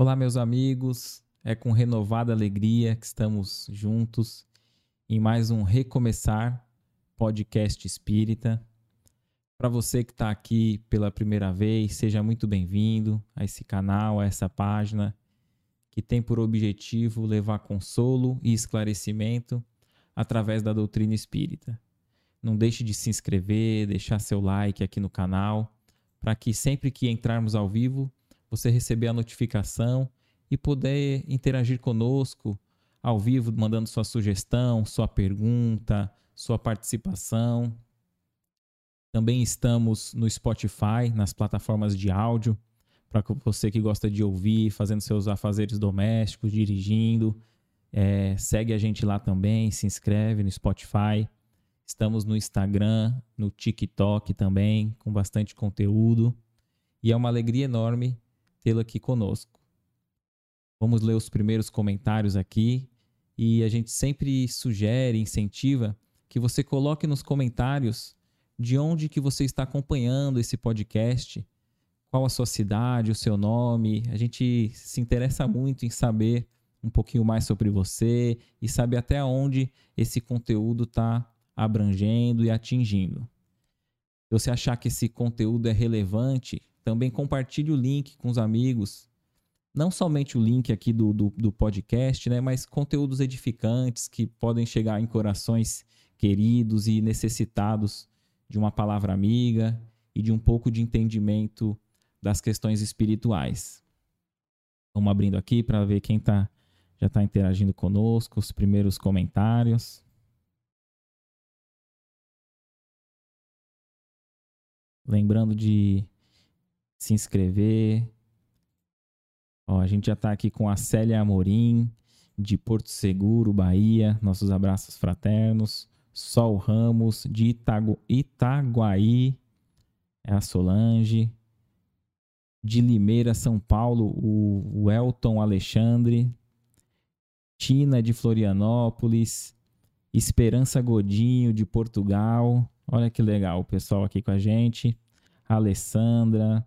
Olá, meus amigos. É com renovada alegria que estamos juntos em mais um Recomeçar Podcast Espírita. Para você que está aqui pela primeira vez, seja muito bem-vindo a esse canal, a essa página que tem por objetivo levar consolo e esclarecimento através da doutrina espírita. Não deixe de se inscrever, deixar seu like aqui no canal, para que sempre que entrarmos ao vivo, você receber a notificação e poder interagir conosco ao vivo, mandando sua sugestão, sua pergunta, sua participação. Também estamos no Spotify, nas plataformas de áudio, para você que gosta de ouvir, fazendo seus afazeres domésticos, dirigindo. É, segue a gente lá também, se inscreve no Spotify. Estamos no Instagram, no TikTok também, com bastante conteúdo. E é uma alegria enorme tê-lo aqui conosco. Vamos ler os primeiros comentários aqui. E a gente sempre sugere, incentiva que você coloque nos comentários de onde que você está acompanhando esse podcast, qual a sua cidade, o seu nome. A gente se interessa muito em saber um pouquinho mais sobre você e saber até onde esse conteúdo está abrangendo e atingindo. Se você achar que esse conteúdo é relevante, também compartilhe o link com os amigos. Não somente o link aqui do, do, do podcast, né, mas conteúdos edificantes que podem chegar em corações queridos e necessitados de uma palavra amiga e de um pouco de entendimento das questões espirituais. Vamos abrindo aqui para ver quem tá, já está interagindo conosco, os primeiros comentários. Lembrando de se inscrever. Ó, a gente já está aqui com a Célia Amorim, de Porto Seguro, Bahia. Nossos abraços fraternos. Sol Ramos, de Itagu Itaguaí. É a Solange. De Limeira, São Paulo, o, Elton Alexandre. Tina, de Florianópolis. Esperança Godinho, de Portugal. Olha que legal o pessoal aqui com a gente. Alessandra,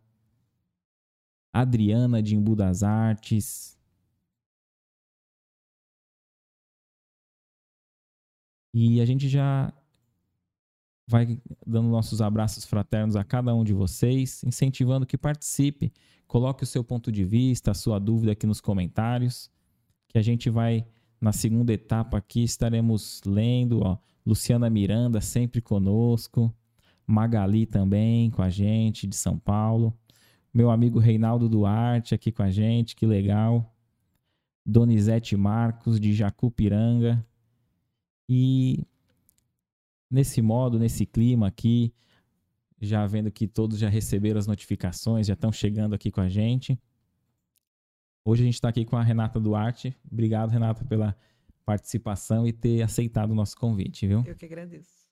Adriana de Embu das Artes. E a gente já vai dando nossos abraços fraternos a cada um de vocês, incentivando que participe, coloque o seu ponto de vista, a sua dúvida aqui nos comentários, que a gente vai na segunda etapa aqui estaremos lendo, ó, Luciana Miranda sempre conosco, Magali também com a gente de São Paulo, meu amigo Reinaldo Duarte aqui com a gente, que legal. Donizete Marcos de Jacupiranga. E nesse modo, nesse clima aqui, já vendo que todos já receberam as notificações, já estão chegando aqui com a gente. Hoje a gente está aqui com a Renata Duarte. Obrigado, Renata, pela participação e ter aceitado o nosso convite, viu? Eu que agradeço.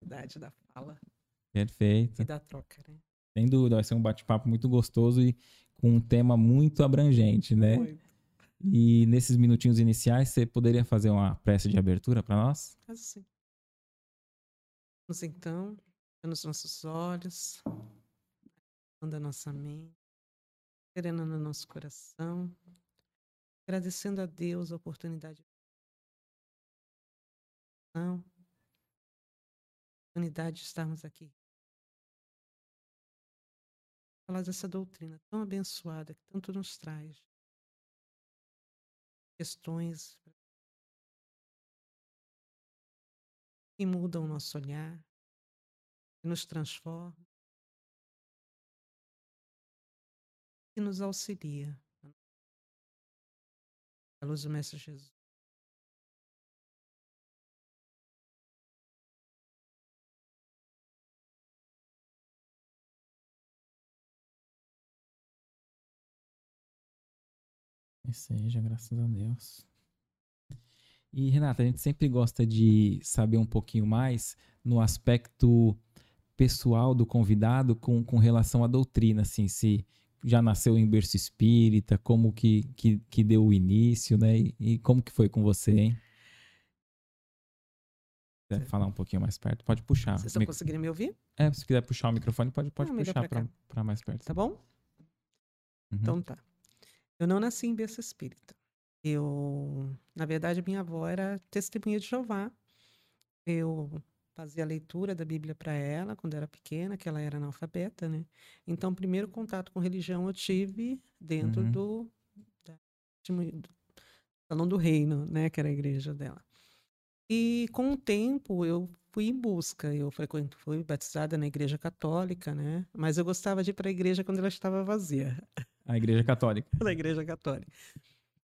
Verdade da fala. Perfeito. E da troca, né? Sem dúvida, vai ser um bate-papo muito gostoso e com um tema muito abrangente, né? Muito. E nesses minutinhos iniciais, você poderia fazer uma prece de abertura para nós? Caso sim. Vamos então, nos nossos olhos, a nossa mente, serena no nosso coração, agradecendo a Deus a oportunidade não, oportunidade de estarmos aqui. Falar dessa doutrina tão abençoada que tanto nos traz questões que mudam o nosso olhar, que nos transformam, que nos auxilia. A luz do Mestre Jesus. Que seja, graças a Deus. E Renata, a gente sempre gosta de saber um pouquinho mais no aspecto pessoal do convidado com, com relação à doutrina, assim, se já nasceu em berço espírita, como que, que, que deu o início, né? E, e como que foi com você, hein? Se quiser falar um pouquinho mais perto, pode puxar. Vocês estão conseguindo me ouvir? É, se quiser puxar o microfone, pode, pode puxar para mais perto. Tá bom? Uhum. Então tá. Eu não nasci em berço espírita. Eu, na verdade, minha avó era testemunha de Jeová. Eu fazia a leitura da Bíblia para ela quando era pequena, que ela era analfabeta, né? Então, o primeiro contato com religião eu tive dentro Uhum. do, da, do Salão do Reino, né? Que era a igreja dela. E com o tempo eu fui em busca. Eu frequento, fui batizada na igreja católica, né? Mas eu gostava de ir para a igreja quando ela estava vazia, A igreja católica. na igreja católica.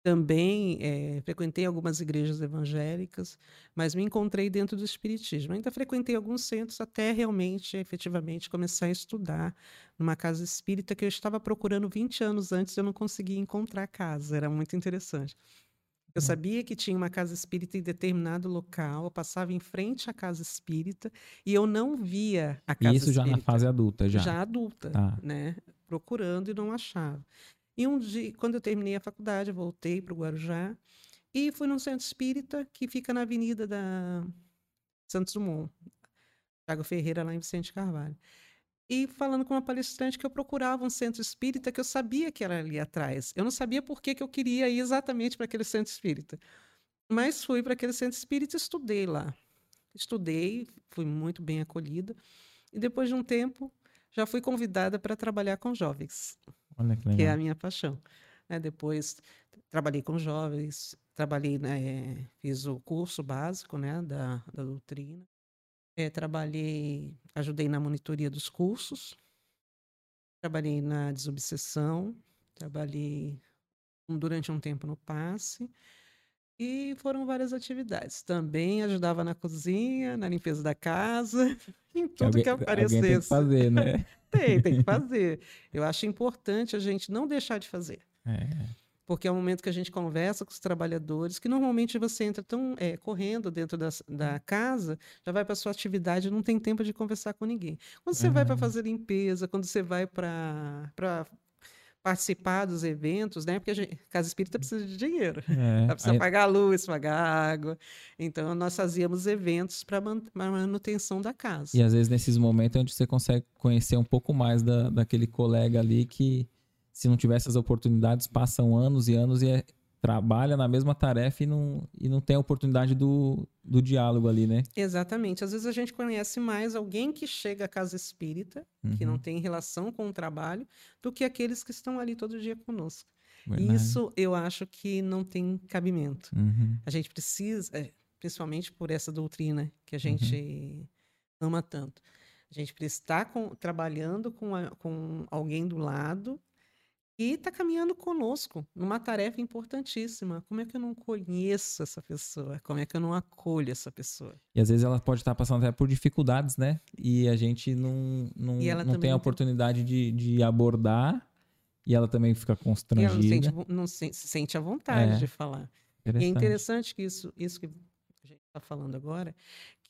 Também eh, frequentei algumas igrejas evangélicas, mas me encontrei dentro do espiritismo. Ainda frequentei alguns centros até realmente, efetivamente, começar a estudar numa casa espírita que eu estava procurando 20 anos antes, eu não conseguia encontrar casa. Era muito interessante. Eu Hum. sabia que tinha uma casa espírita em determinado local, eu passava em frente à casa espírita e eu não via a E casa isso já na espírita. fase adulta, já. Já adulta, Tá. né? Procurando e não achava. E um dia, quando eu terminei a faculdade, voltei para o Guarujá e fui num centro espírita que fica na Avenida da Santos Dumont, Thiago Ferreira, lá em Vicente Carvalho. E falando com uma palestrante que eu procurava um centro espírita que eu sabia que era ali atrás. Eu não sabia por que, que eu queria ir exatamente para aquele centro espírita. Mas fui para aquele centro espírita e estudei lá. Estudei, fui muito bem acolhida. E depois de um tempo, já fui convidada para trabalhar com jovens, que que é a minha paixão. né? Depois trabalhei com jovens, trabalhei, né, fiz o curso básico né, da, da doutrina. Eh, trabalhei, ajudei na monitoria dos cursos, trabalhei na desobsessão, trabalhei durante um tempo no passe e foram várias atividades. Também ajudava na cozinha, na limpeza da casa, em tudo alguém, que aparecesse. tem que fazer, né? Tem, tem que fazer. Eu acho importante a gente não deixar de fazer. É. Porque é o momento que a gente conversa com os trabalhadores, que normalmente você entra tão é, correndo dentro das- da, casa, já vai para sua atividade, não tem tempo de conversar com ninguém. Quando você vai para Uhum. fazer limpeza, quando você vai para participar dos eventos, né? Porque a gente, casa espírita precisa de dinheiro. É. Ela precisa Aí- pagar a luz, pagar a água. Então, nós fazíamos eventos para manutenção da casa. E às vezes nesses momentos é onde você consegue conhecer um pouco mais da, daquele colega ali que, se não tiver essas oportunidades, passam anos e anos e é- trabalha na mesma tarefa e não, e não tem a oportunidade do, do diálogo ali, né? Exatamente. Às vezes a gente conhece mais alguém que chega à casa espírita, que não Uhum, tem relação com o trabalho, do que aqueles que estão ali todo dia conosco. Verdade. Isso eu acho que não tem cabimento. Uhum, A gente precisa, é, principalmente por essa doutrina que a gente ama tanto, a gente precisa estar com- trabalhando com, a- com alguém do lado e está caminhando conosco numa tarefa importantíssima. Como é que eu não conheço essa pessoa? Como é que eu não acolho essa pessoa? E às vezes ela pode estar passando até por dificuldades, né? E a gente não, não, não tem a não tem- oportunidade de, de abordar e ela também fica E ela não, constrangida. sente, não se, se sente à vontade É. de falar. E é Interessante. interessante que isso, isso que a gente está falando agora,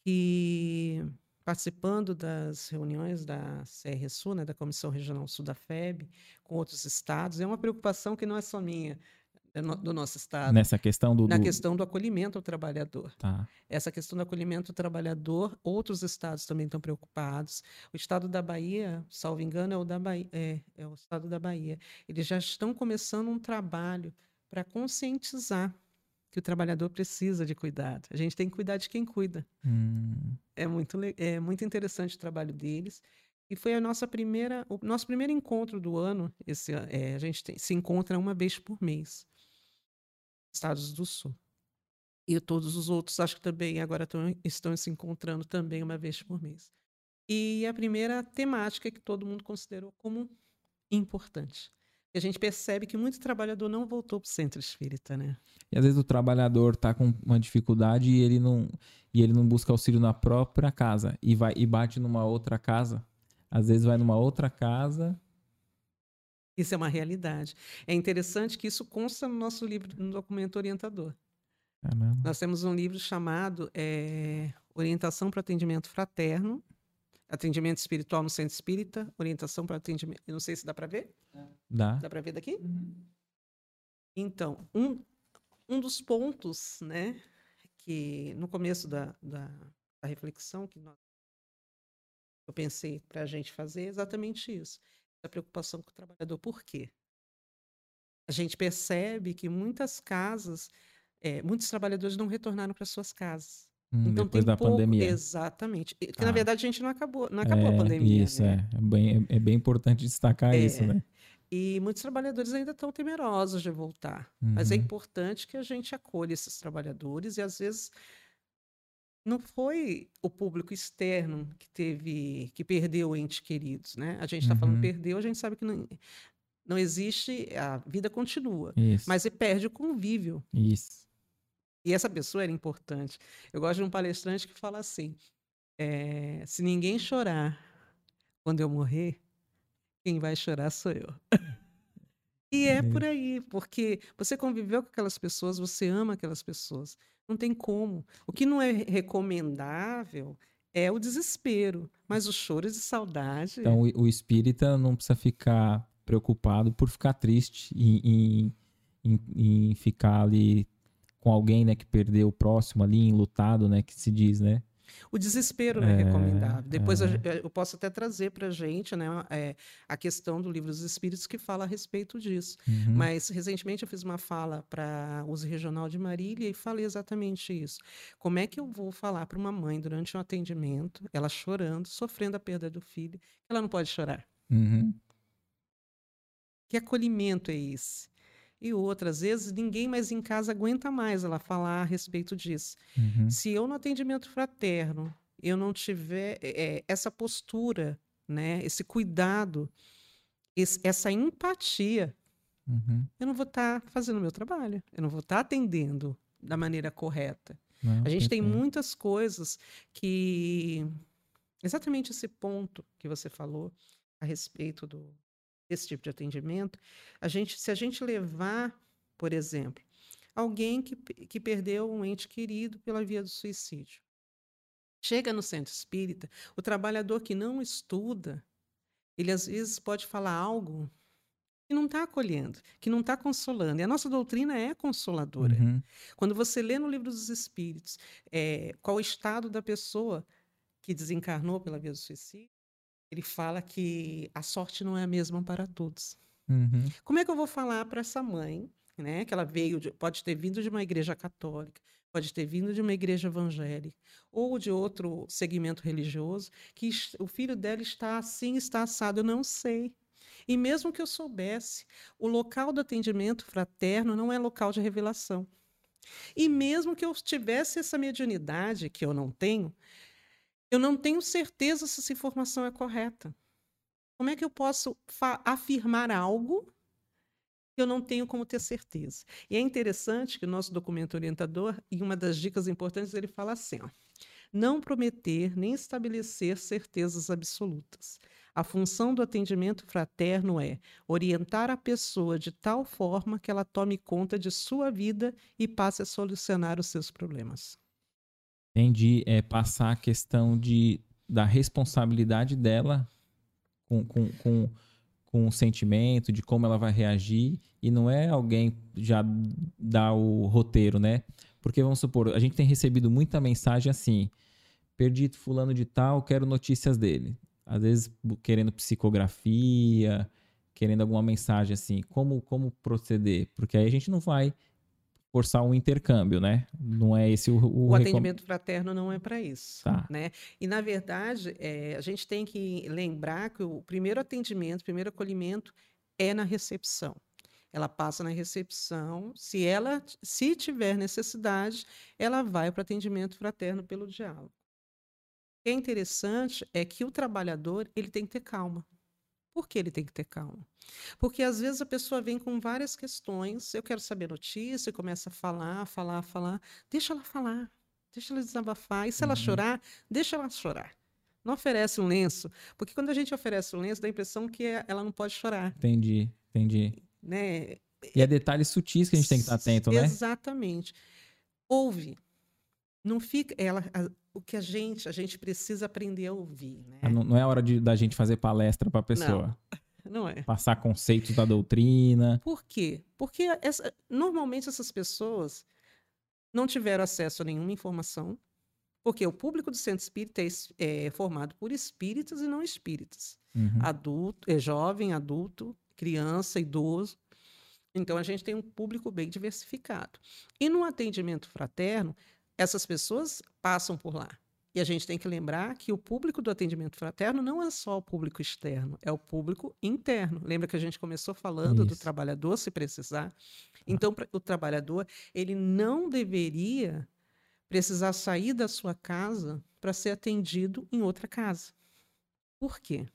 que participando das reuniões da CRSU, né, da Comissão Regional Sul da FEB, com outros estados, é uma preocupação que não é só minha, é do nosso estado, Nessa questão do. na do- questão do acolhimento ao trabalhador. Tá. Essa questão do acolhimento ao trabalhador, outros estados também estão preocupados. O estado da Bahia, salvo engano, é o da Bahia, é, é o estado da Bahia. Eles já estão começando um trabalho para conscientizar que o trabalhador precisa de cuidado. A gente tem que cuidar de quem cuida. Hum, É muito, é muito interessante o trabalho deles. E foi a nossa primeira, o nosso primeiro encontro do ano. Esse, a- é, a gente tem- se encontra uma vez por mês, Estados do Sul. E todos os outros, acho que também agora tão, estão se encontrando também uma vez por mês. E a primeira temática que todo mundo considerou como importante. A gente percebe que muito trabalhador não voltou para o centro espírita, né? E às vezes o trabalhador tá com uma dificuldade e ele não e ele não busca auxílio na própria casa e vai e bate numa outra casa. Às vezes vai numa outra casa. Isso é uma realidade. É interessante que isso consta no nosso livro, no documento orientador. Caramba. Nós temos um livro chamado eh, Orientação para Atendimento Fraterno, Atendimento Espiritual no Centro Espírita, Orientação para Atendimento. Eu não sei se dá para ver. Dá. Dá para ver daqui? Então, um, um dos pontos, né, que no começo da, da, da reflexão que nós, eu pensei para a gente fazer é exatamente isso. A preocupação com o trabalhador. Por quê? a gente percebe que muitas casas, é, muitos trabalhadores não retornaram para suas casas. Hum, Então depois da pouco, pandemia. exatamente. Porque Tá. na verdade a gente não acabou, não acabou a É, pandemia, Isso, né? é. É bem, é bem importante destacar É. isso, né? E muitos trabalhadores ainda estão temerosos de voltar. Mas é Uhum. importante que a gente acolha esses trabalhadores e às vezes não foi o público externo que teve, que perdeu entes queridos, né? A gente está falando Uhum. perdeu, a gente sabe que não, não existe, a vida continua, Isso. mas você perde o convívio. Isso. E essa pessoa era importante. Eu gosto de um palestrante que fala assim: eh, se ninguém chorar quando eu morrer, quem vai chorar sou eu. E é por aí, porque você conviveu com aquelas pessoas, você ama aquelas pessoas. Não tem como. O que não é recomendável é o desespero, mas o choro de saudade. Então, o o espírita não precisa ficar preocupado por ficar triste em, em, em- em ficar ali com alguém, né, que perdeu o próximo ali, enlutado, né, que se diz, né? O desespero é, É, recomendável. Depois é. eu posso até trazer para a gente né, eh, a questão do livro dos Espíritos que fala a respeito disso. Uhum. Mas recentemente eu fiz uma fala para o uso regional de Marília e falei exatamente isso. Como é que eu vou falar para uma mãe durante um atendimento, ela chorando, sofrendo a perda do filho, que ela não pode chorar? Uhum. Que acolhimento é esse? E outras vezes ninguém mais em casa aguenta mais ela falar a respeito disso. Uhum. Se eu no atendimento fraterno eu não tiver eh, essa postura, né, esse cuidado, esse- essa empatia, Uhum. eu não vou estar fazendo o meu trabalho, eu não vou estar atendendo da maneira correta. Não, A gente tem muitas coisas que. Exatamente esse ponto que você falou a respeito do, desse tipo de atendimento. A gente, se a gente levar, por exemplo, alguém que, que perdeu um ente querido pela via do suicídio. Chega no centro espírita, o trabalhador que não estuda, ele às vezes pode falar algo que não está acolhendo, que não está consolando. E a nossa doutrina é consoladora. Uhum. Quando você lê no livro dos Espíritos eh, qual o estado da pessoa que desencarnou pela via do suicídio, ele fala que a sorte não é a mesma para todos. Uhum. Como é que eu vou falar para essa mãe, né? Que ela veio, de- pode ter vindo de uma igreja católica, pode ter vindo de uma igreja evangélica ou de outro segmento religioso, que o filho dela está assim, está assado. Eu não sei. E mesmo que eu soubesse, o local do atendimento fraterno não é local de revelação. E mesmo que eu tivesse essa mediunidade, que eu não tenho, eu não tenho certeza se essa informação é correta. Como é que eu posso afirmar algo que eu não tenho como ter certeza? E é interessante que o nosso documento orientador, em uma das dicas importantes, ele fala assim: ó, não prometer nem estabelecer certezas absolutas. A função do atendimento fraterno é orientar a pessoa de tal forma que ela tome conta de sua vida e passe a solucionar os seus problemas. Entendi. É passar a questão de, da responsabilidade dela com, com, com, com o sentimento, de como ela vai reagir, e não é alguém já dar o roteiro, né? Porque vamos supor, a gente tem recebido muita mensagem assim: perdi fulano de tal, quero notícias dele. Às vezes querendo psicografia, querendo alguma mensagem assim, como, como proceder? Porque aí a gente não vai forçar um intercâmbio, né? Não é esse o, o O recom- atendimento fraterno não é para isso. Tá. Né? E, na verdade, eh, a gente tem que lembrar que o primeiro atendimento, o primeiro acolhimento é na recepção. Ela passa na recepção, se ela se tiver necessidade, ela vai para o atendimento fraterno pelo diálogo. O que é interessante é que o trabalhador ele tem que ter calma. Por que ele tem que ter calma? Porque às vezes a pessoa vem com várias questões, eu quero saber notícia, começa a falar, falar, falar. Deixa ela falar, deixa ela desabafar. E se ela Uhum. chorar, deixa ela chorar. Não oferece um lenço, porque quando a gente oferece um lenço, dá a impressão que ela não pode chorar, Entendi, entendi. né? E é detalhes sutis que a gente tem que estar atento, né? Exatamente. Ouve. Não fica. Ela, a- o que a gente, a gente precisa aprender a ouvir, né? Ah, Não, não é hora de, da gente fazer palestra para a pessoa. Não é. Passar conceitos da doutrina. Por quê? Porque essa- normalmente essas pessoas não tiveram acesso a nenhuma informação, porque o público do centro espírita é, é formado por espíritas e não espíritas. Uhum. Adulto, é jovem, adulto, criança, idoso. Então, a gente tem um público bem diversificado. E no atendimento fraterno, essas pessoas passam por lá. E a gente tem que lembrar que o público do atendimento fraterno não é só o público externo, é o público interno. Lembra que a gente começou falando Isso. do trabalhador, se precisar? Então, o trabalhador, ele não deveria precisar sair da sua casa para ser atendido em outra casa. Por quê?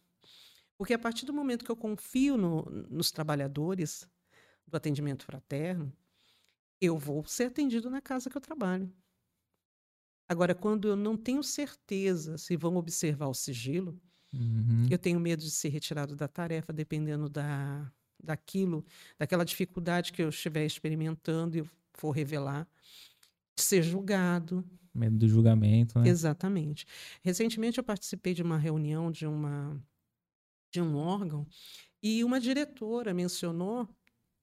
Porque a partir do momento que eu confio no, nos trabalhadores do atendimento fraterno, eu vou ser atendido na casa que eu trabalho. Agora, quando eu não tenho certeza se vão observar o sigilo, uhum. eu tenho medo de ser retirado da tarefa, dependendo da, daquilo, daquela dificuldade que eu estiver experimentando e for revelar, de ser julgado. Medo do julgamento, né? Exatamente. Recentemente eu participei de uma reunião de uma de um órgão e uma diretora mencionou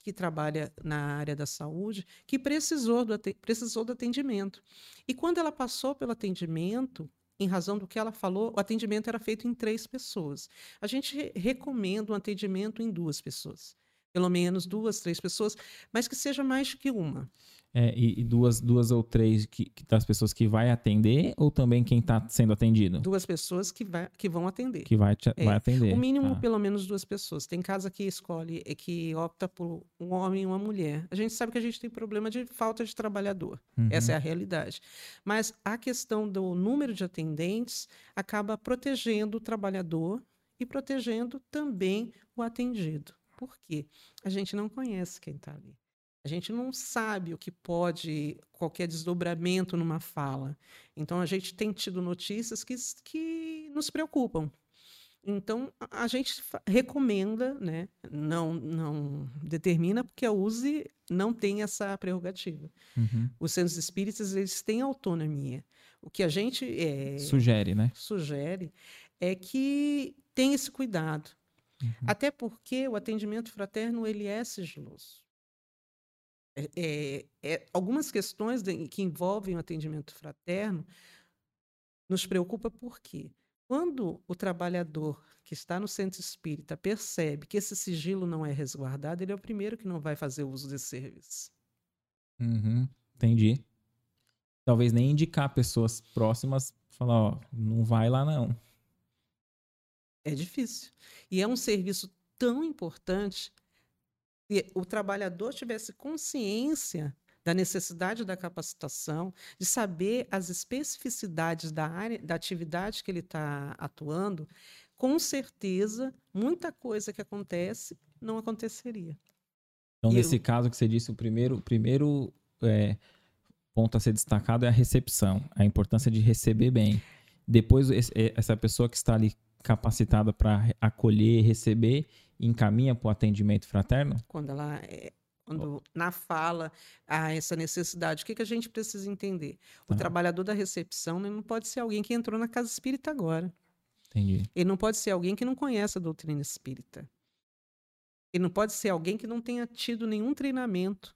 que trabalha na área da saúde, que precisou do, precisou do atendimento. E quando ela passou pelo atendimento, em razão do que ela falou, o atendimento era feito em três pessoas. A gente recomenda um atendimento em duas pessoas. Pelo menos duas, três pessoas, mas que seja mais que uma. É, e, e, duas, duas ou três que, que, das pessoas que vai atender ou também quem está sendo atendido? Duas pessoas que, vai, que vão atender. Que vai, te, é, vai atender. O mínimo, ah. pelo menos duas pessoas. Tem casa que escolhe, que opta por um homem e uma mulher. A gente sabe que a gente tem problema de falta de trabalhador. Uhum. Essa é a realidade. Mas a questão do número de atendentes acaba protegendo o trabalhador e protegendo também o atendido. Por quê? A gente não conhece quem está ali. A gente não sabe o que pode, qualquer desdobramento numa fala. Então, a gente tem tido notícias que, que nos preocupam. Então, a gente recomenda, né? não, não determina, porque a USE não tem essa prerrogativa. Uhum. Os centros espíritas eles têm autonomia. O que a gente é, sugere, né? sugere é que tenha esse cuidado. Uhum. Até porque o atendimento fraterno ele é sigiloso. É, é, é, algumas questões de, que envolvem o atendimento fraterno nos preocupa porque quando o trabalhador que está no centro espírita percebe que esse sigilo não é resguardado, ele é o primeiro que não vai fazer uso desse serviço. Uhum, entendi. Talvez nem indicar pessoas próximas, falar, ó, não vai lá não. É difícil. E é um serviço tão importante se o trabalhador tivesse consciência da necessidade da capacitação, de saber as especificidades da área, da atividade que ele está atuando, com certeza muita coisa que acontece não aconteceria. Então, e nesse eu... caso que você disse, o primeiro, o primeiro é, ponto a ser destacado é a recepção, a importância de receber bem. Depois, esse, essa pessoa que está ali capacitada para acolher, receber, encaminha para o atendimento fraterno? Quando ela é, quando na fala há essa necessidade, o que, que a gente precisa entender? O tá. trabalhador da recepção não pode ser alguém que entrou na casa espírita agora. Entendi. Ele não pode ser alguém que não conhece a doutrina espírita. Ele não pode ser alguém que não tenha tido nenhum treinamento.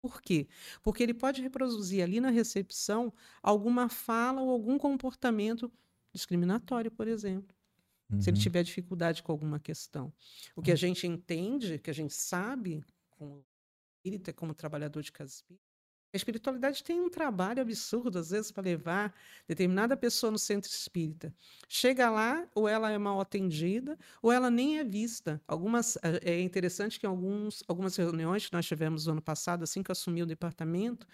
Por quê? Porque ele pode reproduzir ali na recepção alguma fala ou algum comportamento discriminatório, por exemplo uhum. se ele uhum. tiver dificuldade com alguma questão. O que a gente entende, que a gente sabe, como espírita, como trabalhador de casa espírita, a espiritualidade tem um trabalho absurdo, às vezes, para levar determinada pessoa no centro espírita. Chega lá, ou ela é mal atendida, ou ela nem é vista. Algumas, eh, é interessante que em alguns, algumas reuniões que nós tivemos no ano passado, assim que eu assumi o departamento,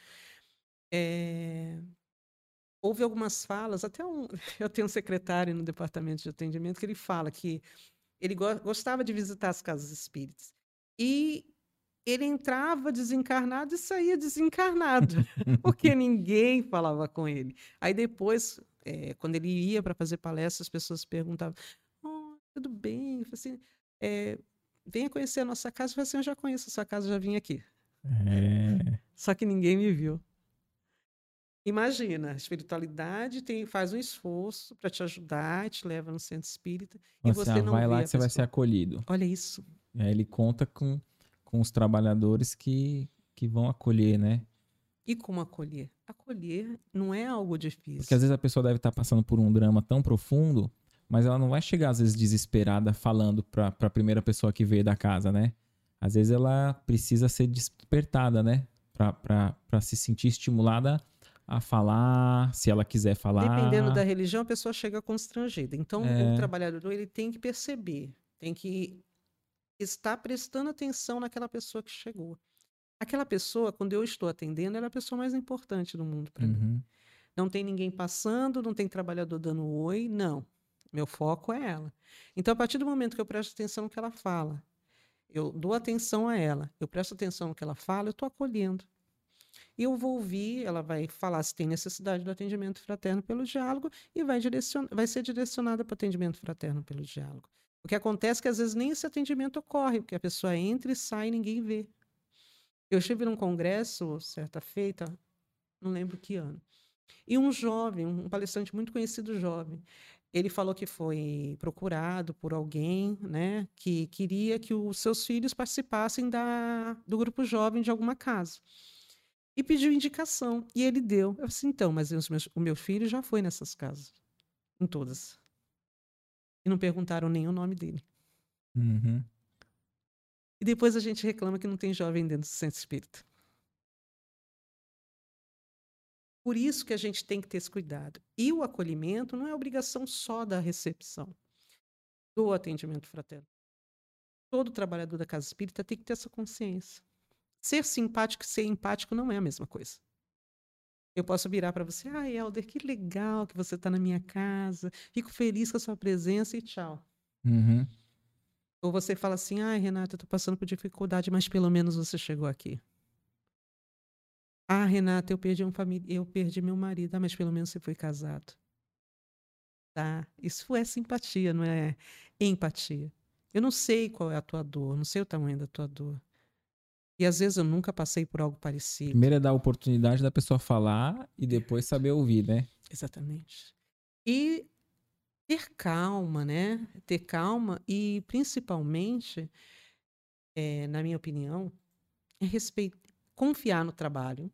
é, houve algumas falas, até um, eu tenho um secretário no departamento de atendimento que ele fala que ele gostava de visitar as casas espíritas. E ele entrava desencarnado e saía desencarnado, porque ninguém falava com ele. Aí depois, é, quando ele ia para fazer palestra, as pessoas perguntavam: oh, tudo bem? Eu falei assim, é, venha conhecer a nossa casa. Eu falei assim, eu já conheço a sua casa, já vim aqui. É. Só que ninguém me viu. Imagina, a espiritualidade tem, faz um esforço para te ajudar, te leva no centro espírita e você, não vai lá que você vai ser acolhido. Olha isso. É, ele conta com, com os trabalhadores que, que vão acolher, né? E como acolher? Acolher não é algo difícil. Porque às vezes a pessoa deve estar passando por um drama tão profundo, mas ela não vai chegar às vezes desesperada falando para a primeira pessoa que veio da casa, né? às vezes ela precisa ser despertada, né? Para se sentir estimulada a falar, se ela quiser falar. Dependendo da religião, a pessoa chega constrangida. Então, é... o trabalhador ele tem que perceber, tem que estar prestando atenção naquela pessoa que chegou. Aquela pessoa, quando eu estou atendendo, ela é a pessoa mais importante do mundo para uhum. mim. Não tem ninguém passando, não tem trabalhador dando oi, não. Meu foco é ela. Então, a partir do momento que eu presto atenção no que ela fala, eu dou atenção a ela, eu presto atenção no que ela fala, eu estou acolhendo. Eu vou ouvir, ela vai falar se tem necessidade do atendimento fraterno pelo diálogo e vai, direcion... vai ser direcionada para o atendimento fraterno pelo diálogo. O que acontece é que às vezes nem esse atendimento ocorre, porque a pessoa entra e sai e ninguém vê. Eu estive num congresso, certa feita, não lembro que ano, e um jovem, um palestrante muito conhecido jovem, ele falou que foi procurado por alguém, né, que queria que os seus filhos participassem da, do grupo jovem de alguma casa. E pediu indicação, e ele deu. Eu disse, então, mas o meu filho já foi nessas casas, em todas. E não perguntaram nem o nome dele. Uhum. E depois a gente reclama que não tem jovem dentro do centro espírita. Por isso que a gente tem que ter esse cuidado. E o acolhimento não é obrigação só da recepção, do atendimento fraterno. Todo trabalhador da casa espírita tem que ter essa consciência. Ser simpático e ser empático não é a mesma coisa. Eu posso virar para você, ah, Helder, que legal que você está na minha casa, fico feliz com a sua presença e tchau. Uhum. Ou você fala assim, ai, Renata, eu estou passando por dificuldade, mas pelo menos você chegou aqui. Ah, Renata, eu perdi um família, eu perdi meu marido, ah, mas pelo menos você foi casado. Tá? Isso é simpatia, não é empatia. Eu não sei qual é a tua dor, não sei o tamanho da tua dor. E às vezes eu nunca passei por algo parecido. Primeiro é dar a oportunidade da pessoa falar e depois saber ouvir, né? Exatamente. E ter calma, né? Ter calma e principalmente, é, na minha opinião, é respeitar, confiar no trabalho,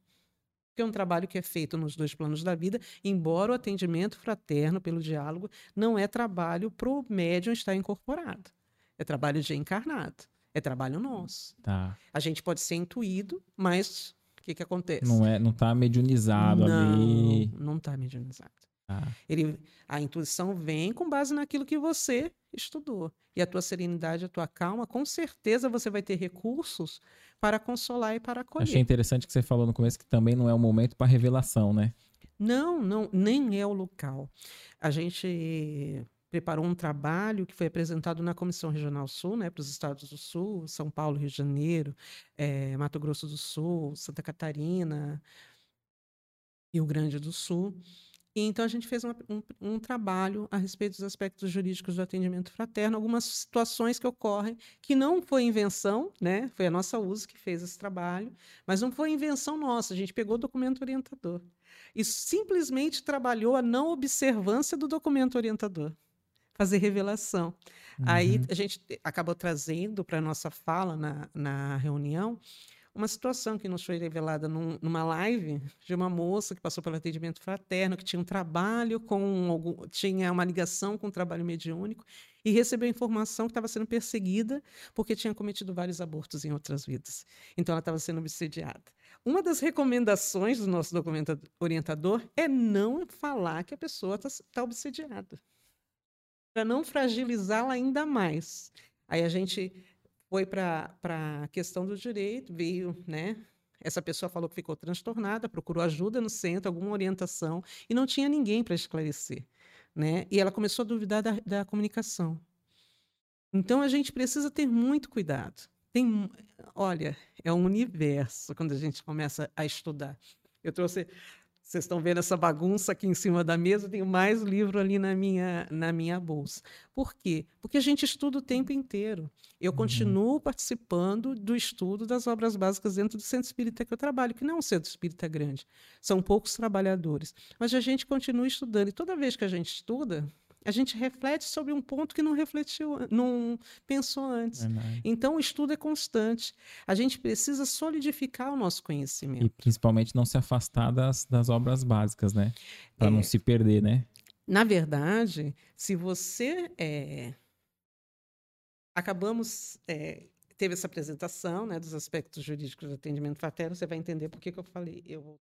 que é um trabalho que é feito nos dois planos da vida, embora o atendimento fraterno pelo diálogo não é trabalho para o médium estar incorporado. É trabalho de encarnado. É trabalho nosso. Tá. A gente pode ser intuído, mas o que, que acontece? Não é, não está mediunizado não, ali. Não está mediunizado. Ah. Ele, a intuição vem com base naquilo que você estudou. E a tua serenidade, a tua calma, com certeza você vai ter recursos para consolar e para acolher. Achei interessante que você falou no começo que também não é o momento para revelação, né? Não, não, nem é o local. A gente preparou um trabalho que foi apresentado na Comissão Regional Sul, né, para os estados do Sul, São Paulo, Rio de Janeiro, é, Mato Grosso do Sul, Santa Catarina, Rio Grande do Sul. E então a gente fez uma, um, um, trabalho a respeito dos aspectos jurídicos do atendimento fraterno, algumas situações que ocorrem que não foi invenção, né? Foi a nossa uso que fez esse trabalho, mas não foi invenção nossa. A gente pegou o documento orientador e simplesmente trabalhou a não observância do documento orientador, fazer revelação. Uhum. Aí a gente acabou trazendo para a nossa fala na, na reunião uma situação que nos foi revelada num, numa live de uma moça que passou pelo atendimento fraterno, que tinha um trabalho com algum, tinha uma ligação com o trabalho mediúnico e recebeu informação que estava sendo perseguida porque tinha cometido vários abortos em outras vidas. Então ela estava sendo obsediada. Uma das recomendações do nosso documento orientador é não falar que a pessoa está tá obsediada, para não fragilizá-la ainda mais. Aí a gente foi para a questão do direito, veio, né? Essa pessoa falou que ficou transtornada, procurou ajuda no centro, alguma orientação, e não tinha ninguém para esclarecer. Né? E ela começou a duvidar da, da comunicação. Então a gente precisa ter muito cuidado. Tem, olha, é um universo quando a gente começa a estudar. Eu trouxe vocês estão vendo essa bagunça aqui em cima da mesa, tenho mais livro ali na minha, na minha bolsa. Por quê? Porque a gente estuda o tempo inteiro. Eu uhum. continuo participando do estudo das obras básicas dentro do centro espírita que eu trabalho, que não é um centro espírita grande. São poucos trabalhadores. Mas a gente continua estudando. E toda vez que a gente estuda, a gente reflete sobre um ponto que não refletiu, não pensou antes. Então, o estudo é constante. A gente precisa solidificar o nosso conhecimento. E principalmente não se afastar das, das obras básicas, né? Para é, não se perder, né? Na verdade, se você é, acabamos é, teve essa apresentação né, dos aspectos jurídicos do atendimento fraterno, você vai entender por que, que eu falei. Eu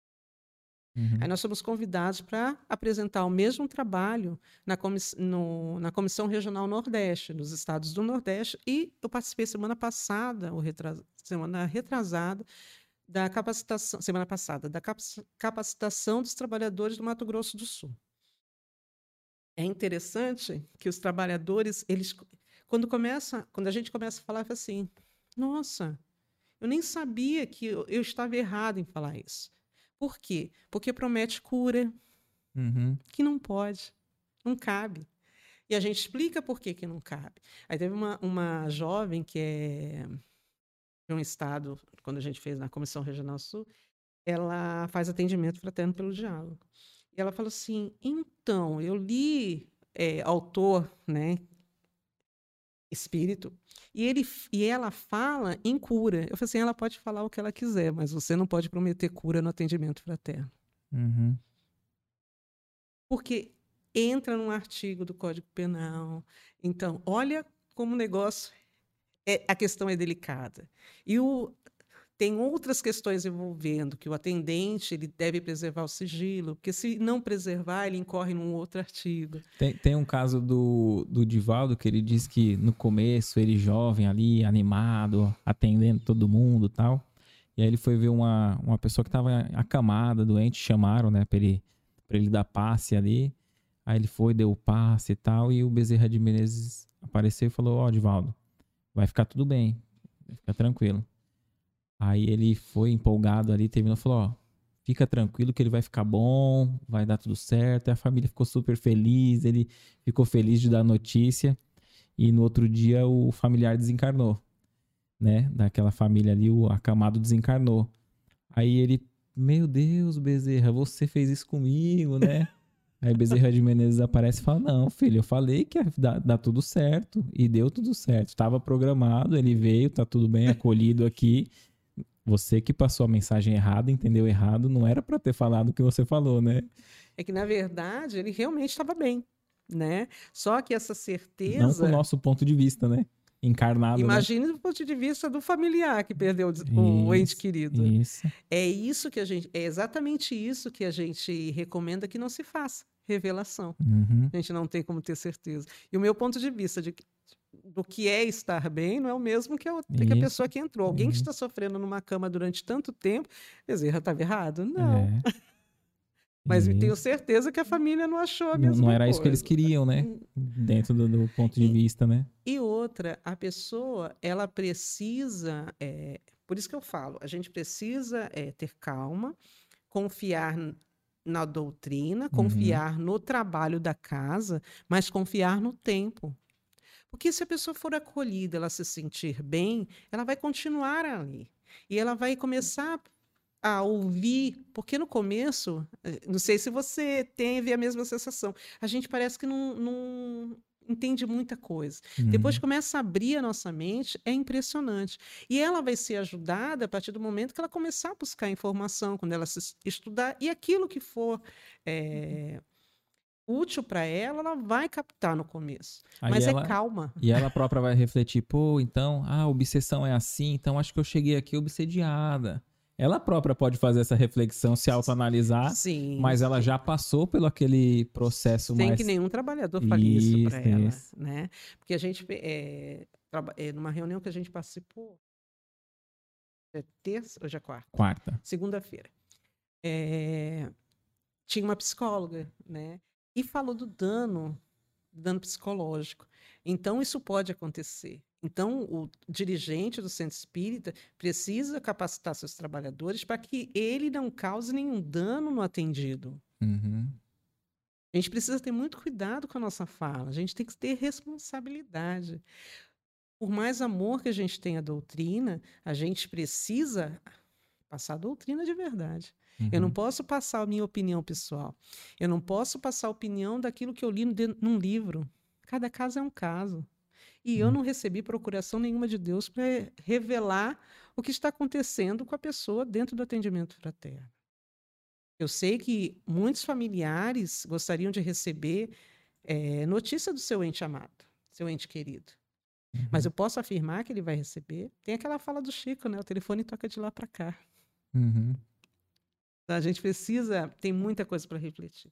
Uhum. Aí nós somos convidados para apresentar o mesmo trabalho na, comiss no, na Comissão Regional Nordeste, nos estados do Nordeste, e eu participei semana passada, ou retras semana retrasada, da capacitação, semana passada, da capacitação dos trabalhadores do Mato Grosso do Sul. É interessante que os trabalhadores, eles, quando começa, quando a gente começa a falar assim, nossa, eu nem sabia que eu, eu estava errado em falar isso. Por quê? Porque promete cura, uhum. que não pode, não cabe. E a gente explica por que, que não cabe. Aí teve uma, uma jovem que é de um estado, quando a gente fez na Comissão Regional Sul, ela faz atendimento fraterno pelo diálogo. E ela falou assim: então, eu li é, autor, né, espírito, e, ele, e ela fala em cura. Eu falei assim: ela pode falar o que ela quiser, mas você não pode prometer cura no atendimento fraterno. Uhum. Porque entra num artigo do Código Penal. Então, olha como o negócio. É, a questão é delicada. E o, tem outras questões envolvendo que o atendente ele deve preservar o sigilo, porque se não preservar, ele incorre num outro artigo. Tem, tem um caso do, do Divaldo que ele diz que no começo, ele jovem ali, animado, atendendo todo mundo tal. E aí ele foi ver uma, uma pessoa que estava acamada, doente, chamaram, né, para ele, ele dar passe ali. Aí ele foi, deu o passe e tal, e o Bezerra de Menezes apareceu e falou: Ó, oh, Divaldo, vai ficar tudo bem, vai ficar tranquilo. Aí ele foi empolgado ali, terminou e falou: Ó, fica tranquilo que ele vai ficar bom, vai dar tudo certo. E a família ficou super feliz, ele ficou feliz de dar a notícia. E no outro dia o familiar desencarnou, né? Daquela família ali, o acamado desencarnou. Aí ele, meu Deus, Bezerra, você fez isso comigo, né? Aí Bezerra de Menezes aparece e fala: Não, filho, eu falei que ia dar, dar tudo certo. E deu tudo certo. Estava programado, ele veio, tá tudo bem, acolhido aqui. Você que passou a mensagem errada, entendeu errado, não era para ter falado o que você falou, né? É que, na verdade, ele realmente estava bem, né? Só que essa certeza. Não do nosso ponto de vista, né? Encarnado. Né? Imagine né? do ponto de vista do familiar que perdeu isso, o ente querido. Isso. É isso que a gente. É exatamente isso que a gente recomenda que não se faça. Revelação. Uhum. A gente não tem como ter certeza. E o meu ponto de vista de do que é estar bem não é o mesmo que a, que a pessoa que entrou. Alguém uhum. que está sofrendo numa cama durante tanto tempo, Bezerra estava errado? Não. É. Mas isso. tenho certeza que a família não achou a mesma Não, não era coisa. isso que eles queriam, né? Hum. Dentro do, do ponto de e, vista, né? E outra, a pessoa, ela precisa... É, por isso que eu falo, a gente precisa é, ter calma, confiar na doutrina, uhum. confiar uhum. no trabalho da casa, mas confiar no tempo. Porque se a pessoa for acolhida, ela se sentir bem, ela vai continuar ali. E ela vai começar a ouvir, porque no começo, eh, não sei se você teve a mesma sensação, a gente parece que não, não entende muita coisa. Uhum. Depois começa a abrir a nossa mente, é impressionante. E ela vai ser ajudada a partir do momento que ela começar a buscar informação, quando ela se estudar, e aquilo que for. É, útil para ela, ela vai captar no começo. Aí mas é ela, é calma. E ela própria vai refletir, pô, então, ah, a obsessão é assim, então acho que eu cheguei aqui obsediada. Ela própria pode fazer essa reflexão, se autoanalisar, sim, mas ela já passou pelo aquele processo Sem mais... que nenhum trabalhador fale isso, isso para ela, né? Porque a gente, é, é, numa reunião que a gente participou, é terça, hoje é quarta? Quarta. Segunda-feira. É, tinha uma psicóloga, né? E falou do dano, dano psicológico. Então, isso pode acontecer. Então, o dirigente do centro espírita precisa capacitar seus trabalhadores para que ele não cause nenhum dano no atendido. Uhum. A gente precisa ter muito cuidado com a nossa fala, a gente tem que ter responsabilidade. Por mais amor que a gente tenha à doutrina, a gente precisa passar a doutrina de verdade. Uhum. Eu não uhum. posso passar a minha opinião pessoal. Eu não posso passar a opinião daquilo que eu li num livro. Cada caso é um caso. E uhum. eu não recebi procuração nenhuma de Deus para revelar o que está acontecendo com a pessoa dentro do atendimento fraterno. Eu sei que muitos familiares gostariam de receber é, notícia do seu ente amado, seu ente querido. Uhum. Mas eu posso afirmar que ele vai receber. Tem aquela fala do Chico, né? O telefone toca de lá para cá. Uhum. A gente precisa, tem muita coisa para refletir.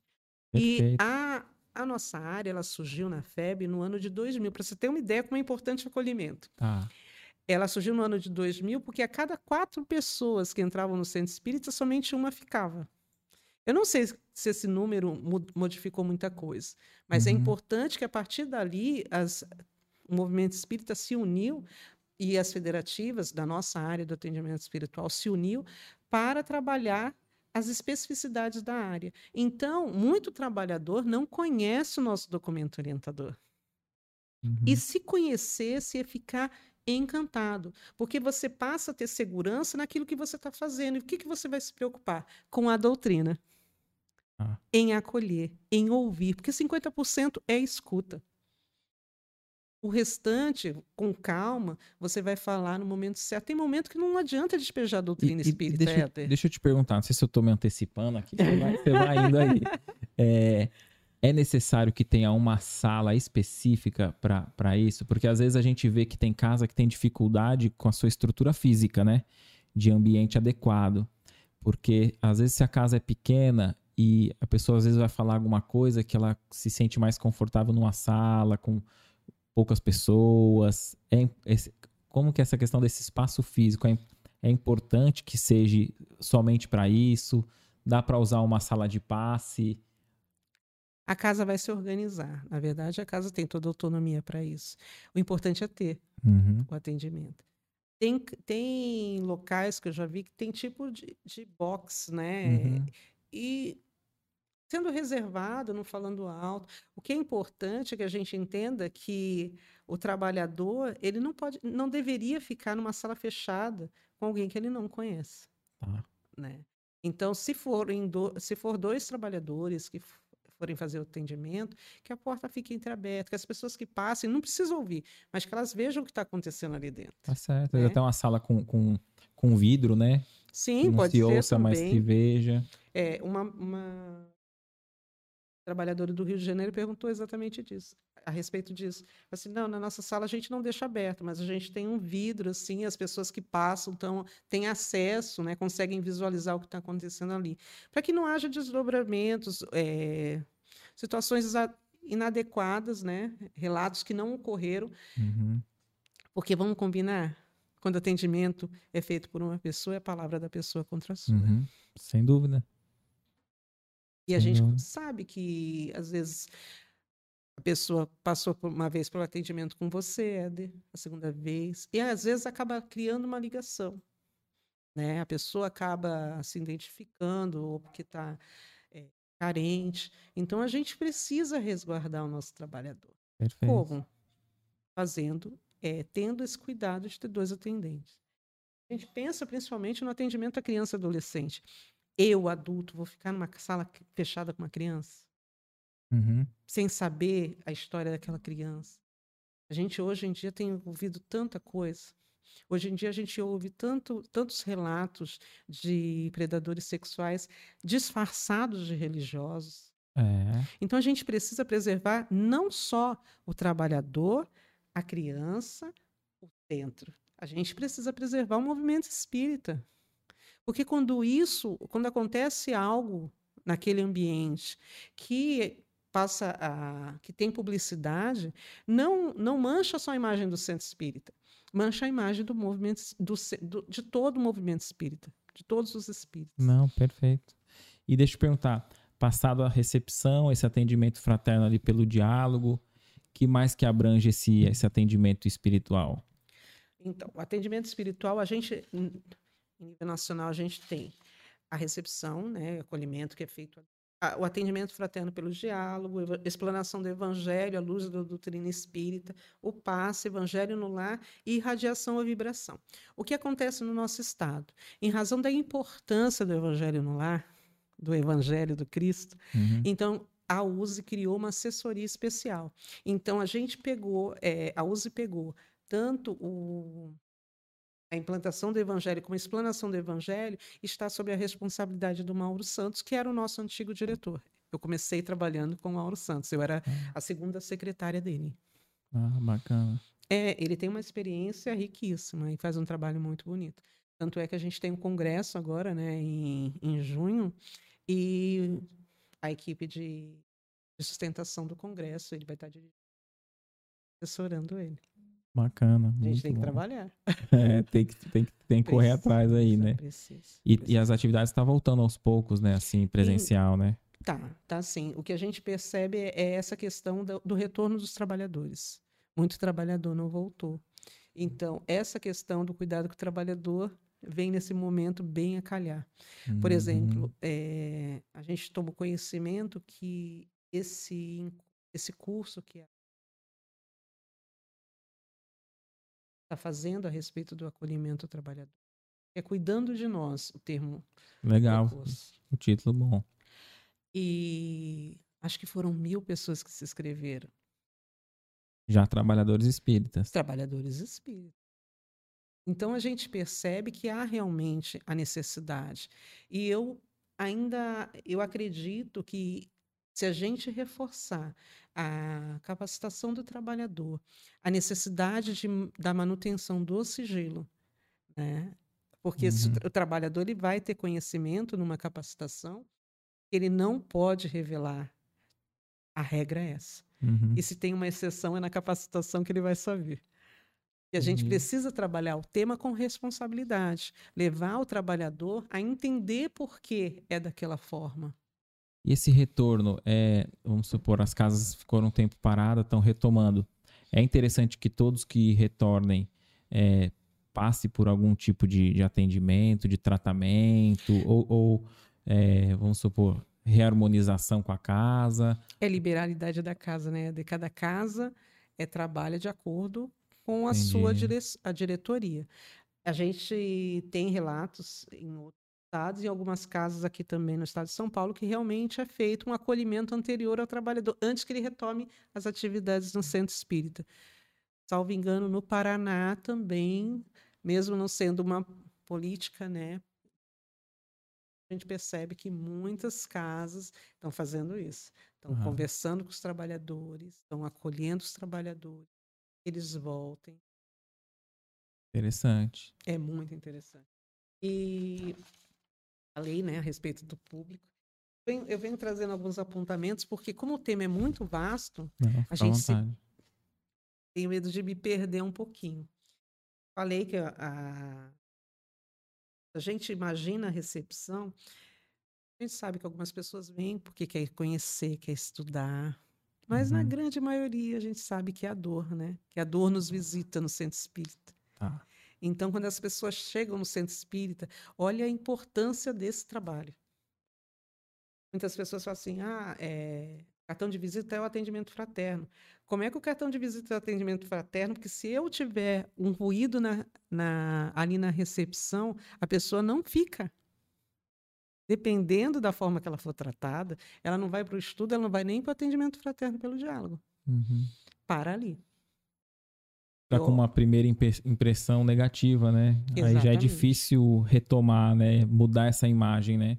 Perfeito. E a, a nossa área, ela surgiu na FEB no ano de 2000, para você ter uma ideia como é importante o acolhimento. Tá. Ela surgiu no ano de 2000 porque a cada quatro pessoas que entravam no centro espírita, somente uma ficava. Eu não sei se esse número modificou muita coisa, mas é uhum. é importante que a partir dali as, o movimento espírita se uniu e as federativas da nossa área do atendimento espiritual se uniu para trabalhar as especificidades da área. Então, muito trabalhador não conhece o nosso documento orientador. Uhum. E se conhecesse, ia ficar encantado, porque você passa a ter segurança naquilo que você está fazendo. E o que, que você vai se preocupar? Com a doutrina. Ah. Em acolher, em ouvir, porque 50% é escuta. O restante, com calma, você vai falar no momento certo. Tem momento que não adianta despejar a doutrina e, espírita. Deixa, deixa, eu te perguntar, não sei se eu estou me antecipando aqui, você vai, você vai indo aí. É, é necessário que tenha uma sala específica para isso? Porque às vezes a gente vê que tem casa que tem dificuldade com a sua estrutura física, né? De ambiente adequado. Porque às vezes se a casa é pequena e a pessoa às vezes vai falar alguma coisa que ela se sente mais confortável numa sala, com poucas pessoas. É, é, como que essa questão desse espaço físico é, é importante que seja somente para isso? Dá para usar uma sala de passe? A casa vai se organizar. Na verdade, a casa tem toda a autonomia para isso. O importante é ter uhum. o atendimento. Tem, tem locais que eu já vi que tem tipo de, de box, né? Uhum. E sendo reservado, não falando alto. O que é importante é que a gente entenda que o trabalhador ele não pode, não deveria ficar numa sala fechada com alguém que ele não conhece, tá. né? Então, se forem do, se for dois trabalhadores que forem fazer o atendimento, que a porta fique entreaberta, que as pessoas que passem não precisam ouvir, mas que elas vejam o que está acontecendo ali dentro. Tá certo. Né? Até uma sala com, com, com vidro, né? Sim, que não pode se ser ouça, também. mas que veja. É, uma, uma trabalhadora do Rio de Janeiro perguntou exatamente disso, a respeito disso. Assim, não, na nossa sala a gente não deixa aberto, mas a gente tem um vidro, assim, as pessoas que passam então, têm acesso, né, conseguem visualizar o que está acontecendo ali. Para que não haja desdobramentos, é, situações inadequadas, né, relatos que não ocorreram, uhum. porque vamos combinar, quando atendimento é feito por uma pessoa, é a palavra da pessoa contra a sua. Uhum. Sem dúvida. E a gente uhum. sabe que, às vezes, a pessoa passou uma vez pelo atendimento com você, Éder, a segunda vez, e às vezes acaba criando uma ligação. Né? A pessoa acaba se identificando, ou porque está é, carente. Então, a gente precisa resguardar o nosso trabalhador. Perfeito. Como? Fazendo, é, tendo esse cuidado de ter dois atendentes. A gente pensa principalmente no atendimento à criança e adolescente eu, adulto, vou ficar numa sala fechada com uma criança? Uhum. Sem saber a história daquela criança. A gente hoje em dia tem ouvido tanta coisa. Hoje em dia a gente ouve tanto, tantos relatos de predadores sexuais disfarçados de religiosos. É. Então a gente precisa preservar não só o trabalhador, a criança, o centro. A gente precisa preservar o movimento espírita. Porque quando isso, quando acontece algo naquele ambiente que passa a que tem publicidade, não não mancha só a imagem do centro espírita, mancha a imagem do movimento do, do, de todo o movimento espírita, de todos os espíritos. Não, perfeito. E deixa eu perguntar, passado a recepção, esse atendimento fraterno ali pelo diálogo, que mais que abrange esse esse atendimento espiritual? Então, o atendimento espiritual, a gente em nível nacional, a gente tem a recepção, né, acolhimento que é feito, o atendimento fraterno pelo diálogo, explanação do evangelho à luz da doutrina espírita, o passe, evangelho no lar e irradiação ou vibração. O que acontece no nosso estado? Em razão da importância do evangelho no lar, do evangelho do Cristo, uhum. então a USE criou uma assessoria especial. Então a gente pegou, é, a USE pegou tanto o a implantação do evangelho como a explanação do evangelho está sob a responsabilidade do Mauro Santos, que era o nosso antigo diretor. Eu comecei trabalhando com o Mauro Santos, eu era ah. a segunda secretária dele. Ah, bacana. É, ele tem uma experiência riquíssima e faz um trabalho muito bonito. Tanto é que a gente tem um congresso agora, né, em, em junho, e a equipe de, de sustentação do congresso, ele vai estar assessorando ele. Bacana. A gente tem que bom. trabalhar. É, tem que, tem que, tem que correr atrás aí, né? Precisa, E, precisa. e as atividades estão voltando aos poucos, né? Assim, presencial, né? Tá, tá sim. O que a gente percebe é é essa questão do, do retorno dos trabalhadores. Muito trabalhador não voltou. Então, essa questão do cuidado com o trabalhador vem nesse momento bem a calhar. Por Uhum. exemplo, eh, a gente toma conhecimento que esse, esse curso que está fazendo a respeito do acolhimento ao trabalhador é cuidando de nós, o termo Legal. propôs. O título bom. E acho que foram mil pessoas que se inscreveram. Já trabalhadores espíritas. trabalhadores espíritas. Então a gente percebe que há realmente a necessidade. E eu ainda eu acredito que se a gente reforçar a capacitação do trabalhador, a necessidade de, da manutenção do sigilo, né? Porque Uhum. o trabalhador ele vai ter conhecimento numa capacitação, ele não pode revelar. A regra é essa. Uhum. E se tem uma exceção, é na capacitação que ele vai saber. E a gente Entendi. precisa trabalhar o tema com responsabilidade, levar o trabalhador a entender por que é daquela forma. E esse retorno, é, vamos supor, as casas ficaram um tempo paradas, estão retomando. É interessante que todos que retornem é, passe por algum tipo de, de atendimento, de tratamento, ou, ou, é, vamos supor, reharmonização com a casa. É liberalidade da casa, né? De cada casa é trabalha de acordo com a sua Entendi. dire a diretoria. A gente tem relatos em outros estados e algumas casas aqui também no estado de São Paulo que realmente é feito um acolhimento anterior ao trabalhador, antes que ele retome as atividades no centro espírita. Salvo engano, no Paraná também, mesmo não sendo uma política, né? A gente percebe que muitas casas estão fazendo isso. Estão Aham. conversando com os trabalhadores, estão acolhendo os trabalhadores, eles voltem. Interessante. É muito interessante. E falei, né, a respeito do público. Eu venho trazendo alguns apontamentos, porque como o tema é muito vasto, Não, à gente se- tenho medo de me perder um pouquinho. Falei que a, a, a gente imagina a recepção, a gente sabe que algumas pessoas vêm porque quer conhecer, quer estudar, mas na Uhum. grande maioria a gente sabe que é a dor, né? Que a dor nos visita no centro espírita. Tá. Então, quando as pessoas chegam no centro espírita, olha a importância desse trabalho. Muitas pessoas falam assim: ah, é, cartão de visita é o atendimento fraterno. Como é que o cartão de visita é o atendimento fraterno? Porque se eu tiver um ruído na, na- ali na recepção, a pessoa não fica. Dependendo da forma que ela for tratada, ela não vai para o estudo, ela não vai nem para o atendimento fraterno pelo diálogo. Uhum. Para ali. Tá com uma primeira impressão negativa, né? Aí já é Exatamente. difícil retomar, né? Mudar essa imagem, né?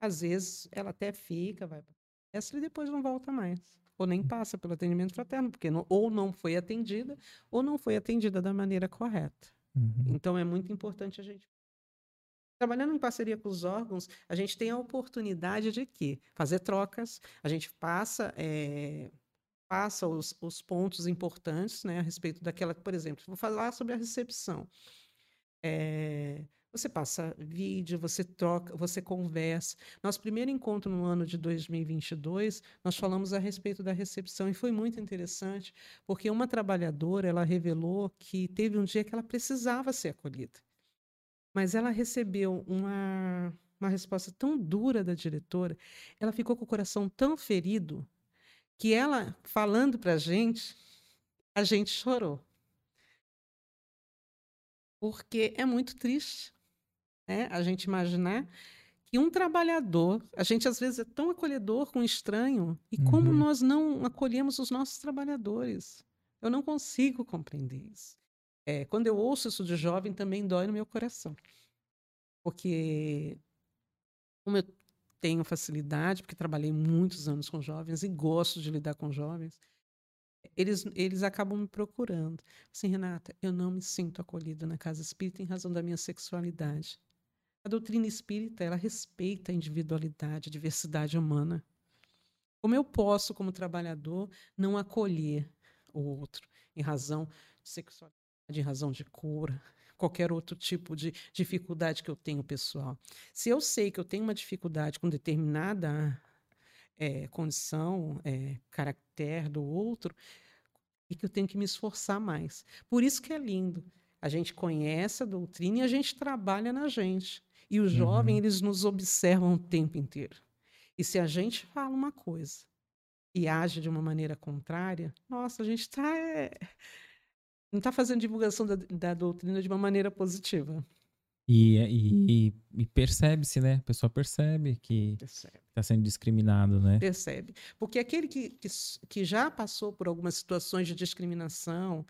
Às vezes ela até fica, vai para essa e depois não volta mais. Ou nem passa pelo atendimento fraterno, porque não- ou não foi atendida, ou não foi atendida da maneira correta. Uhum. Então é muito importante a gente. Trabalhando em parceria com os órgãos, a gente tem a oportunidade de quê? Fazer trocas, a gente passa, eh, passa os, os pontos importantes né, a respeito daquela. Por exemplo, vou falar sobre a recepção. Eh, você passa vídeo, você troca, você conversa. Nosso primeiro encontro no ano de 2022, nós falamos a respeito da recepção e foi muito interessante, porque uma trabalhadora, ela revelou que teve um dia que ela precisava ser acolhida. Mas ela recebeu uma, uma resposta tão dura da diretora, ela ficou com o coração tão ferido, que ela, falando para a gente, a gente chorou. Porque é muito triste né? a gente imaginar que um trabalhador, a gente às vezes é tão acolhedor com o estranho, e como Uhum. nós não acolhemos os nossos trabalhadores. Eu não consigo compreender isso. É, quando eu ouço isso de jovem, também dói no meu coração. Porque, como eu tenho facilidade, porque trabalhei muitos anos com jovens e gosto de lidar com jovens, eles, eles acabam me procurando. Assim, Renata, eu não me sinto acolhida na casa espírita em razão da minha sexualidade. A doutrina espírita, ela respeita a individualidade, a diversidade humana. Como eu posso, como trabalhador, não acolher o outro em razão de sexualidade, em razão de cura, qualquer outro tipo de dificuldade que eu tenho pessoal. Se eu sei que eu tenho uma dificuldade com determinada é, condição, é, caractere do outro, e que eu tenho que me esforçar mais. Por isso que é lindo. A gente conhece a doutrina e a gente trabalha na gente. E os uhum. jovens, eles nos observam o tempo inteiro. E se a gente fala uma coisa e age de uma maneira contrária, nossa, a gente está é, não está fazendo divulgação da, da doutrina de uma maneira positiva. E, e, e percebe-se, né? A pessoa percebe que está sendo discriminado, né? Percebe. Porque aquele que, que, que, já passou por algumas situações de discriminação,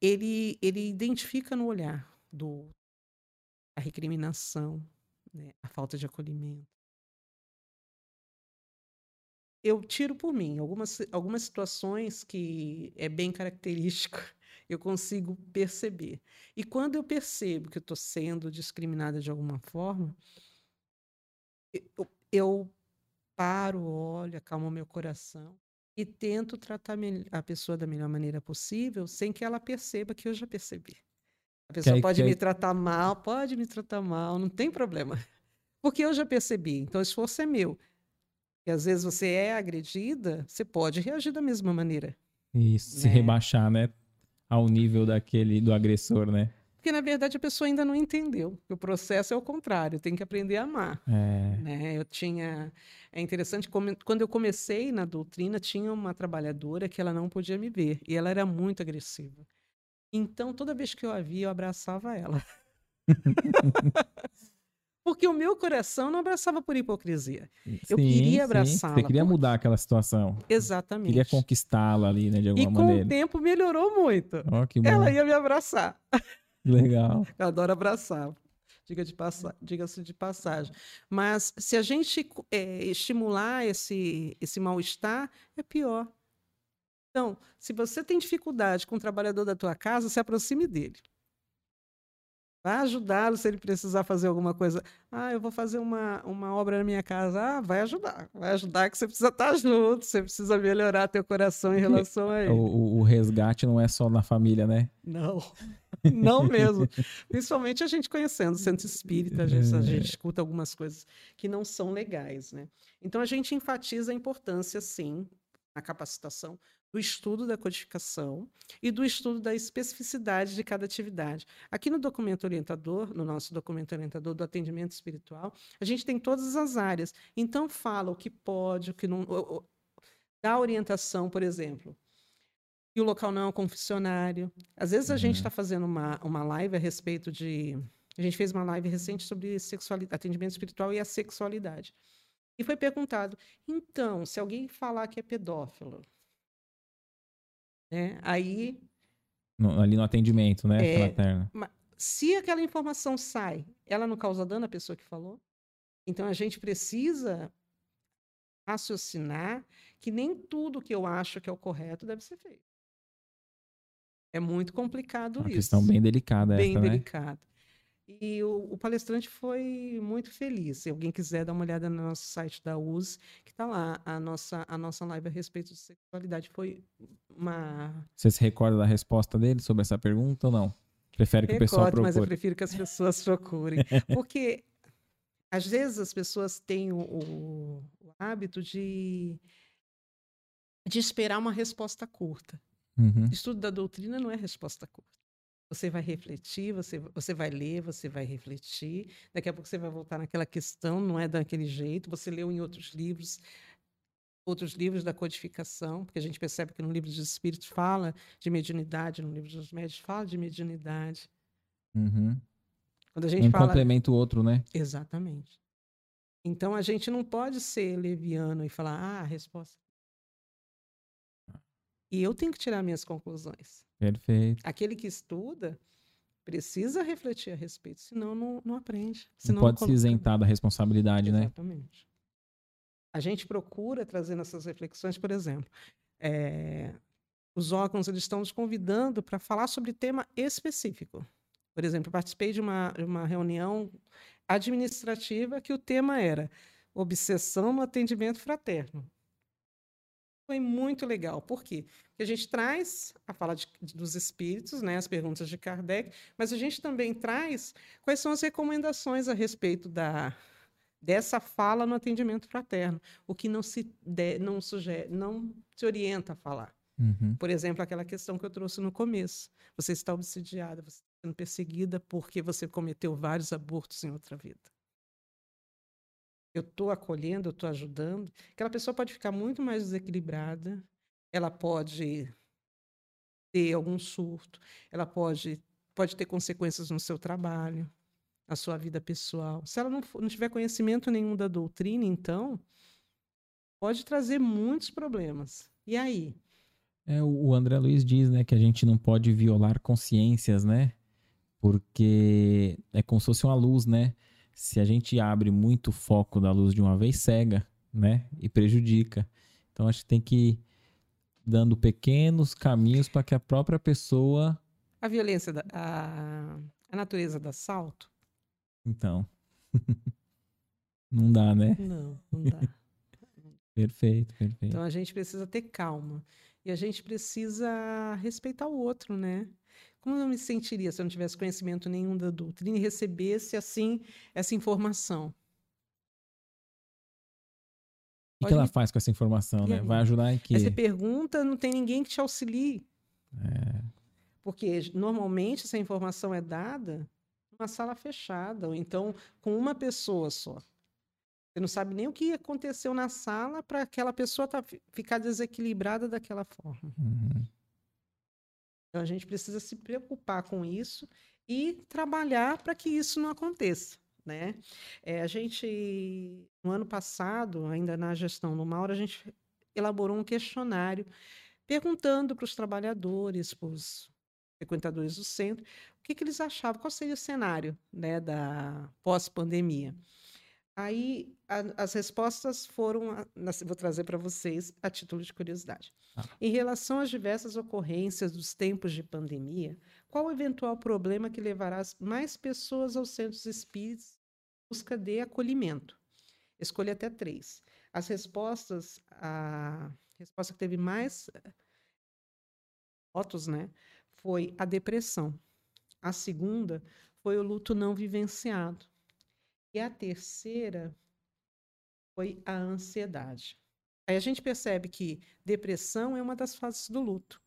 ele, ele identifica no olhar do a recriminação, né? a falta de acolhimento. Eu tiro por mim algumas, algumas situações que é bem característico eu consigo perceber. E quando eu percebo que eu estou sendo discriminada de alguma forma, eu, eu paro, olho, acalmo meu coração e tento tratar a pessoa da melhor maneira possível, sem que ela perceba que eu já percebi. A pessoa que pode que me tratar mal, pode me tratar mal, não tem problema. Porque eu já percebi, então o esforço é meu. E às vezes você é agredida, você pode reagir da mesma maneira. Isso, né? se rebaixar, né? Ao nível daquele do agressor, né? Porque, na verdade, a pessoa ainda não entendeu. O processo é o contrário, tem que aprender a amar. É. Né? Eu tinha. É interessante, quando eu comecei na doutrina, tinha uma trabalhadora que ela não podia me ver. E ela era muito agressiva. Então, toda vez que eu a via, eu abraçava ela. Porque o meu coração não abraçava por hipocrisia. Sim, eu queria abraçá-la. Você queria por... mudar aquela situação. Exatamente. Queria conquistá-la ali, né, de alguma e maneira. E com o tempo melhorou muito. Oh, Ela ia me abraçar. Legal. Eu adoro abraçar. Diga-se de, passa... Diga de passagem. Mas se a gente é, estimular esse, esse mal-estar, é pior. Então, se você tem dificuldade com o trabalhador da tua casa, se aproxime dele. Vai ajudá-lo se ele precisar fazer alguma coisa. Ah, eu vou fazer uma, uma obra na minha casa. Ah, vai ajudar. Vai ajudar que você precisa estar junto, você precisa melhorar teu coração em relação a ele. O, o resgate não é só na família, né? Não, não mesmo. Principalmente a gente conhecendo o centro espírita, a gente, a gente escuta algumas coisas que não são legais, né? Então a gente enfatiza a importância, sim, na capacitação do estudo da codificação e do estudo da especificidade de cada atividade. Aqui no documento orientador, no nosso documento orientador do atendimento espiritual, a gente tem todas as áreas. Então, fala o que pode, o que não. Dá orientação, por exemplo. E o local não é um confessionário. Às vezes a uhum. gente está fazendo uma, uma live a respeito de. A gente fez uma live recente sobre sexualidade, atendimento espiritual e a sexualidade. E foi perguntado: então, se alguém falar que é pedófilo, né? Aí. No, ali no atendimento, né? É, se aquela informação sai, ela não causa dano à pessoa que falou? Então a gente precisa raciocinar que nem tudo que eu acho que é o correto deve ser feito. É muito complicado Uma isso. Uma questão bem delicada bem essa, delicada. Né? E o, o, palestrante foi muito feliz. Se alguém quiser dar uma olhada no nosso site da US, que está lá, a nossa, a nossa live a respeito de sexualidade. Foi uma. Você se recorda da resposta dele sobre essa pergunta ou não? Prefere que Recordo, o pessoal procure? mas eu prefiro que as pessoas procurem. Porque às vezes as pessoas têm o, o, o hábito de, de esperar uma resposta curta. Uhum. Estudo da doutrina não é resposta curta. Você vai refletir, você, você vai ler, você vai refletir. Daqui a pouco você vai voltar naquela questão, não é daquele jeito. Você leu em outros livros, outros livros da codificação, porque a gente percebe que no livro dos Espíritos fala de mediunidade, no livro dos Médios fala de mediunidade. Uhum. Quando a gente um fala... complementa o outro, né? Exatamente. Então a gente não pode ser leviano e falar, ah, a resposta. E eu tenho que tirar minhas conclusões. Perfeito. Aquele que estuda precisa refletir a respeito, senão não, não aprende. Senão não pode não se isentar da responsabilidade, Exatamente. né? Exatamente. A gente procura trazer nessas reflexões, por exemplo, é, os órgãos eles estão nos convidando para falar sobre tema específico. Por exemplo, participei de uma, uma reunião administrativa que o tema era obsessão no atendimento fraterno. Foi muito legal. Por quê? Porque a gente traz a fala de, dos espíritos, né, as perguntas de Kardec, mas a gente também traz quais são as recomendações a respeito da, dessa fala no atendimento fraterno, o que não se, de, não, sugere, não se orienta a falar. Uhum. Por exemplo, aquela questão que eu trouxe no começo. Você está obsidiada, você está sendo perseguida porque você cometeu vários abortos em outra vida eu estou acolhendo, eu estou ajudando, aquela pessoa pode ficar muito mais desequilibrada, ela pode ter algum surto, ela pode, pode ter consequências no seu trabalho, na sua vida pessoal. Se ela não, for, não tiver conhecimento nenhum da doutrina, então, pode trazer muitos problemas. E aí? É, o André Luiz diz né, que a gente não pode violar consciências, né? Porque é como se fosse uma luz, né? Se a gente abre muito foco da luz de uma vez, cega, né? E prejudica. Então acho que tem que ir dando pequenos caminhos para que a própria pessoa. A violência, da, a, a natureza do assalto? Então. não dá, né? Não, não dá. perfeito, perfeito. Então a gente precisa ter calma. E a gente precisa respeitar o outro, né? Como eu me sentiria se eu não tivesse conhecimento nenhum da doutrina e recebesse, assim, essa informação? O que, ela faz com essa informação, né? Vai ajudar em quê? Aí você pergunta, não tem ninguém que te auxilie. É. Porque normalmente essa informação é dada numa sala fechada, ou então com uma pessoa só. Você não sabe nem o que aconteceu na sala para aquela pessoa tá, ficar desequilibrada daquela forma. Uhum. Então a gente precisa se preocupar com isso e trabalhar para que isso não aconteça. Né? É, a gente, no ano passado, ainda na gestão do Mauro, a gente elaborou um questionário perguntando para os trabalhadores, para os frequentadores do centro, o que, que eles achavam, qual seria o cenário né, da pós-pandemia. Aí a, as respostas foram, a, vou trazer para vocês a título de curiosidade. Ah. Em relação às diversas ocorrências dos tempos de pandemia, qual o eventual problema que levará mais pessoas aos centros espíritas em busca de acolhimento? Escolhi até três. As respostas, a resposta que teve mais votos, né, foi a depressão. A segunda foi o luto não vivenciado. E a terceira foi a ansiedade. Aí a gente percebe que depressão é uma das fases do luto.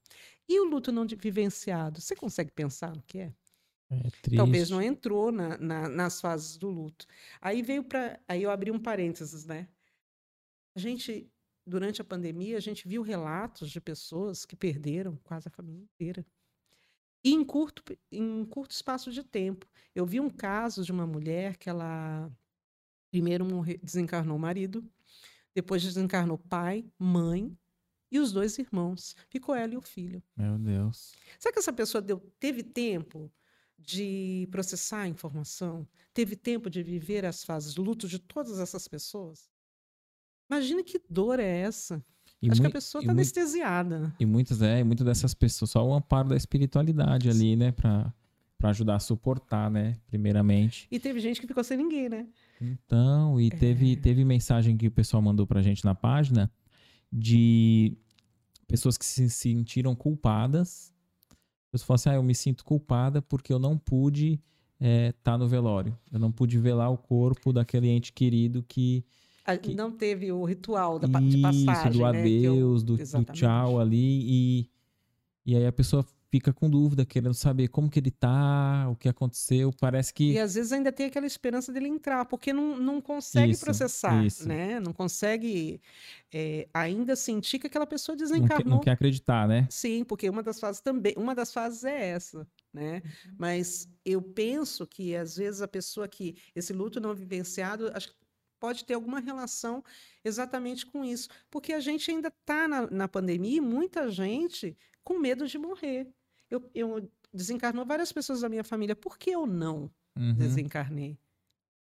E o luto não vivenciado, você consegue pensar no que é? É Talvez não entrou na, na, nas fases do luto. Aí veio para. Aí eu abri um parênteses, né? A gente, durante a pandemia, a gente viu relatos de pessoas que perderam quase a família inteira. E em curto, em curto espaço de tempo. Eu vi um caso de uma mulher que ela primeiro desencarnou o marido, depois desencarnou pai, mãe e os dois irmãos. Ficou ela e o filho. Meu Deus. Será que essa pessoa deu, teve tempo de processar a informação? Teve tempo de viver as fases luto de todas essas pessoas? Imagina que dor é essa. E Acho que a pessoa está anestesiada. E muitas, é, e muitas dessas pessoas, só o amparo da espiritualidade ali, né? Para ajudar a suportar, né? Primeiramente. E teve gente que ficou sem ninguém, né? Então, e é. teve, teve mensagem que o pessoal mandou pra gente na página de pessoas que se sentiram culpadas. Pessoas falaram assim: ah, eu me sinto culpada porque eu não pude estar é, tá no velório. Eu não pude velar o corpo daquele ente querido que que... Não teve o ritual da, Isso, de passagem, do né, adeus, né? eu... do, do, tchau ali. E, e aí a pessoa fica com dúvida, querendo saber como que ele tá, o que aconteceu. Parece que. E às vezes ainda tem aquela esperança dele entrar, porque não, não consegue isso, processar, isso. né? Não consegue é, ainda sentir que aquela pessoa desencarnou. Não quer, não quer, acreditar, né? Sim, porque uma das fases também, uma das fases é essa. Né? Uhum. Mas eu penso que às vezes a pessoa que esse luto não vivenciado, acho que pode ter alguma relação exatamente com isso. Porque a gente ainda está na, na, pandemia e muita gente com medo de morrer. Eu, eu desencarnou várias pessoas da minha família. Por que eu não uhum. desencarnei?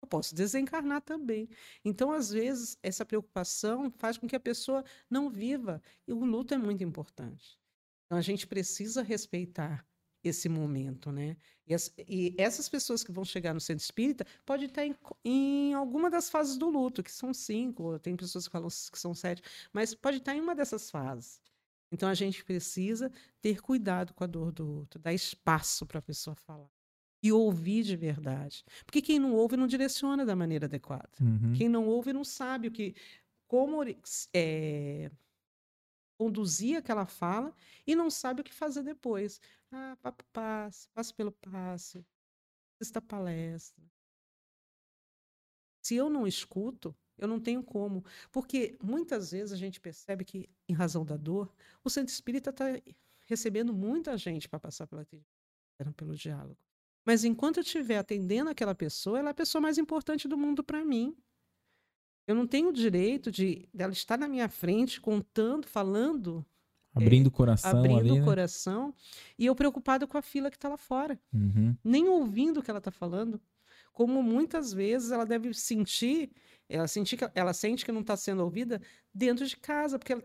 Eu posso desencarnar também. Então, às vezes, essa preocupação faz com que a pessoa não viva. E o luto é muito importante. Então a gente precisa respeitar esse momento, né? E, as, e, essas pessoas que vão chegar no centro espírita podem estar em, em, alguma das fases do luto, que são cinco, tem pessoas que falam que são sete, mas pode estar em uma dessas fases. Então a gente precisa ter cuidado com a dor do outro, dar espaço para a pessoa falar e ouvir de verdade. Porque quem não ouve não direciona da maneira adequada. Uhum. Quem não ouve não sabe o que, como é, conduzir aquela fala e não sabe o que fazer depois. Ah, papo passe, passe pelo passe, esta palestra. Se eu não escuto, eu não tenho como. Porque muitas vezes a gente percebe que, em razão da dor, o centro espírita está recebendo muita gente para passar pela, pelo diálogo. Mas enquanto eu estiver atendendo aquela pessoa, ela é a pessoa mais importante do mundo para mim. Eu não tenho o direito de dela estar na minha frente, contando, falando. Abrindo o é, coração. Abrindo ali, o né? coração. E eu preocupada com a fila que está lá fora. Uhum. Nem ouvindo o que ela está falando. Como muitas vezes ela deve sentir, ela, sentir que, ela sente que não está sendo ouvida dentro de casa, porque ela,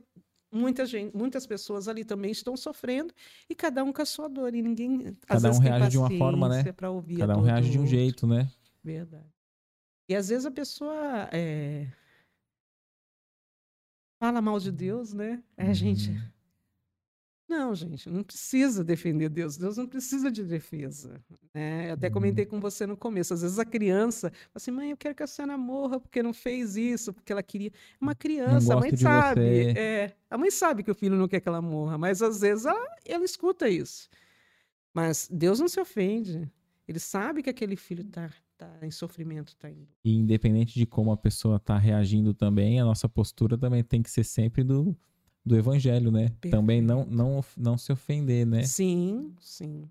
muita gente, muitas pessoas ali também estão sofrendo e cada um com a sua dor e ninguém cada um reage de uma forma, né? Cada um reage de um jeito, né? Verdade. E às vezes a pessoa é... fala mal de Deus, né? É, uhum. gente. Não, gente, não precisa defender Deus. Deus não precisa de defesa. Né? Eu até comentei uhum. com você no começo. Às vezes a criança fala assim, mãe, eu quero que a senhora morra porque não fez isso, porque ela queria. É uma criança, a mãe sabe. É, a mãe sabe que o filho não quer que ela morra, mas às vezes ela, ela escuta isso. Mas Deus não se ofende. Ele sabe que aquele filho está tá em sofrimento, tá indo. E independente de como a pessoa está reagindo também, a nossa postura também tem que ser sempre do, do evangelho, né? Perfeito. Também não, não, não se ofender, né? Sim, sim.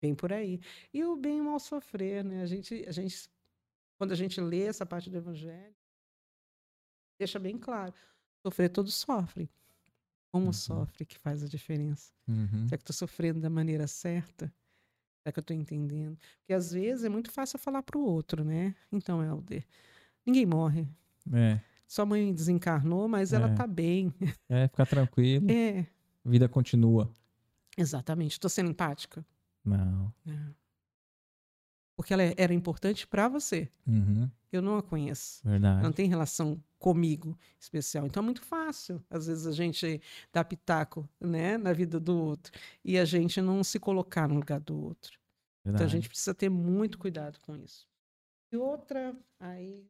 Bem por aí. E o bem e o mal sofrer, né? A gente, a gente, quando a gente lê essa parte do evangelho, deixa bem claro. Sofrer todos sofrem. Como uhum. sofre que faz a diferença. Uhum. Será que estou sofrendo da maneira certa? Será que eu estou entendendo? Porque às vezes é muito fácil falar para o outro, né? Então, Helder, ninguém morre. É. Sua mãe desencarnou, mas é. ela tá bem. É, fica tranquilo. É. A vida continua. Exatamente. Estou sendo empática? Não. É. Porque ela era importante para você. Uhum. Eu não a conheço. Verdade. Não tem relação comigo especial. Então é muito fácil, às vezes, a gente dar pitaco né, na vida do outro e a gente não se colocar no lugar do outro. Verdade. Então a gente precisa ter muito cuidado com isso. E outra, aí.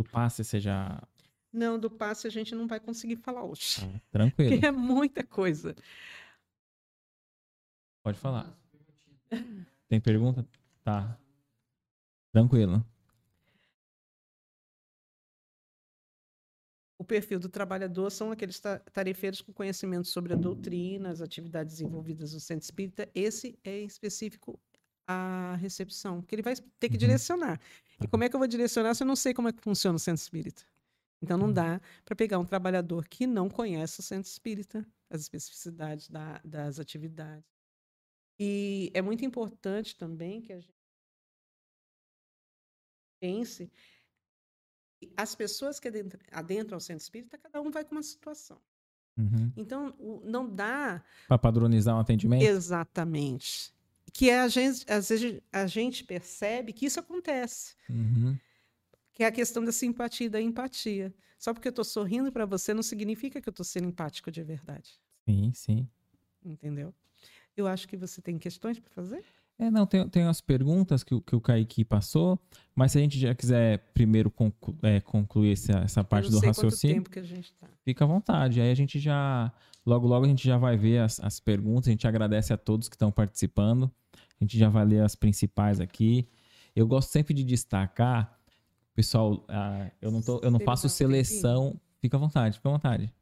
Do passe já. Não, do passe a gente não vai conseguir falar hoje. Ah, tranquilo. Porque é muita coisa. Pode falar. Tem pergunta? Tá. Tranquilo. O perfil do trabalhador são aqueles tarefeiros com conhecimento sobre a doutrina, as atividades desenvolvidas no centro espírita. Esse é específico à recepção, que ele vai ter que uhum. direcionar. E como é que eu vou direcionar se eu não sei como é que funciona o centro espírita? Então não uhum. dá para pegar um trabalhador que não conhece o centro espírita, as especificidades da, das atividades. E é muito importante também que a gente pense as pessoas que adentram ao centro espírita, cada um vai com uma situação. Uhum. Então, não dá. Para padronizar um atendimento? Exatamente. Que a gente, às vezes a gente percebe que isso acontece. Uhum. Que é a questão da simpatia e da empatia. Só porque eu estou sorrindo para você não significa que eu estou sendo empático de verdade. Sim, sim. Entendeu? Eu acho que você tem questões para fazer? É, não, tem, tem umas perguntas que, que o Kaique passou, mas se a gente já quiser primeiro conclu, é, concluir essa, essa parte do raciocínio. Tá. Fica à vontade. Aí a gente já. Logo, logo a gente já vai ver as, as perguntas. A gente agradece a todos que estão participando. A gente já vai ler as principais aqui. Eu gosto sempre de destacar, pessoal, ah, eu não, tô, eu não faço seleção. Fica à vontade, fica à vontade.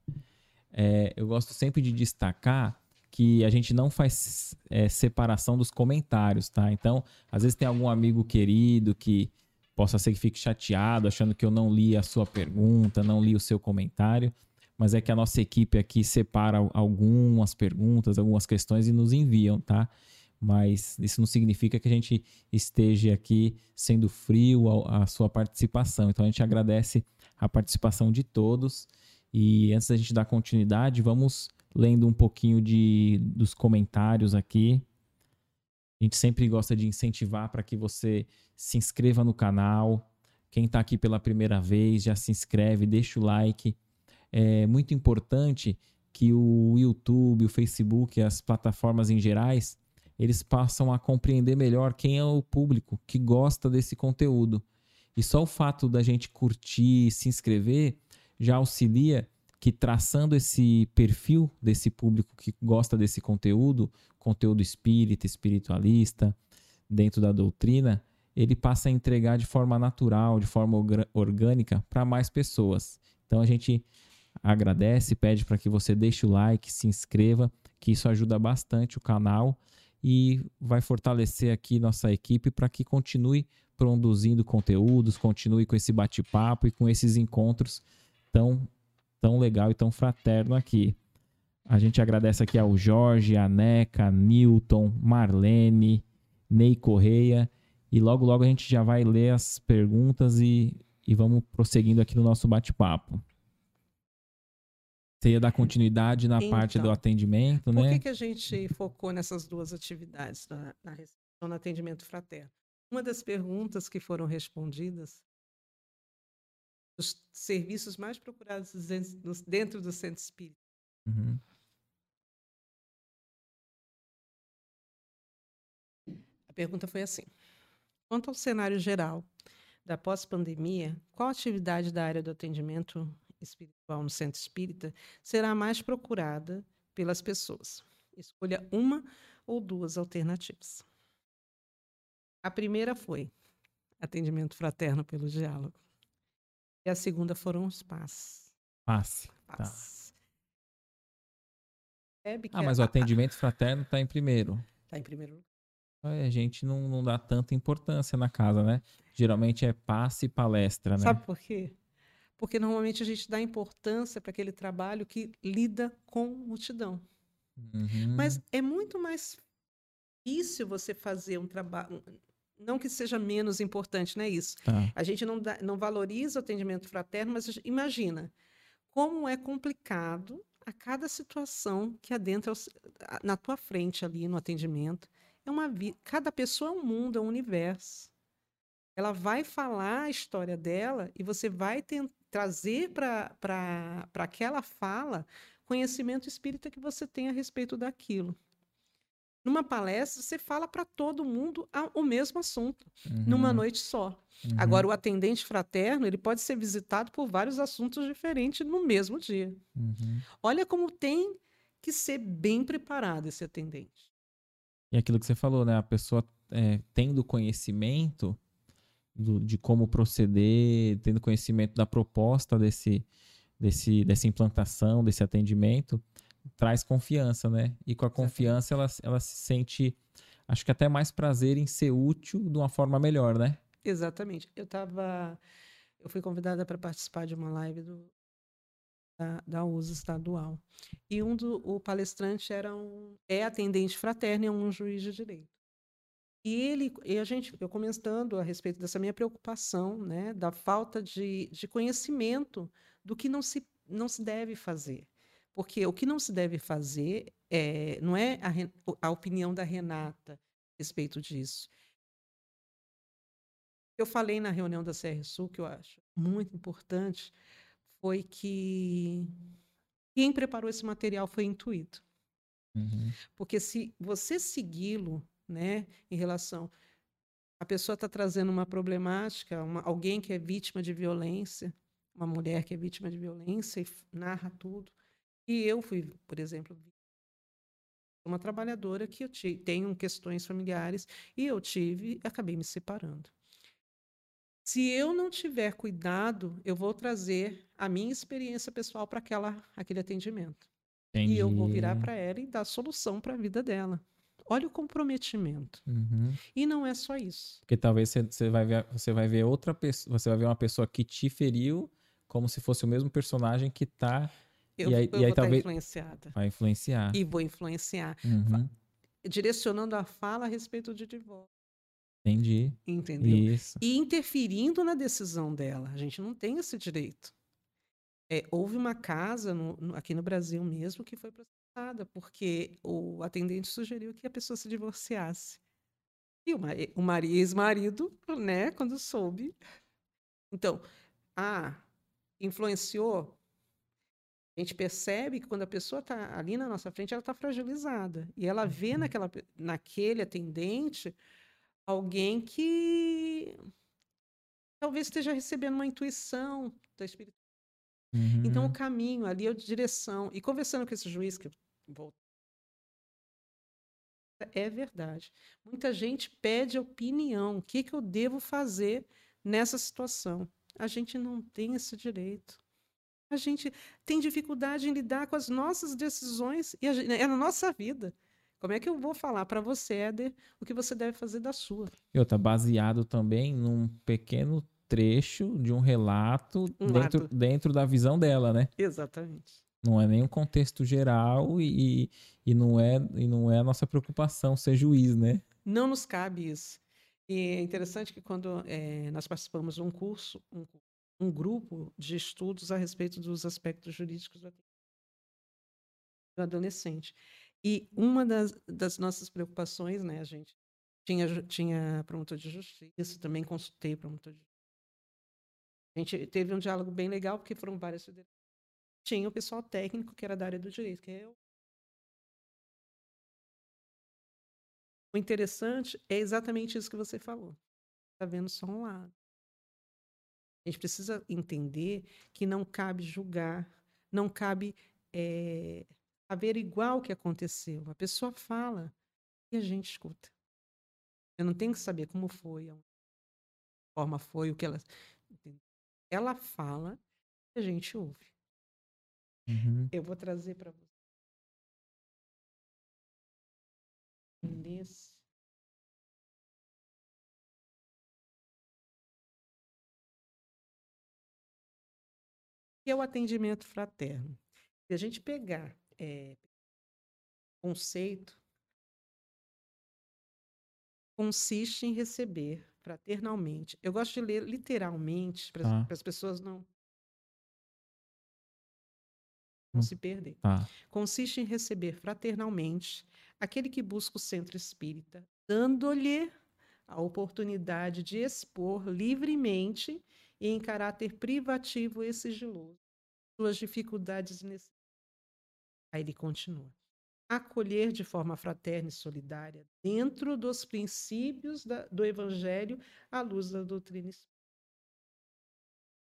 É, eu gosto sempre de destacar que a gente não faz é, separação dos comentários, tá? Então, às vezes tem algum amigo querido que possa ser que fique chateado, achando que eu não li a sua pergunta, não li o seu comentário, mas é que a nossa equipe aqui separa algumas perguntas, algumas questões e nos enviam, tá? Mas isso não significa que a gente esteja aqui sendo frio à sua participação. Então a gente agradece a participação de todos. E antes da gente dar continuidade, vamos lendo um pouquinho de, dos comentários aqui. A gente sempre gosta de incentivar para que você se inscreva no canal. Quem está aqui pela primeira vez, já se inscreve, deixa o like. É muito importante que o YouTube, o Facebook, as plataformas em gerais, eles passam a compreender melhor quem é o público que gosta desse conteúdo. E só o fato da gente curtir, se inscrever, já auxilia que traçando esse perfil desse público que gosta desse conteúdo, conteúdo espírita, espiritualista, dentro da doutrina, ele passa a entregar de forma natural, de forma orgânica para mais pessoas. Então a gente agradece, pede para que você deixe o like, se inscreva, que isso ajuda bastante o canal e vai fortalecer aqui nossa equipe para que continue produzindo conteúdos, continue com esse bate-papo e com esses encontros tão tão legal e tão fraterno aqui. A gente agradece aqui ao Jorge, a Neca, Newton, Marlene, Ney Correia. E logo, logo a gente já vai ler as perguntas e, e vamos prosseguindo aqui no nosso bate-papo. Você ia dar continuidade na então, parte do atendimento, por né? Por que, que a gente focou nessas duas atividades na, na recepção no atendimento fraterno? Uma das perguntas que foram respondidas os serviços mais procurados dentro do centro espírita. Uhum. A pergunta foi assim: quanto ao cenário geral da pós-pandemia, qual atividade da área do atendimento espiritual no centro espírita será mais procurada pelas pessoas? Escolha uma ou duas alternativas. A primeira foi atendimento fraterno pelo diálogo. E a segunda foram os passes. Passe. Passe. Tá. Ah, mas a, o atendimento fraterno está em primeiro. Está em primeiro lugar. A gente não, não dá tanta importância na casa, né? Geralmente é passe e palestra, né? Sabe por quê? Porque normalmente a gente dá importância para aquele trabalho que lida com multidão. Uhum. Mas é muito mais difícil você fazer um trabalho não que seja menos importante, não é isso. Tá. A gente não, dá, não valoriza o atendimento fraterno, mas imagina como é complicado a cada situação que adentra na tua frente ali no atendimento. É uma cada pessoa é um mundo, é um universo. Ela vai falar a história dela e você vai trazer para aquela fala conhecimento espírita que você tem a respeito daquilo. Numa palestra, você fala para todo mundo o mesmo assunto, uhum. numa noite só. Uhum. Agora, o atendente fraterno, ele pode ser visitado por vários assuntos diferentes no mesmo dia. Uhum. Olha como tem que ser bem preparado esse atendente. E aquilo que você falou, né? A pessoa é, tendo conhecimento do, de como proceder, tendo conhecimento da proposta desse, desse, dessa implantação, desse atendimento, traz confiança, né? E com a confiança ela, ela se sente, acho que até mais prazer em ser útil de uma forma melhor, né? Exatamente. Eu tava, eu fui convidada para participar de uma live do, da, da USA estadual. E um do o palestrante era um é atendente fraterno e é um juiz de direito. E ele e a gente eu comentando a respeito dessa minha preocupação, né, da falta de, de conhecimento do que não se não se deve fazer. Porque o que não se deve fazer é, não é a, a opinião da Renata a respeito disso. Eu falei na reunião da CR Sul, que eu acho muito importante, foi que quem preparou esse material foi intuído. Uhum. Porque se você segui-lo, né, em relação. A pessoa está trazendo uma problemática, uma, alguém que é vítima de violência, uma mulher que é vítima de violência e narra tudo. E eu fui, por exemplo, uma trabalhadora que eu tenho questões familiares e eu tive, acabei me separando. Se eu não tiver cuidado, eu vou trazer a minha experiência pessoal para aquela aquele atendimento. Entendi. E eu vou virar para ela e dar solução para a vida dela. Olha o comprometimento. Uhum. E não é só isso. Porque talvez você vai ver, você vai ver outra pessoa, você vai ver uma pessoa que te feriu como se fosse o mesmo personagem que está eu, e aí, eu e aí vou talvez influenciada. Vai influenciar. E vou influenciar. Uhum. Direcionando a fala a respeito de divórcio. Entendi. Entendeu? Isso. E interferindo na decisão dela. A gente não tem esse direito. É, houve uma casa no, no, aqui no Brasil mesmo que foi fragilizada, porque o atendente sugeriu que a pessoa se divorciasse. E o, o marido, ex-marido, né, quando soube. Então, ah, influenciou. A gente percebe que quando a pessoa está ali na nossa frente, ela está fragilizada. E ela vê Uhum. naquela, naquele atendente alguém que talvez esteja recebendo uma intuição da espiritualidade. Então, o Uhum. caminho ali é de direção. E conversando com esse juiz, que vou- é verdade. Muita gente pede opinião. O que, que eu devo fazer nessa situação? A gente não tem esse direito. A gente tem dificuldade em lidar com as nossas decisões e a é na nossa vida. Como é que eu vou falar para você, Éder, o que você deve fazer da sua? E outra, baseado também num pequeno trecho de um relato Um dentro, dentro da visão dela, né? Exatamente. Não é nem um contexto geral e, e, não é, e não é a nossa preocupação ser juiz, né? Não nos cabe isso. E é interessante que quando eh, nós participamos de um curso, um, cu- um grupo de estudos a respeito dos aspectos jurídicos do adolescente. E uma das, das nossas preocupações, né, a gente tinha, tinha promotor de justiça, também consultei promotor de justiça. A gente teve um diálogo bem legal, porque foram várias federações. Tinha o pessoal técnico, que era da área do direito, que é eu. O interessante é exatamente isso que você falou. Está vendo só um lado. A gente precisa entender que não cabe julgar, não cabe eh, averiguar o que aconteceu. A pessoa fala e a gente escuta. Eu não tenho que saber como foi, a forma foi, o que ela. Ela fala e a gente ouve. Uhum. Eu vou trazer para você. Nesse. Que é o atendimento fraterno. Se a gente pegar eh, conceito, consiste em receber fraternalmente. Eu gosto de ler literalmente para Tá. as pessoas não, Hum. não se perder. Tá. consiste em receber fraternalmente aquele que busca o centro espírita, dando-lhe a oportunidade de expor livremente e em caráter privativo e sigiloso suas dificuldades necessidades. Aí ele continua. Acolher de forma fraterna e solidária dentro dos princípios da- do Evangelho à luz da doutrina espírita.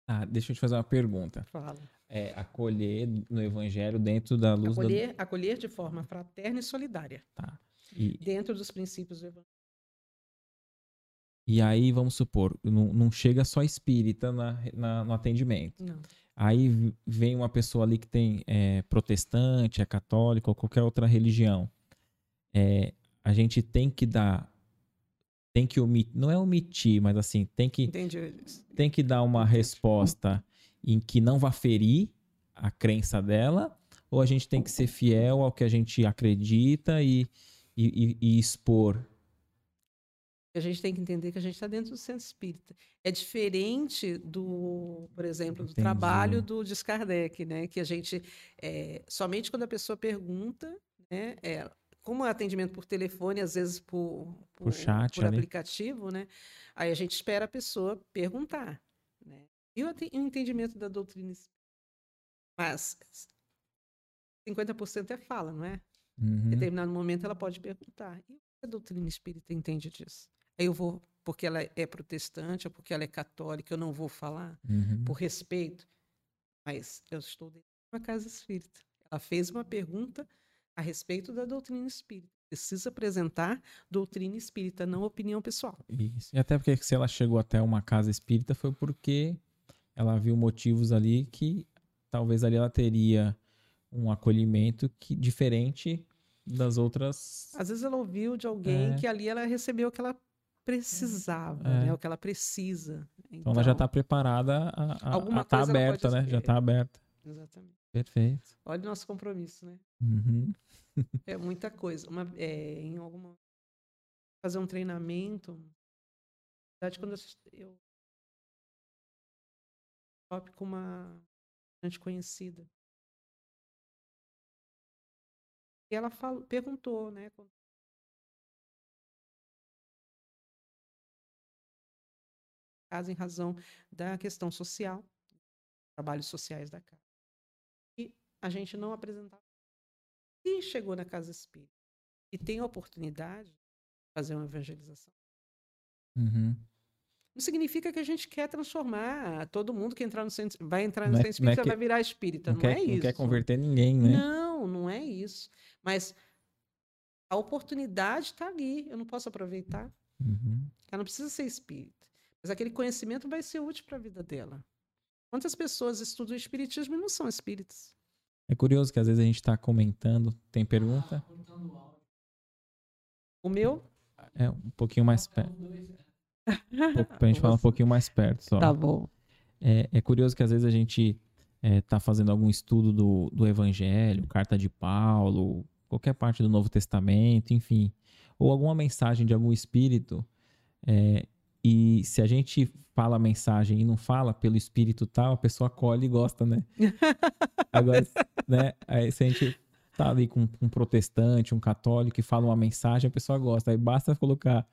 Ah, deixa eu te fazer uma pergunta. Fala. É, acolher no evangelho dentro da luz Acolher, acolher de forma fraterna e solidária da... Tá. E, dentro dos princípios do Evangelho. E aí, vamos supor, não, não chega só espírita na, na- no atendimento. Não. Aí vem uma pessoa ali que tem é, protestante, é católico ou qualquer outra religião. É, a gente tem que dar, tem que omitir, não é omitir, mas assim, tem que, Entendi. tem que dar uma resposta em que não vá ferir a crença dela, ou a gente tem que ser fiel ao que a gente acredita e, e, e- e expor. A gente tem que entender que a gente está dentro do centro espírita. É diferente do, por exemplo, do Entendi. trabalho do Descardec, né? Que a gente, é, somente quando a pessoa pergunta, né? é, como é atendimento por telefone, às vezes por, por, chat por aplicativo, né? Aí a gente espera a pessoa perguntar, né? E o entendimento da doutrina espírita? Mas 50% é fala, não é? Em Uhum, determinado momento ela pode perguntar: e o que a doutrina espírita entende disso? Aí eu vou, porque ela é protestante ou porque ela é católica, eu não vou falar, uhum. por respeito. Mas eu estou dentro de uma casa espírita. Ela fez uma pergunta a respeito da doutrina espírita. Precisa apresentar doutrina espírita, não opinião pessoal. Isso. E até porque se ela chegou até uma casa espírita foi porque ela viu motivos ali que talvez ali ela teria um acolhimento que diferente das outras. Às vezes ela ouviu de alguém É. que ali ela recebeu o que ela precisava, É. né? O que ela precisa. Então ela já está preparada a, a, alguma a tá aberta, né? Já está aberta. Exatamente. Perfeito. Olha o nosso compromisso, né? Uhum. É muita coisa. Uma, é, em alguma fazer um treinamento. Na verdade, quando eu, eu top com uma gente conhecida. E ela falou, perguntou, né? Casa em razão da questão social, trabalhos sociais da casa. E a gente não apresentava. E chegou na casa espírita e tem a oportunidade de fazer uma evangelização. Uhum. Não significa que a gente quer transformar todo mundo que entrar no centro, vai entrar no Não é- centro é espírita que- vai virar espírita. Não, Não, quer, é isso. não quer converter ninguém, né? Não, não é isso. Mas a oportunidade está ali. Eu não posso aproveitar. Uhum. Ela não precisa ser espírita. Mas aquele conhecimento vai ser útil para a vida dela. Quantas pessoas estudam o espiritismo e não são espíritas? É curioso que às vezes a gente está comentando. Tem pergunta? O meu? É um pouquinho mais perto. Pra gente falar um pouquinho mais perto só. Tá bom. É, é curioso que às vezes a gente está fazendo algum estudo do, do Evangelho, carta de Paulo, qualquer parte do Novo Testamento, enfim, ou alguma mensagem de algum espírito, é, e se a gente fala a mensagem e não fala pelo espírito tal, a pessoa colhe e gosta, né? Agora, né, aí se a gente tá ali com um protestante, um católico que fala uma mensagem, a pessoa gosta, aí basta colocar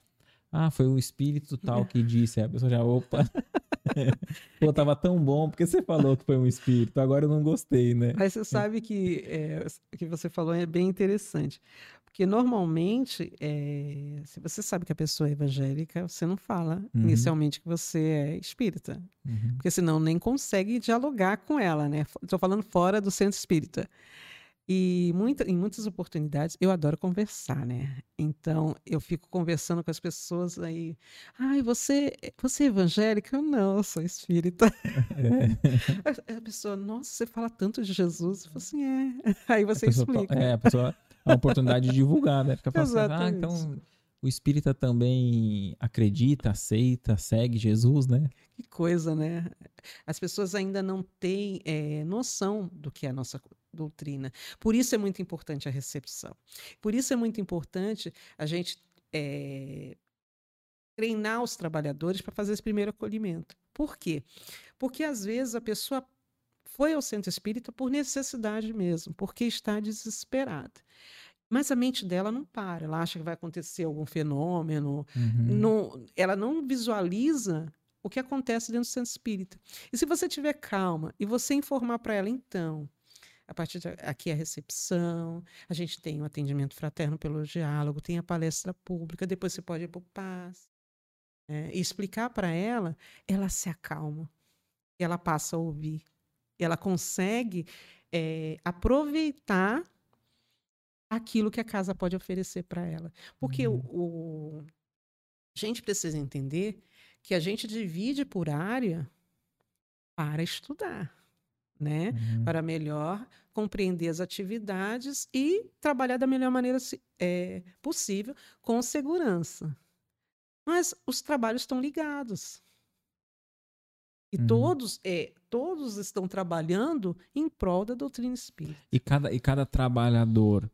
ah, foi o espírito tal que disse. Aí a pessoa já, opa. Pô, tava tão bom, porque você falou que foi um espírito, agora eu não gostei, né? Mas você sabe que é, o que você falou é bem interessante. Porque normalmente, é, se você sabe que a pessoa é evangélica, você não fala Uhum. inicialmente que você é espírita. Uhum. Porque senão nem consegue dialogar com ela, né? Estou falando fora do centro espírita. E muita, em muitas oportunidades eu adoro conversar, né? Então eu fico conversando com as pessoas aí. Ai, você, você é evangélica? Eu não, eu sou espírita. É, A pessoa, nossa, você fala tanto de Jesus? Eu falo assim, é. Aí você explica. É, a pessoa a oportunidade de divulgar, né? Fica falando assim, ah, então o espírita também acredita, aceita, segue Jesus, né? Que coisa, né? As pessoas ainda não têm eh, noção do que é a nossa doutrina. Por isso é muito importante a recepção. Por isso é muito importante a gente eh, treinar os trabalhadores para fazer esse primeiro acolhimento. Por quê? Porque às vezes a pessoa foi ao centro espírita por necessidade mesmo, porque está desesperada. Mas a mente dela não para, ela acha que vai acontecer algum fenômeno, Uhum. não- ela não visualiza o que acontece dentro do centro espírita. E se você tiver calma e você informar para ela, então, a partir de aqui é a recepção, a gente tem o atendimento fraterno pelo diálogo, tem a palestra pública, depois você pode ir para o paz. né? e explicar para ela, ela se acalma, ela passa a ouvir, ela consegue eh, aproveitar aquilo que a casa pode oferecer para ela. Porque o, o- a gente precisa entender que a gente divide por área para estudar, né? Uhum. Para melhor compreender as atividades e trabalhar da melhor maneira eh, possível com segurança. Mas os trabalhos estão ligados. E Uhum. todos, eh, todos estão trabalhando em prol da doutrina espírita. E cada, e cada trabalhador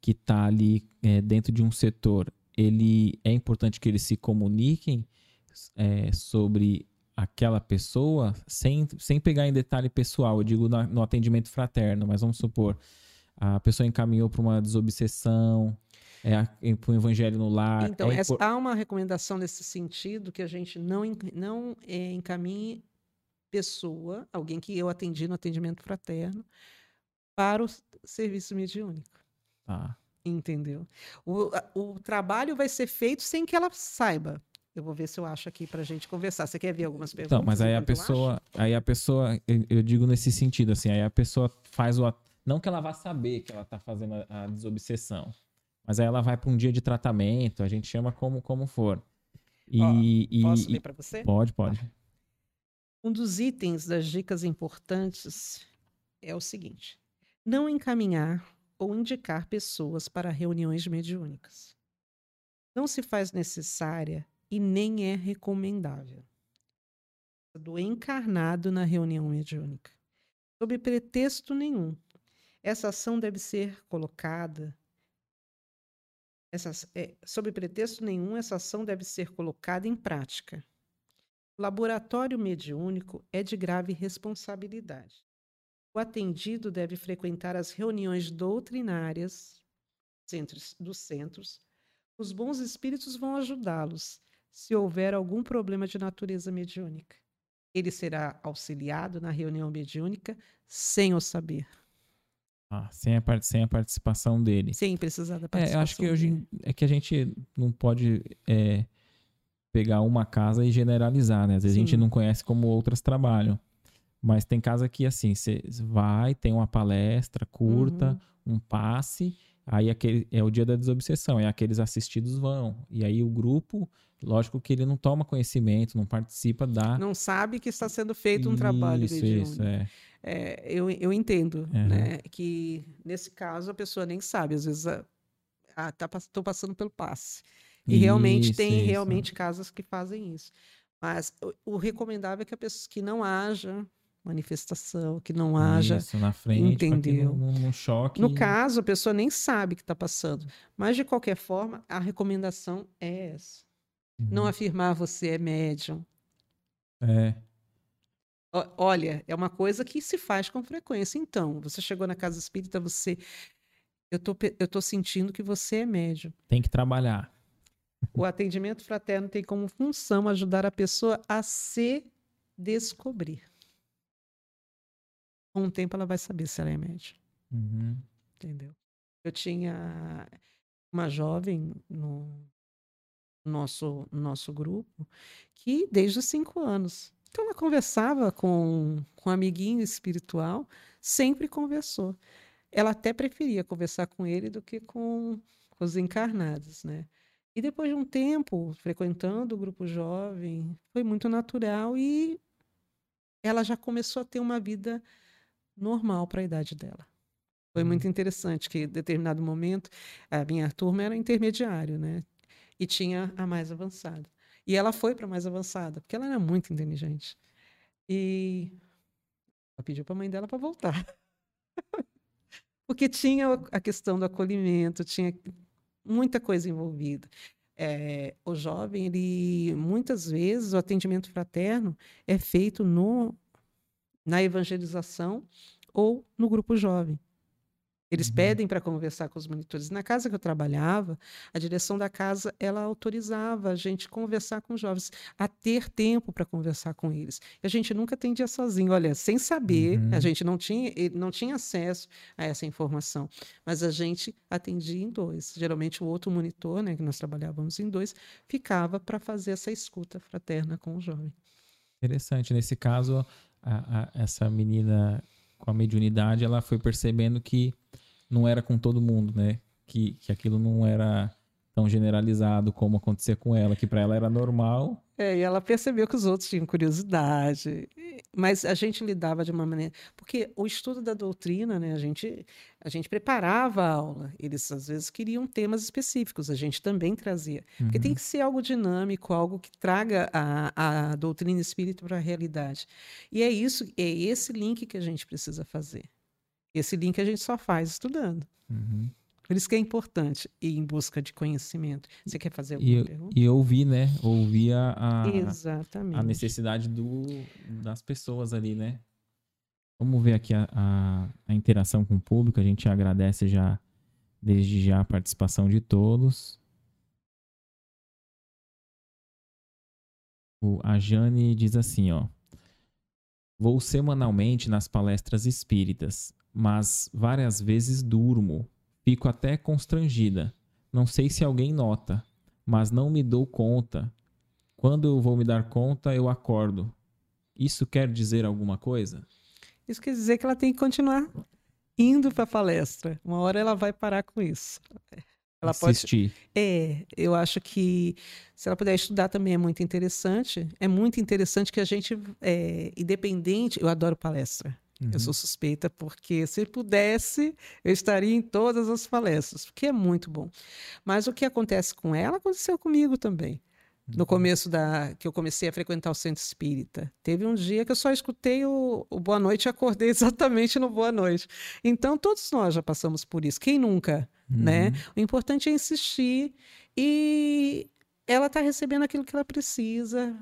que está ali é, dentro de um setor, ele é importante que eles se comuniquem é, sobre aquela pessoa sem, sem pegar em detalhe pessoal. Eu digo na- no atendimento fraterno, mas vamos supor, a pessoa encaminhou para uma desobsessão, é, para o evangelho no lar. Então, é essa- impor- há uma recomendação nesse sentido que a gente não, não eh, encaminhe pessoa, alguém que eu atendi no atendimento fraterno, para o serviço mediúnico. Tá. Entendeu? O, o trabalho vai ser feito sem que ela saiba. Eu vou ver se eu acho aqui para a gente conversar. Você quer ver algumas perguntas? Então, mas aí a pessoa, aí a pessoa, eu, digo nesse sentido, assim, aí a pessoa faz o, não que ela vá saber que ela tá fazendo a, a desobsessão, mas aí ela vai para um dia de tratamento, a gente chama como, como for. E, Ó, e- Posso ler para você? pode, pode. Um dos itens das dicas importantes é o seguinte: não encaminhar ou indicar pessoas para reuniões mediúnicas. Não se faz necessária e nem é recomendável do encarnado na reunião mediúnica, sob pretexto nenhum. Essa ação deve ser colocada essa, é, sob pretexto nenhum, essa ação deve ser colocada em prática. O laboratório mediúnico é de grave responsabilidade. O atendido deve frequentar as reuniões doutrinárias centros, dos centros, os bons espíritos vão ajudá-los se houver algum problema de natureza mediúnica. Ele será auxiliado na reunião mediúnica sem o saber. Ah, sem a, sem a participação dele. Sem precisar da participação. É, eu acho que hoje é que a gente não pode é, pegar uma casa e generalizar, né? Às vezes Sim. a gente não conhece como outras trabalham. Mas tem casa que, assim, você vai, tem uma palestra curta, uhum. um passe, aí aquele, é o dia da desobsessão, e aqueles assistidos vão. E aí o grupo, lógico que ele não toma conhecimento, não participa da... Não sabe que está sendo feito um isso, trabalho Isso, isso, é. é. eu, eu entendo, uhum. né? Que nesse caso a pessoa nem sabe, às vezes estou ah, tá, passando pelo passe. E isso, realmente tem realmente casas que fazem isso. Mas o, o recomendável é que a pessoa que não haja manifestação, que não haja. Isso, na frente, entendeu? No, choque. No caso, a pessoa nem sabe que está passando. Mas, de qualquer forma, a recomendação é essa. Uhum. Não afirmar você é médium. É. Olha, é uma coisa que se faz com frequência. Então, você chegou na casa espírita, você. Eu tô, eu tô sentindo que você é médium. Tem que trabalhar. O atendimento fraterno tem como função ajudar a pessoa a se descobrir. Com o tempo ela vai saber se ela é médium. Uhum. Entendeu? Eu tinha uma jovem no nosso, nosso grupo que desde os cinco anos. Então ela conversava com, com um amiguinho espiritual, sempre conversou. Ela até preferia conversar com ele do que com, com os encarnados, né? E depois de um tempo frequentando o grupo jovem, foi muito natural e ela já começou a ter uma vida normal para a idade dela. Foi muito uhum. interessante que, em determinado momento, a minha turma era intermediário, né? E tinha a mais avançada. E ela foi para a mais avançada, porque ela era muito inteligente. E ela pediu para a mãe dela para voltar. porque tinha a questão do acolhimento, tinha muita coisa envolvida. É, o jovem, ele muitas vezes o atendimento fraterno é feito no na evangelização ou no grupo jovem. Eles uhum. pedem para conversar com os monitores. Na casa que eu trabalhava, a direção da casa ela autorizava a gente conversar com os jovens, a ter tempo para conversar com eles. E a gente nunca atendia sozinho, olha, sem saber, uhum. a gente não tinha, não tinha acesso a essa informação, mas a gente atendia em dois. Geralmente o outro monitor, né, que nós trabalhávamos em dois, ficava para fazer essa escuta fraterna com o jovem. Interessante. Nesse caso, a, a, essa menina com a mediunidade, ela foi percebendo que não era com todo mundo, né? Que, que aquilo não era tão generalizado como acontecia com ela, que para ela era normal. É, e ela percebeu que os outros tinham curiosidade, mas a gente lidava de uma maneira, porque o estudo da doutrina, né, a gente a gente preparava a aula, eles às vezes queriam temas específicos, a gente também trazia, uhum. porque tem que ser algo dinâmico, algo que traga a, a doutrina espírita para a realidade. E é isso, é esse link que a gente precisa fazer. Esse link a gente só faz estudando. Uhum. Por isso que é importante ir em busca de conhecimento. Você quer fazer alguma e, pergunta? E ouvir, né? Ouvir a, a, a necessidade do, das pessoas ali, né? Vamos ver aqui a, a, a, interação com o público. A gente agradece já, desde já, a participação de todos. O, a Jane diz assim, ó. Vou semanalmente nas palestras espíritas, mas várias vezes durmo Fico até constrangida. Não sei se alguém nota, mas não me dou conta. Quando eu vou me dar conta, eu acordo. Isso quer dizer alguma coisa? Isso quer dizer que ela tem que continuar indo para a palestra. Uma hora ela vai parar com isso. Ela Assistir. Pode... É, eu acho que se ela puder estudar também é muito interessante. É muito interessante que a gente, é, independente, eu adoro palestra. Uhum. Eu sou suspeita porque se pudesse, eu estaria em todas as palestras, porque é muito bom. Mas o que acontece com ela aconteceu comigo também. No uhum. começo da que eu comecei a frequentar o centro espírita, teve um dia que eu só escutei o, o Boa Noite e acordei exatamente no Boa Noite. Então todos nós já passamos por isso. Quem nunca, né? uhum. né? O importante é insistir e ela está recebendo aquilo que ela precisa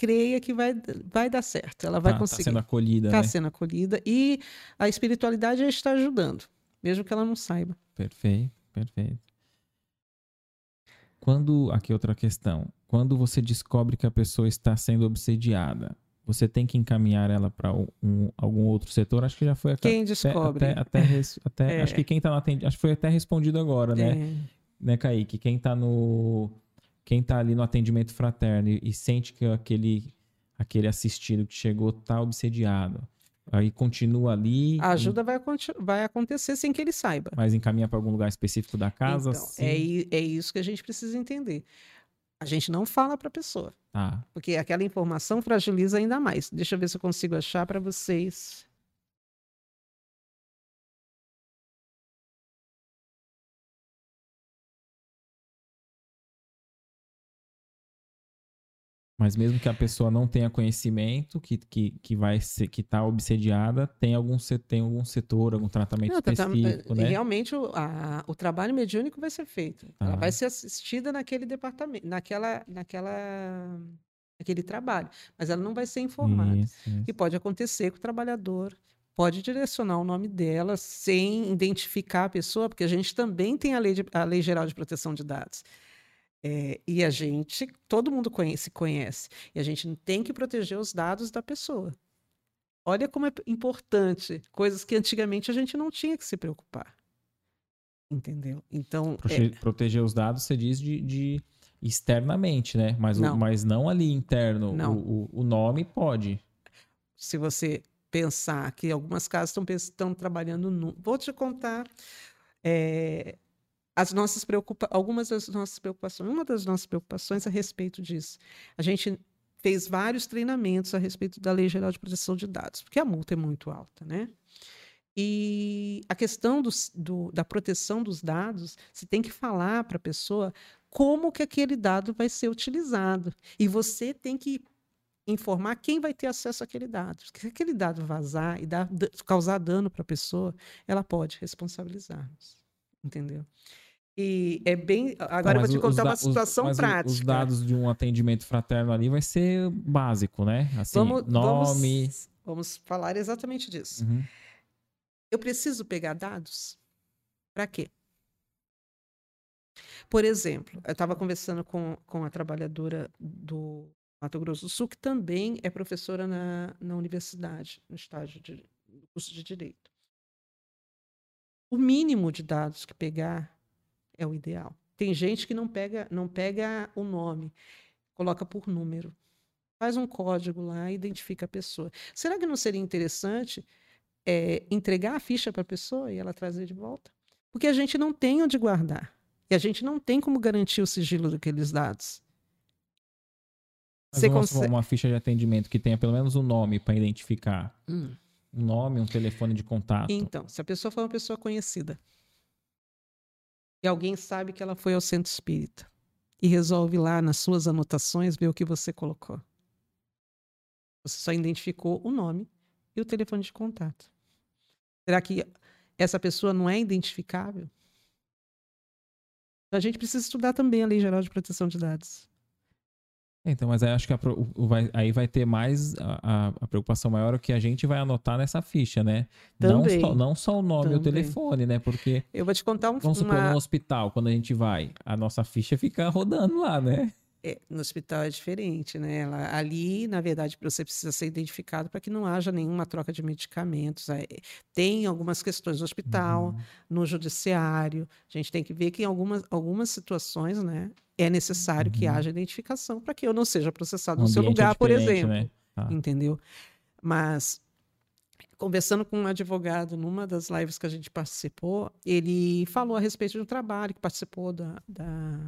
creia que vai, vai dar certo, ela vai tá, tá conseguir. Está sendo acolhida. Está né? sendo acolhida e a espiritualidade está ajudando, mesmo que ela não saiba. Perfeito. perfeito. Quando, aqui outra questão, quando você descobre que a pessoa está sendo obsediada, você tem que encaminhar ela para um, algum outro setor? Acho que já foi quem descobre. Até, até, até, até é. acho que quem tá no atendimento, acho que foi até respondido agora, né? É. Né, Kaique? Quem está no quem tá ali no atendimento fraterno e, e sente que aquele aquele assistido que chegou tá obsediado. Aí continua ali. A ajuda e... vai, vai acontecer sem que ele saiba. Mas encaminha para algum lugar específico da casa? Então, é, é isso que a gente precisa entender. A gente não fala para a pessoa. Ah. Porque aquela informação fragiliza ainda mais. Deixa eu ver se eu consigo achar para vocês. Mas mesmo que a pessoa não tenha conhecimento, que, que, que vai ser, que está obsediada, tem algum, tem algum setor, algum tratamento não, específico, tá, né? Realmente o, a, o trabalho mediúnico vai ser feito. Ah. Ela vai ser assistida naquele departamento, naquela, naquela, naquele trabalho. Mas ela não vai ser informada. Isso, isso. E pode acontecer com o trabalhador pode direcionar o nome dela sem identificar a pessoa, porque a gente também tem a lei, de, a lei Geral de Proteção de Dados. É, e a gente, todo mundo conhece, conhece. E a gente tem que proteger os dados da pessoa. Olha como é importante, coisas que antigamente a gente não tinha que se preocupar. Entendeu? Então. Proteger, é... proteger os dados, você diz de, de externamente, né? Mas não, o, mas não ali interno. Não. O, o, o nome pode. Se você pensar que algumas casas estão, estão trabalhando no. Vou te contar. É, as nossas preocupa algumas das nossas preocupações, uma das nossas preocupações a respeito disso. A gente fez vários treinamentos a respeito da Lei Geral de Proteção de Dados, porque a multa é muito alta, né? E a questão do, do, da proteção dos dados, você tem que falar para a pessoa como que aquele dado vai ser utilizado. E você tem que informar quem vai ter acesso àquele dado. Se aquele dado vazar e dar, causar dano para a pessoa, ela pode responsabilizar-nos. Entendeu? E é bem. Agora eu vou te contar uma situação os, prática. Os dados de um atendimento fraterno ali vai ser básico, né? Assim, vamos, nome. Vamos, vamos falar exatamente disso. Uhum. Eu preciso pegar dados? Para quê? Por exemplo, eu estava conversando com, com a trabalhadora do Mato Grosso do Sul, que também é professora na, na universidade, no estágio de curso de Direito. O mínimo de dados que pegar é o ideal. Tem gente que não pega, não pega o nome, coloca por número. Faz um código lá, identifica a pessoa. Será que não seria interessante é, entregar a ficha para a pessoa e ela trazer de volta? Porque a gente não tem onde guardar. E a gente não tem como garantir o sigilo daqueles dados. Mas Você consegue... uma ficha de atendimento que tenha pelo menos um nome para identificar. Hum. Um nome, um telefone de contato. Então, se a pessoa for uma pessoa conhecida, e alguém sabe que ela foi ao centro espírita e resolve lá nas suas anotações ver o que você colocou. Você só identificou o nome e o telefone de contato. Será que essa pessoa não é identificável? A gente precisa estudar também a Lei Geral de Proteção de Dados. Então, mas aí acho que a, o, vai, aí vai ter mais a, a, preocupação maior o que a gente vai anotar nessa ficha, né? Também. Não só, não só o nome e o telefone, né? Porque. Eu vou te contar um Vamos supor, uma... no hospital, quando a gente vai, a nossa ficha fica rodando lá, né? É, no hospital é diferente, né? Ela, ali, na verdade, você precisa ser identificado para que não haja nenhuma troca de medicamentos. Tem algumas questões no hospital, uhum. no judiciário. A gente tem que ver que em algumas, algumas situações, né, é necessário uhum. que haja identificação para que eu não seja processado no seu lugar, é por exemplo. Né? Ah. Entendeu? Mas conversando com um advogado numa das lives que a gente participou, ele falou a respeito de um trabalho que participou da, da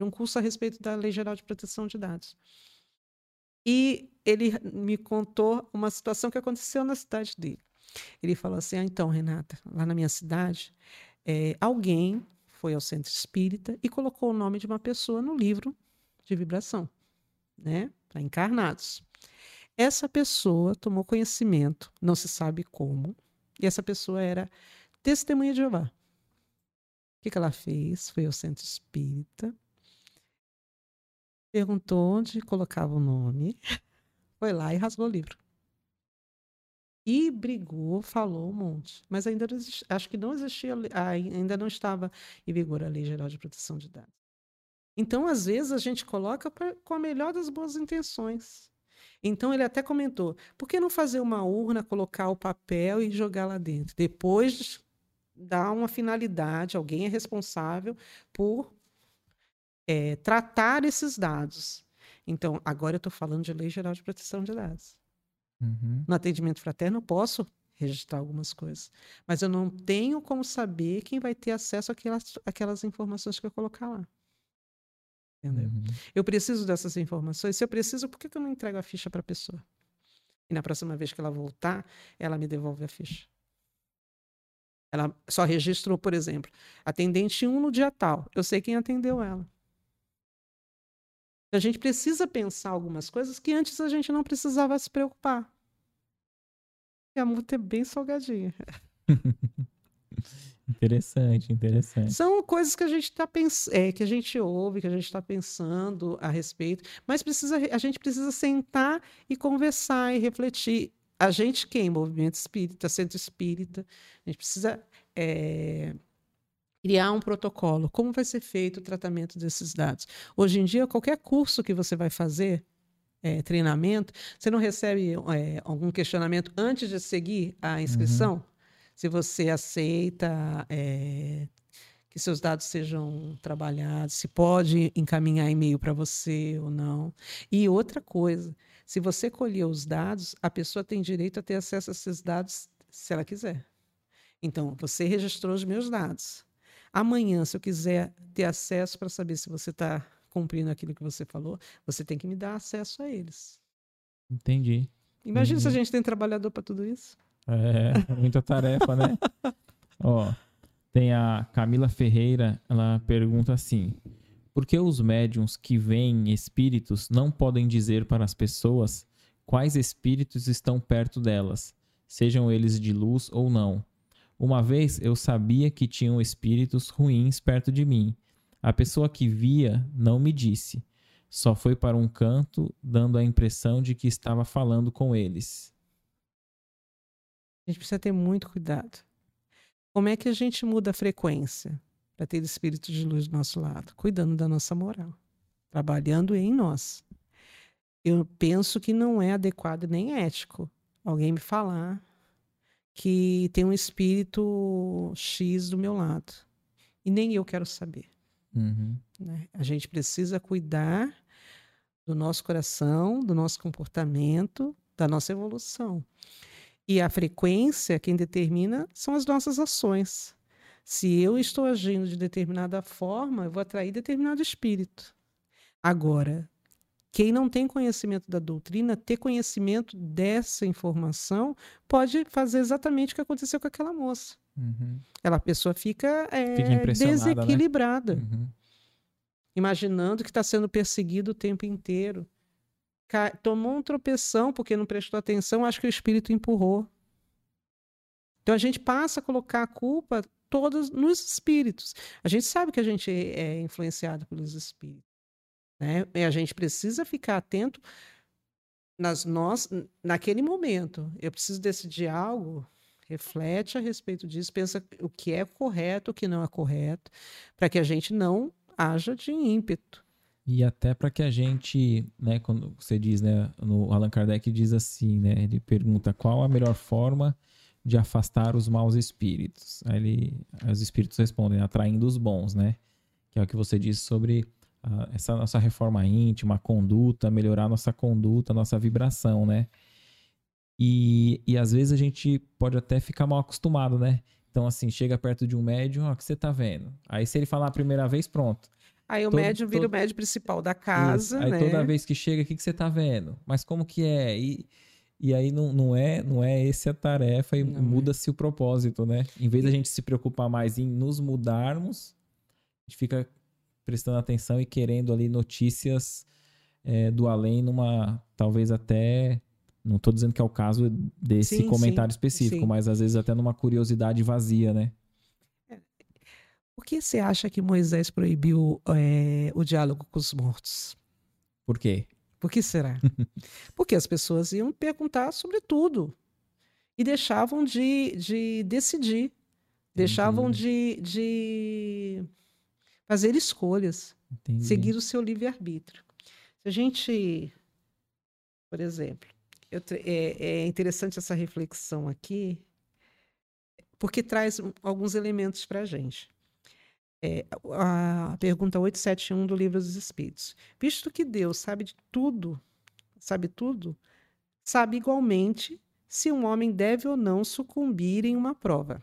um curso a respeito da Lei Geral de Proteção de Dados. E ele me contou uma situação que aconteceu na cidade dele. Ele falou assim: ah, então, Renata, lá na minha cidade, é, alguém foi ao centro espírita e colocou o nome de uma pessoa no livro de vibração, né, para encarnados. Essa pessoa tomou conhecimento, não se sabe como, e essa pessoa era testemunha de Jeová. O que, que ela fez? Foi ao centro espírita, perguntou onde colocava o nome, foi lá e rasgou o livro. E brigou, falou um monte. Mas ainda não existia, acho que não existia, ainda não estava em vigor a Lei Geral de Proteção de Dados. Então, às vezes, a gente coloca pra, com a melhor das boas intenções. Então, ele até comentou: por que não fazer uma urna, colocar o papel e jogar lá dentro? Depois dar uma finalidade, alguém é responsável por é, tratar esses dados. Então, agora eu estou falando de Lei Geral de Proteção de Dados. Uhum. No atendimento fraterno, eu posso registrar algumas coisas, mas eu não tenho como saber quem vai ter acesso àquelas, àquelas informações que eu colocar lá. Entendeu? Uhum. Eu preciso dessas informações. Se eu preciso, por que eu não entrego a ficha para a pessoa? E na próxima vez que ela voltar, ela me devolve a ficha. Ela só registrou, por exemplo, atendente 1 no dia tal. Eu sei quem atendeu ela. A gente precisa pensar algumas coisas que antes a gente não precisava se preocupar. E a multa é bem salgadinha. Interessante, interessante. São coisas que a gente está pensando, é, que a gente ouve, que a gente está pensando a respeito, mas precisa, a gente precisa sentar e conversar e refletir. A gente quem? Movimento espírita, centro espírita, a gente precisa é, criar um protocolo. Como vai ser feito o tratamento desses dados? Hoje em dia, qualquer curso que você vai fazer, é, treinamento, você não recebe é, algum questionamento antes de seguir a inscrição? Uhum se você aceita é, que seus dados sejam trabalhados, se pode encaminhar e-mail para você ou não. E outra coisa, se você colher os dados, a pessoa tem direito a ter acesso a esses dados se ela quiser. Então, você registrou os meus dados. Amanhã, se eu quiser ter acesso para saber se você está cumprindo aquilo que você falou, você tem que me dar acesso a eles. Entendi. Imagina se a gente tem trabalhador para tudo isso. É, muita tarefa, né? Ó, tem a Camila Ferreira, ela pergunta assim: Por que os médiums que veem espíritos não podem dizer para as pessoas quais espíritos estão perto delas, sejam eles de luz ou não? Uma vez eu sabia que tinham espíritos ruins perto de mim. A pessoa que via não me disse. Só foi para um canto, dando a impressão de que estava falando com eles. A gente precisa ter muito cuidado. Como é que a gente muda a frequência para ter espírito de luz do nosso lado? Cuidando da nossa moral, trabalhando em nós. Eu penso que não é adequado nem ético alguém me falar que tem um espírito X do meu lado. E nem eu quero saber. Uhum. Né? A gente precisa cuidar do nosso coração, do nosso comportamento, da nossa evolução. E a frequência, quem determina são as nossas ações. Se eu estou agindo de determinada forma, eu vou atrair determinado espírito. Agora, quem não tem conhecimento da doutrina, ter conhecimento dessa informação, pode fazer exatamente o que aconteceu com aquela moça. Uhum. Ela, a pessoa fica, é, fica né? desequilibrada, né? uhum. imaginando que está sendo perseguido o tempo inteiro tomou um tropeção porque não prestou atenção, acho que o espírito empurrou. Então a gente passa a colocar a culpa todas nos espíritos. A gente sabe que a gente é influenciado pelos espíritos. Né? E a gente precisa ficar atento nas nós, naquele momento. Eu preciso decidir algo, reflete a respeito disso, pensa o que é correto, o que não é correto, para que a gente não haja de ímpeto. E até para que a gente, né, quando você diz, né, no Allan Kardec diz assim, né, ele pergunta qual a melhor forma de afastar os maus espíritos. Aí ele, os espíritos respondem atraindo os bons, né? Que é o que você disse sobre uh, essa nossa reforma íntima, a conduta, melhorar nossa conduta, nossa vibração, né? E, e às vezes a gente pode até ficar mal acostumado, né? Então, assim, chega perto de um médium, ó, o que você tá vendo? Aí, se ele falar a primeira vez, pronto. Aí o todo, médium vira todo... o médium principal da casa, Isso. Aí né? toda vez que chega, o que, que você tá vendo? Mas como que é? E, e aí não, não é não é essa a tarefa e é. muda-se é. o propósito, né? Em vez da gente se preocupar mais em nos mudarmos, a gente fica prestando atenção e querendo ali notícias é, do além numa, talvez até, não estou dizendo que é o caso desse sim, comentário sim, específico, sim. mas às vezes até numa curiosidade vazia, né? Por que você acha que Moisés proibiu é, o diálogo com os mortos? Por quê? Por que será? Porque as pessoas iam perguntar sobre tudo. e deixavam de, de decidir, deixavam de, de fazer escolhas, Entendi. seguir o seu livre-arbítrio. Se a gente, por exemplo, eu, é, é interessante essa reflexão aqui, porque traz alguns elementos para a gente. É, a pergunta 871 do Livro dos Espíritos. Visto que Deus sabe de tudo, sabe tudo, sabe igualmente se um homem deve ou não sucumbir em uma prova.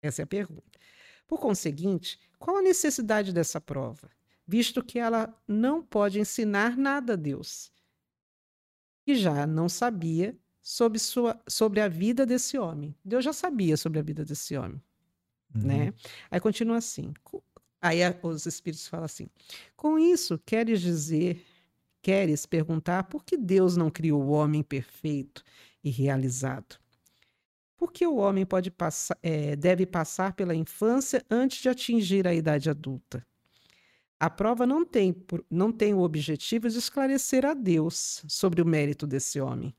Essa é a pergunta. Por conseguinte, qual a necessidade dessa prova? Visto que ela não pode ensinar nada a Deus, que já não sabia sobre, sua, sobre a vida desse homem. Deus já sabia sobre a vida desse homem. Uhum. Né? Aí continua assim. Aí os espíritos falam assim: com isso, queres dizer, queres perguntar por que Deus não criou o homem perfeito e realizado? Por que o homem pode passar, é, deve passar pela infância antes de atingir a idade adulta? A prova não tem, não tem o objetivo de esclarecer a Deus sobre o mérito desse homem,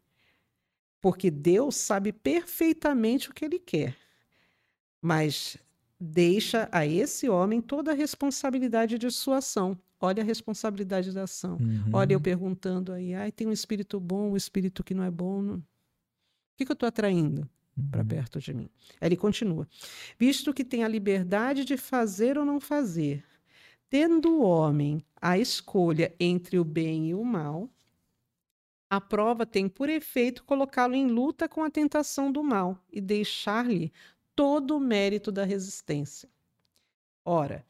porque Deus sabe perfeitamente o que ele quer mas deixa a esse homem toda a responsabilidade de sua ação. Olha a responsabilidade da ação. Uhum. Olha eu perguntando aí, ai, tem um espírito bom, um espírito que não é bom. Não... O que, que eu estou atraindo. Para perto de mim? Ele continua. Visto que tem a liberdade de fazer ou não fazer, tendo o homem a escolha entre o bem e o mal, a prova tem por efeito colocá-lo em luta com a tentação do mal e deixar-lhe todo o mérito da resistência. Ora,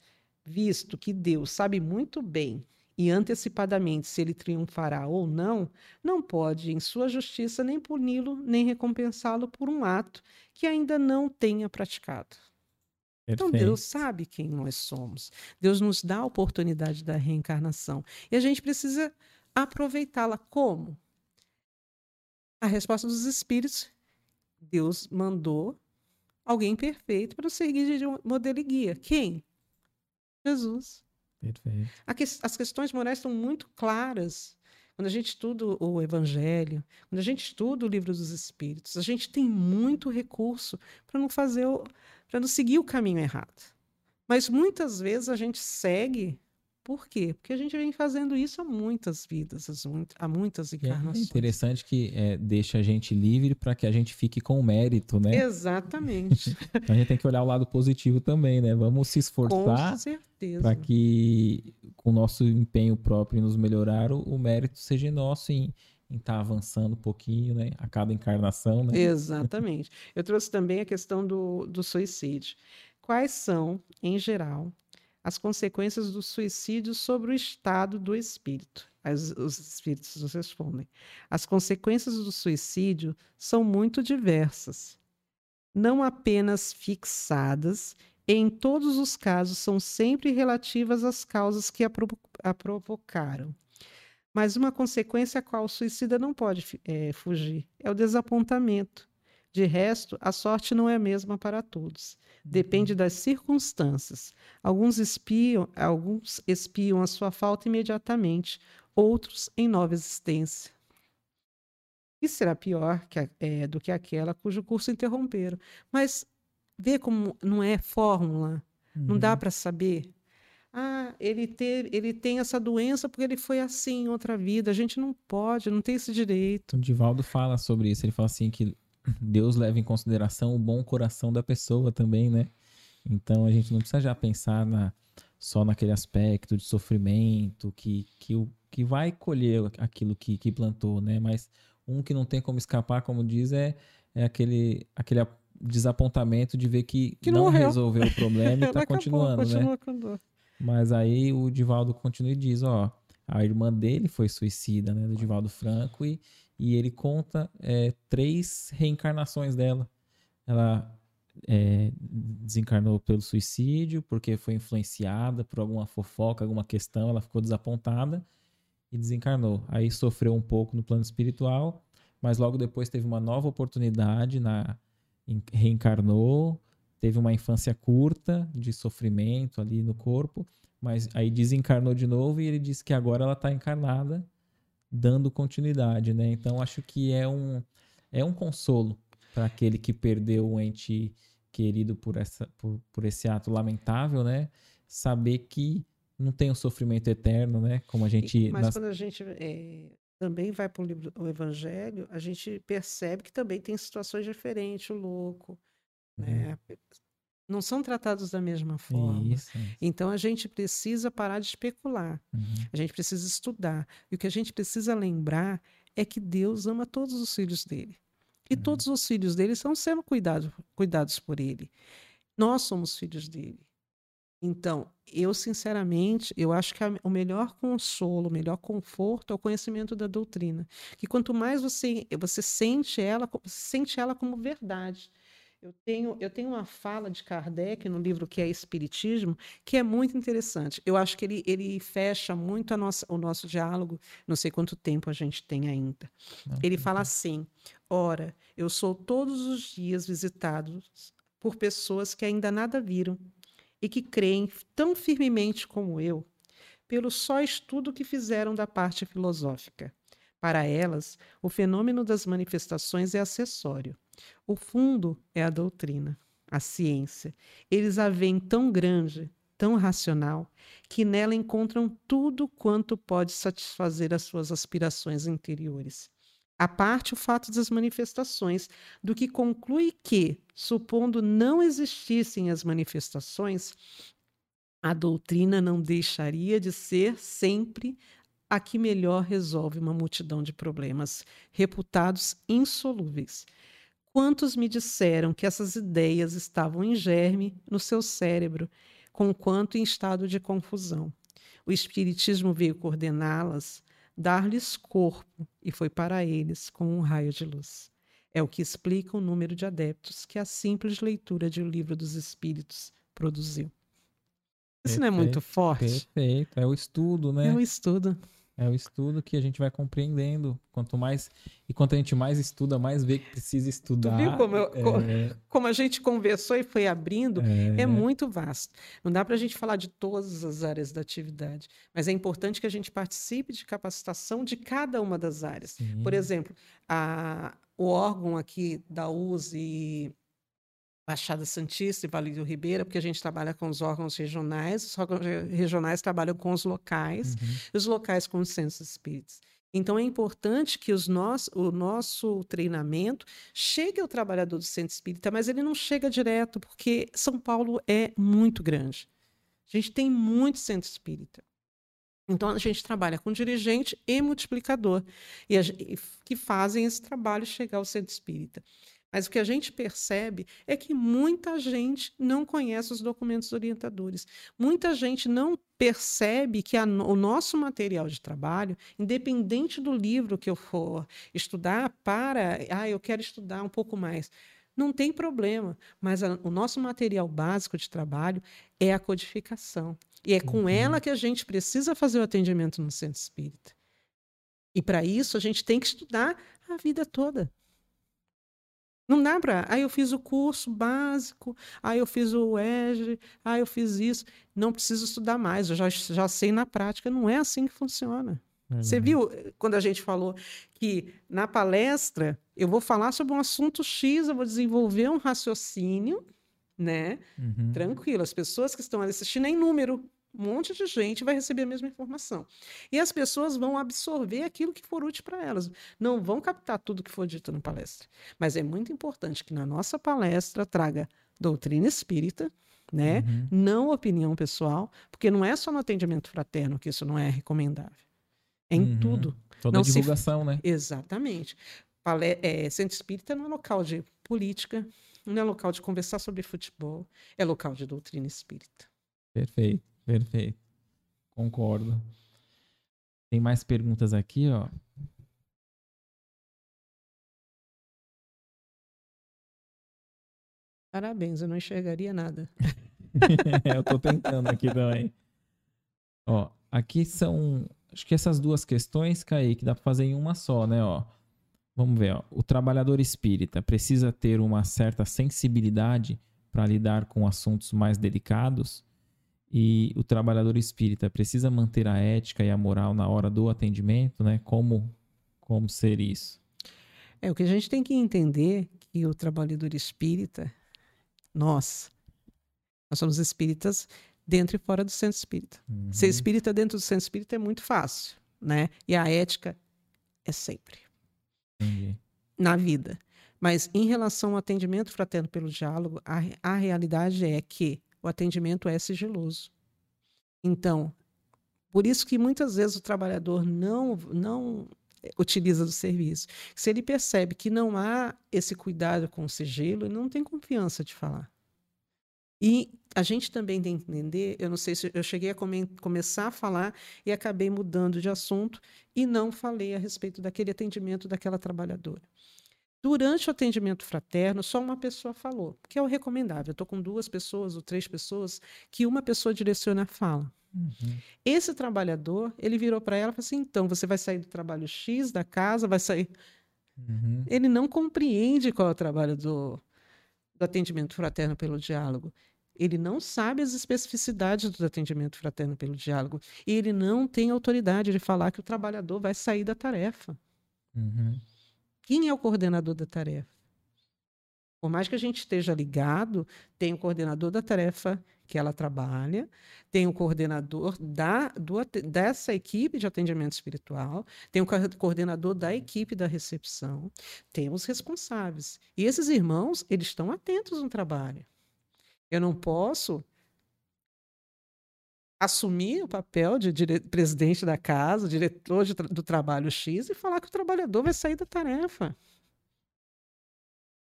visto que Deus sabe muito bem e antecipadamente se ele triunfará ou não, não pode, em sua justiça, nem puni-lo, nem recompensá-lo por um ato que ainda não tenha praticado. Perfeito. Então Deus sabe quem nós somos. Deus nos dá a oportunidade da reencarnação. E a gente precisa aproveitá-la como? A resposta dos espíritos, Deus mandou alguém perfeito para seguir de modelo e guia. Quem? Jesus. Perfeito. as questões morais estão muito claras. Quando a gente estuda o Evangelho, quando a gente estuda o livro dos Espíritos, a gente tem muito recurso para não fazer, para não seguir o caminho errado. Mas muitas vezes a gente segue por quê? Porque a gente vem fazendo isso há muitas vidas, há muitas é encarnações. É interessante que é, deixa a gente livre para que a gente fique com mérito, né? Exatamente. então a gente tem que olhar o lado positivo também, né? Vamos se esforçar para que com o nosso empenho próprio em nos melhorar, o, o mérito seja nosso em estar tá avançando um pouquinho, né? A cada encarnação, né? Exatamente. Eu trouxe também a questão do, do suicídio. Quais são, em geral, as consequências do suicídio sobre o estado do espírito. As, os espíritos nos respondem. As consequências do suicídio são muito diversas, não apenas fixadas, e em todos os casos são sempre relativas às causas que a, a provocaram. Mas uma consequência a qual o suicida não pode é, fugir é o desapontamento. De resto, a sorte não é a mesma para todos. Depende uhum. das circunstâncias. Alguns espiam, alguns espiam a sua falta imediatamente, outros em nova existência. E será pior que, é, do que aquela cujo curso interromperam. Mas vê como não é fórmula, uhum. não dá uhum. para saber. Ah, ele, ter, ele tem essa doença porque ele foi assim em outra vida. A gente não pode, não tem esse direito. O Divaldo fala sobre isso. Ele fala assim que Deus leva em consideração o bom coração da pessoa também, né? Então a gente não precisa já pensar na, só naquele aspecto de sofrimento que, que, que vai colher aquilo que, que plantou, né? Mas um que não tem como escapar, como diz, é, é aquele, aquele desapontamento de ver que, que não, não resolveu o problema e está continuando, né? Mas aí o Divaldo continua e diz, ó, a irmã dele foi suicida, né, do Divaldo Franco, e, e ele conta é, três reencarnações dela. Ela é, desencarnou pelo suicídio, porque foi influenciada por alguma fofoca, alguma questão, ela ficou desapontada e desencarnou. Aí sofreu um pouco no plano espiritual, mas logo depois teve uma nova oportunidade, na, reencarnou, teve uma infância curta de sofrimento ali no corpo, mas aí desencarnou de novo e ele disse que agora ela está encarnada dando continuidade, né? Então acho que é um é um consolo para aquele que perdeu um ente querido por, essa, por, por esse ato lamentável, né? Saber que não tem um sofrimento eterno, né? Como a gente. Mas nas... quando a gente é, também vai para o livro o Evangelho, a gente percebe que também tem situações diferentes, o louco, uhum. né? Não são tratados da mesma forma. Isso, isso. Então a gente precisa parar de especular. Uhum. A gente precisa estudar. E o que a gente precisa lembrar é que Deus ama todos os filhos dele. E uhum. todos os filhos dele estão sendo cuidado, cuidados por ele. Nós somos filhos dele. Então, eu sinceramente, eu acho que a, o melhor consolo, o melhor conforto é o conhecimento da doutrina. Que quanto mais você você sente ela, sente ela como verdade. Eu tenho, eu tenho uma fala de Kardec no livro que é Espiritismo, que é muito interessante. Eu acho que ele, ele fecha muito a nossa, o nosso diálogo. Não sei quanto tempo a gente tem ainda. Não, ele fala assim: Ora, eu sou todos os dias visitado por pessoas que ainda nada viram e que creem tão firmemente como eu, pelo só estudo que fizeram da parte filosófica. Para elas, o fenômeno das manifestações é acessório. O fundo é a doutrina, a ciência. Eles a veem tão grande, tão racional, que nela encontram tudo quanto pode satisfazer as suas aspirações interiores. A parte o fato das manifestações, do que conclui que, supondo não existissem as manifestações, a doutrina não deixaria de ser sempre a que melhor resolve uma multidão de problemas reputados insolúveis. Quantos me disseram que essas ideias estavam em germe no seu cérebro, conquanto em estado de confusão? O Espiritismo veio coordená-las, dar-lhes corpo, e foi para eles com um raio de luz. É o que explica o número de adeptos que a simples leitura de O Livro dos Espíritos produziu. Isso perfeito, não é muito forte? Perfeito, é o estudo, né? É o estudo. É o estudo que a gente vai compreendendo. Quanto mais. E quanto a gente mais estuda, mais vê que precisa estudar. Tu viu como, eu, é... como a gente conversou e foi abrindo? É, é muito vasto. Não dá para a gente falar de todas as áreas da atividade. Mas é importante que a gente participe de capacitação de cada uma das áreas. Sim. Por exemplo, a, o órgão aqui da USE Baixada Santista e Vale do Ribeira, porque a gente trabalha com os órgãos regionais, os órgãos regionais trabalham com os locais, uhum. os locais com os centros espíritas. Então é importante que os nosso, o nosso treinamento chegue ao trabalhador do centro espírita, mas ele não chega direto, porque São Paulo é muito grande. A gente tem muito centro espírita. Então a gente trabalha com dirigente e multiplicador, e, a, que fazem esse trabalho chegar ao centro espírita. Mas o que a gente percebe é que muita gente não conhece os documentos orientadores. Muita gente não percebe que a, o nosso material de trabalho, independente do livro que eu for estudar, para, ah, eu quero estudar um pouco mais. Não tem problema, mas a, o nosso material básico de trabalho é a codificação. E é com uhum. ela que a gente precisa fazer o atendimento no centro espírita. E para isso a gente tem que estudar a vida toda. Não dá para. Aí eu fiz o curso básico, aí eu fiz o EG, aí eu fiz isso. Não preciso estudar mais, eu já, já sei na prática. Não é assim que funciona. Uhum. Você viu quando a gente falou que na palestra eu vou falar sobre um assunto X, eu vou desenvolver um raciocínio, né? Uhum. Tranquilo. As pessoas que estão assistindo é em número. Um monte de gente vai receber a mesma informação. E as pessoas vão absorver aquilo que for útil para elas. Não vão captar tudo que for dito na palestra. Mas é muito importante que na nossa palestra traga doutrina espírita, né? Uhum. Não opinião pessoal, porque não é só no atendimento fraterno que isso não é recomendável. É em uhum. tudo. Toda não divulgação, se... né? Exatamente. Palé... É, Centro Espírita não é local de política, não é local de conversar sobre futebol, é local de doutrina espírita. Perfeito. Perfeito. Concordo. Tem mais perguntas aqui, ó. Parabéns, eu não enxergaria nada. eu tô tentando aqui também. Ó, aqui são. Acho que essas duas questões, Kaique, dá pra fazer em uma só, né? Ó. Vamos ver, ó. O trabalhador espírita precisa ter uma certa sensibilidade para lidar com assuntos mais delicados e o trabalhador espírita precisa manter a ética e a moral na hora do atendimento, né? Como como ser isso? É, o que a gente tem que entender que o trabalhador espírita, nós, nós somos espíritas dentro e fora do centro espírita. Uhum. Ser espírita dentro do centro espírita é muito fácil, né? E a ética é sempre Entendi. na vida. Mas em relação ao atendimento fraterno pelo diálogo, a, a realidade é que o atendimento é sigiloso. Então, por isso que muitas vezes o trabalhador não, não utiliza do serviço. Se ele percebe que não há esse cuidado com o sigilo, ele não tem confiança de falar. E a gente também tem que entender, eu não sei se eu cheguei a come- começar a falar e acabei mudando de assunto e não falei a respeito daquele atendimento daquela trabalhadora. Durante o atendimento fraterno, só uma pessoa falou, que é o recomendável. Eu estou com duas pessoas ou três pessoas que uma pessoa direciona a fala. Uhum. Esse trabalhador, ele virou para ela e falou assim: então, você vai sair do trabalho X da casa, vai sair. Uhum. Ele não compreende qual é o trabalho do, do atendimento fraterno pelo diálogo. Ele não sabe as especificidades do atendimento fraterno pelo diálogo. E ele não tem autoridade de falar que o trabalhador vai sair da tarefa. Uhum. Quem é o coordenador da tarefa? Por mais que a gente esteja ligado, tem o coordenador da tarefa que ela trabalha, tem o coordenador da, do dessa equipe de atendimento espiritual, tem o co- coordenador da equipe da recepção, tem os responsáveis. E esses irmãos, eles estão atentos no trabalho. Eu não posso assumir o papel de dire- presidente da casa, diretor tra- do trabalho X e falar que o trabalhador vai sair da tarefa.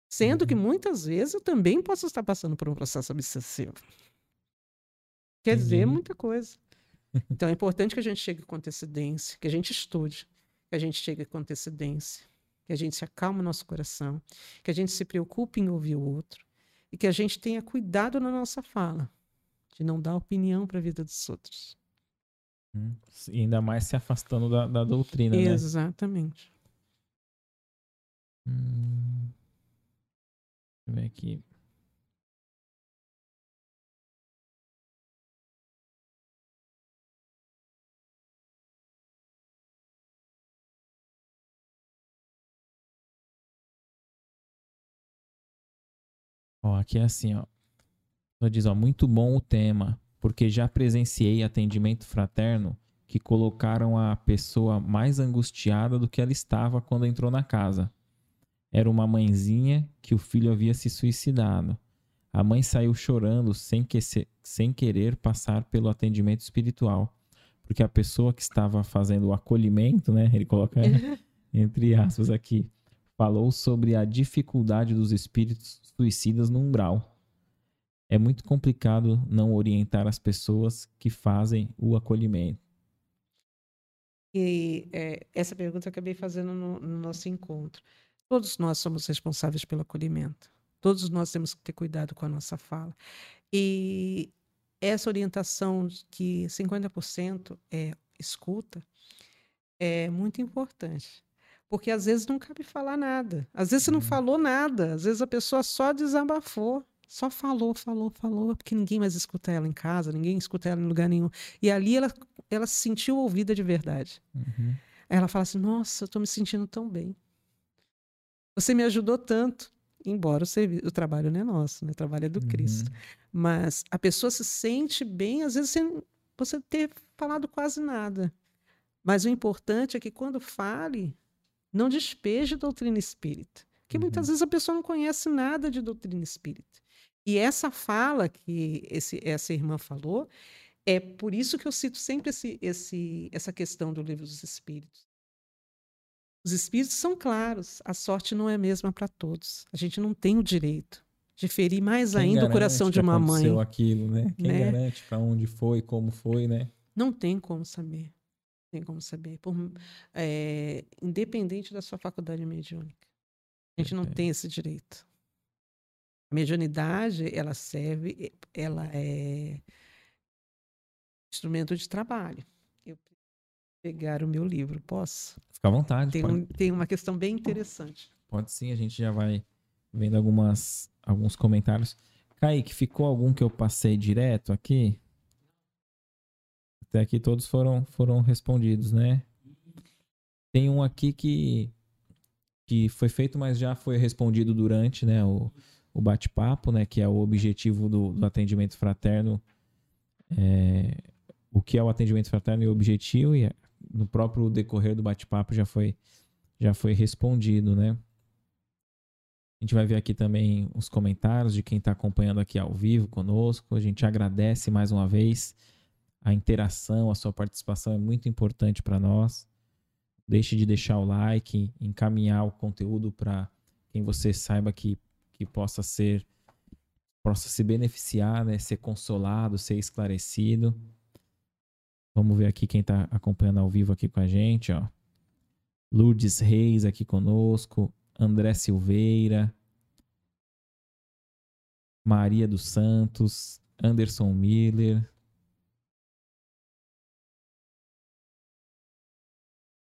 Sendo que Uhum. muitas vezes eu também posso estar passando por um processo obsessivo. Quer dizer, muita coisa. Então é importante que a gente chegue com antecedência, que a gente estude, que a gente chegue com antecedência, que a gente se acalme o nosso coração, que a gente se preocupe em ouvir o outro e que a gente tenha cuidado na nossa fala, de não dar opinião para a vida dos outros. Uhum. E ainda mais se afastando da, da doutrina, né? Exatamente. Hum. Deixa eu ver aqui. Ó, aqui é assim, ó. Ela diz, ó, muito bom o tema, porque já presenciei atendimento fraterno que colocaram a pessoa mais angustiada do que ela estava quando entrou na casa. Era uma mãezinha que o filho havia se suicidado. A mãe saiu chorando sem, que se- sem querer passar pelo atendimento espiritual, porque a pessoa que estava fazendo o acolhimento, né, ele coloca entre aspas aqui, falou sobre a dificuldade dos espíritos suicidas no umbral. É muito complicado não orientar as pessoas que fazem o acolhimento. E é, essa pergunta eu acabei fazendo no, no nosso encontro. Todos nós somos responsáveis pelo acolhimento. Todos nós temos que ter cuidado com a nossa fala. E essa orientação que 50% é escuta é muito importante. Porque às vezes não cabe falar nada. Às vezes você não Uhum. falou nada. Às vezes a pessoa só desabafou. Só falou, falou, falou, porque ninguém mais escuta ela em casa, ninguém escuta ela em lugar nenhum. E ali ela, ela se sentiu ouvida de verdade. Uhum. Aí ela fala assim: Nossa, eu estou me sentindo tão bem. Você me ajudou tanto. Embora o, servi- o trabalho não é nosso, né? o trabalho é do Cristo. Uhum. Mas a pessoa se sente bem, às vezes, sem você ter falado quase nada. Mas o importante é que quando fale, não despeje doutrina espírita. Porque muitas Uhum. vezes a pessoa não conhece nada de doutrina espírita. E essa fala que esse, essa irmã falou, é por isso que eu cito sempre esse, esse, essa questão do livro dos espíritos. Os espíritos são claros, a sorte não é a mesma para todos. A gente não tem o direito de ferir mais Quem ainda o coração de uma mãe. aquilo, né? Quem né? garante pra onde foi, como foi, né? Não tem como saber. Tem como saber. Por, é, independente da sua faculdade mediúnica. A gente não Perfeito. tem esse direito. Mediunidade, ela serve, ela é instrumento de trabalho. Eu pegar o meu livro, posso? Fica à vontade. Tem, um- tem uma questão bem interessante. pode sim, a gente já vai vendo algumas, alguns comentários. Kaique, ficou algum que eu passei direto aqui? Até aqui todos foram, foram respondidos, né? Tem um aqui que que foi feito, mas já foi respondido durante né, o, o bate-papo, né, que é o objetivo do, do atendimento fraterno. É, o que é o atendimento fraterno e o objetivo, e no próprio decorrer do bate-papo já foi, já foi respondido, né? A gente vai ver aqui também os comentários de quem está acompanhando aqui ao vivo conosco. A gente agradece mais uma vez a interação, a sua participação é muito importante para nós. Deixe de deixar o like, encaminhar o conteúdo para quem você saiba que, que possa ser possa se beneficiar, né, ser consolado, ser esclarecido. Vamos ver aqui quem está acompanhando ao vivo aqui com a gente, ó. Lourdes Reis aqui conosco, André Silveira, Maria dos Santos, Anderson Miller.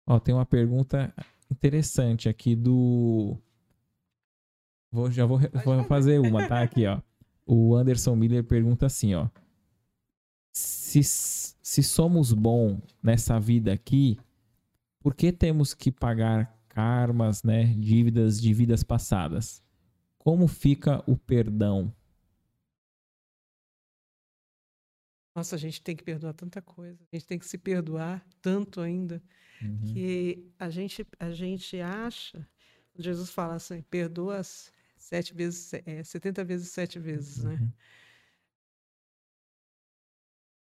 Ó, tem uma pergunta interessante aqui do. Vou, já vou, vou fazer uma, tá? Aqui, ó. O Anderson Miller pergunta assim, ó. Se, se somos bons nessa vida aqui, por que temos que pagar karmas, né? Dívidas de vidas passadas? Como fica o perdão? Nossa, a gente tem que perdoar tanta coisa. A gente tem que se perdoar tanto ainda. Uhum. Que a gente, a gente acha. Jesus fala assim: perdoa sete vezes, é, 70 vezes sete vezes, né? uhum.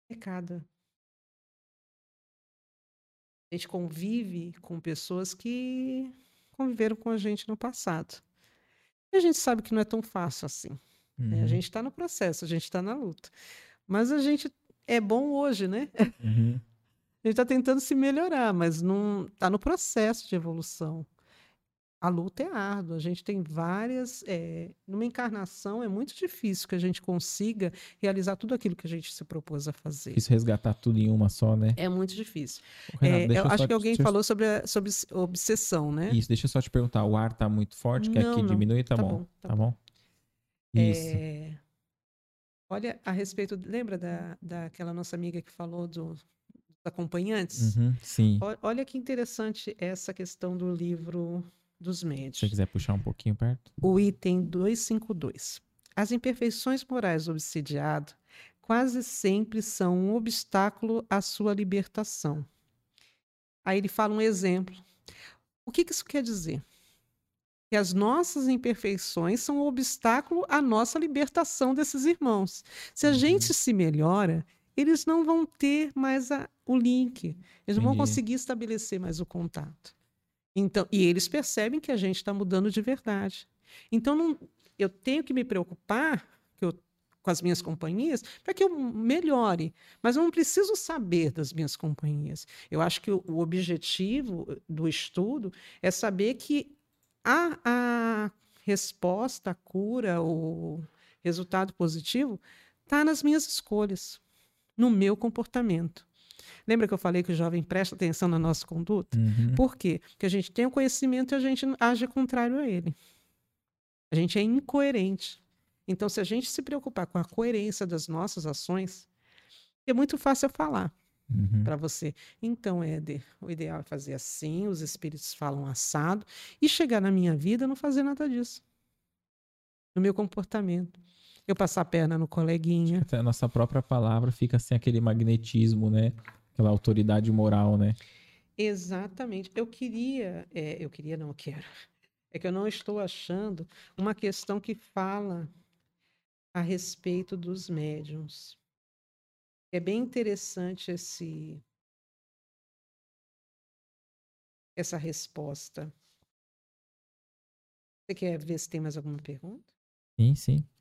Pecado. A gente convive com pessoas que conviveram com a gente no passado. E a gente sabe que não é tão fácil assim. Uhum. Né? A uhum. gente está no processo, a gente está na luta. Mas a gente é bom hoje, né? Uhum. A gente está tentando se melhorar, mas não está no processo de evolução. A luta é árdua, a gente tem várias. É, numa encarnação é muito difícil que a gente consiga realizar tudo aquilo que a gente se propôs a fazer. Isso resgatar tudo em uma só, né? É muito difícil. Renato, é, eu acho que alguém falou sobre, a, sobre obsessão, né? Isso, deixa eu só te perguntar: o ar está muito forte? Quer que diminui? Tá, tá bom. bom. Tá, tá bom. bom. Isso. É... Olha, a respeito, lembra da, daquela nossa amiga que falou do, dos acompanhantes? Uhum, sim. Olha que interessante essa questão do livro dos médios. Se você quiser puxar um pouquinho perto. O item 252. As imperfeições morais do obsidiado quase sempre são um obstáculo à sua libertação. Aí ele fala um exemplo. O que, que isso quer dizer? que as nossas imperfeições são um obstáculo à nossa libertação desses irmãos. Se a uhum. gente se melhora, eles não vão ter mais a, o link, eles não vão conseguir estabelecer mais o contato. Então, e eles percebem que a gente está mudando de verdade. Então, não, eu tenho que me preocupar eu, com as minhas companhias para que eu melhore, mas eu não preciso saber das minhas companhias. Eu acho que o, o objetivo do estudo é saber que a, a resposta, a cura, o resultado positivo está nas minhas escolhas, no meu comportamento. Lembra que eu falei que o jovem presta atenção na nossa conduta? Uhum. Por quê? Porque a gente tem o conhecimento e a gente age contrário a ele. A gente é incoerente. Então, se a gente se preocupar com a coerência das nossas ações, é muito fácil eu falar uhum. para você. Então, Éder, o ideal é fazer assim, os espíritos falam assado, e chegar na minha vida não fazer nada disso. No meu comportamento. Eu passar a perna no coleguinha. Até a nossa própria palavra fica sem aquele magnetismo, né? Aquela autoridade moral, né? Exatamente. Eu queria, é, eu queria, não, eu quero. É que eu não estou achando uma questão que fala a respeito dos médiums. É bem interessante esse essa resposta. Você quer ver se tem mais alguma pergunta? Sim, sim.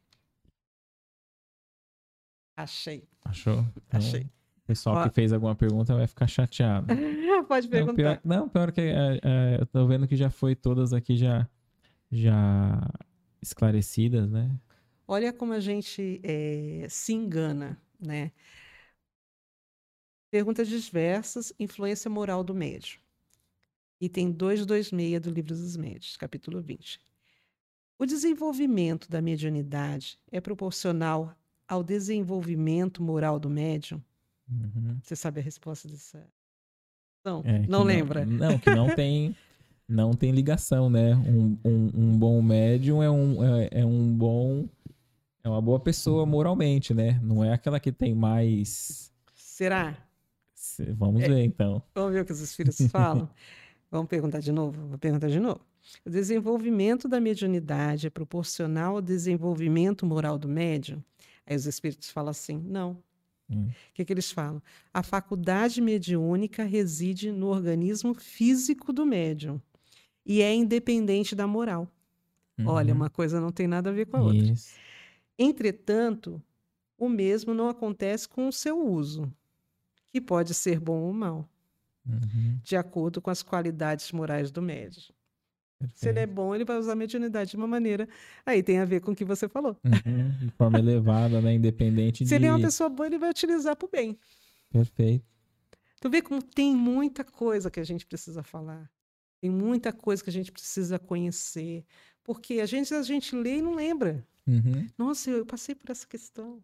Achei. Achou? Então, Achei. O pessoal Ó, que fez alguma pergunta vai ficar chateado. Pode perguntar. Não, pior, não, pior que é, é, eu tô vendo que já foi todas aqui já, já esclarecidas, né? Olha como a gente é, se engana, né? Perguntas diversas, influência moral do médio. Item 226 do Livro dos Médios, capítulo 20. O desenvolvimento da mediunidade é proporcional ao desenvolvimento moral do médium? Uhum. Você sabe a resposta dessa? Não, é, não lembra. Não, não, que não tem não tem ligação, né? Um, um, um bom médium é um, é, é, um bom. É uma boa pessoa moralmente, né? Não é aquela que tem mais. Será? Vamos é, ver então. Vamos ver o que os espíritos falam. vamos perguntar de novo? Vou perguntar de novo. O desenvolvimento da mediunidade é proporcional ao desenvolvimento moral do médium? Aí os espíritos falam assim: não. Hum. O que, que eles falam? A faculdade mediúnica reside no organismo físico do médium e é independente da moral. Uhum. Olha, uma coisa não tem nada a ver com a outra. Isso. Entretanto, o mesmo não acontece com o seu uso, que pode ser bom ou mal, uhum. de acordo com as qualidades morais do médium. Perfeito. Se ele é bom, ele vai usar a mediunidade de uma maneira. Aí tem a ver com o que você falou. Uhum, de forma elevada, né? Independente Se de... ele é uma pessoa boa, ele vai utilizar para o bem. Perfeito. Tu vê como tem muita coisa que a gente precisa falar. Tem muita coisa que a gente precisa conhecer. Porque a gente, a gente lê e não lembra. Uhum. Nossa, eu passei por essa questão.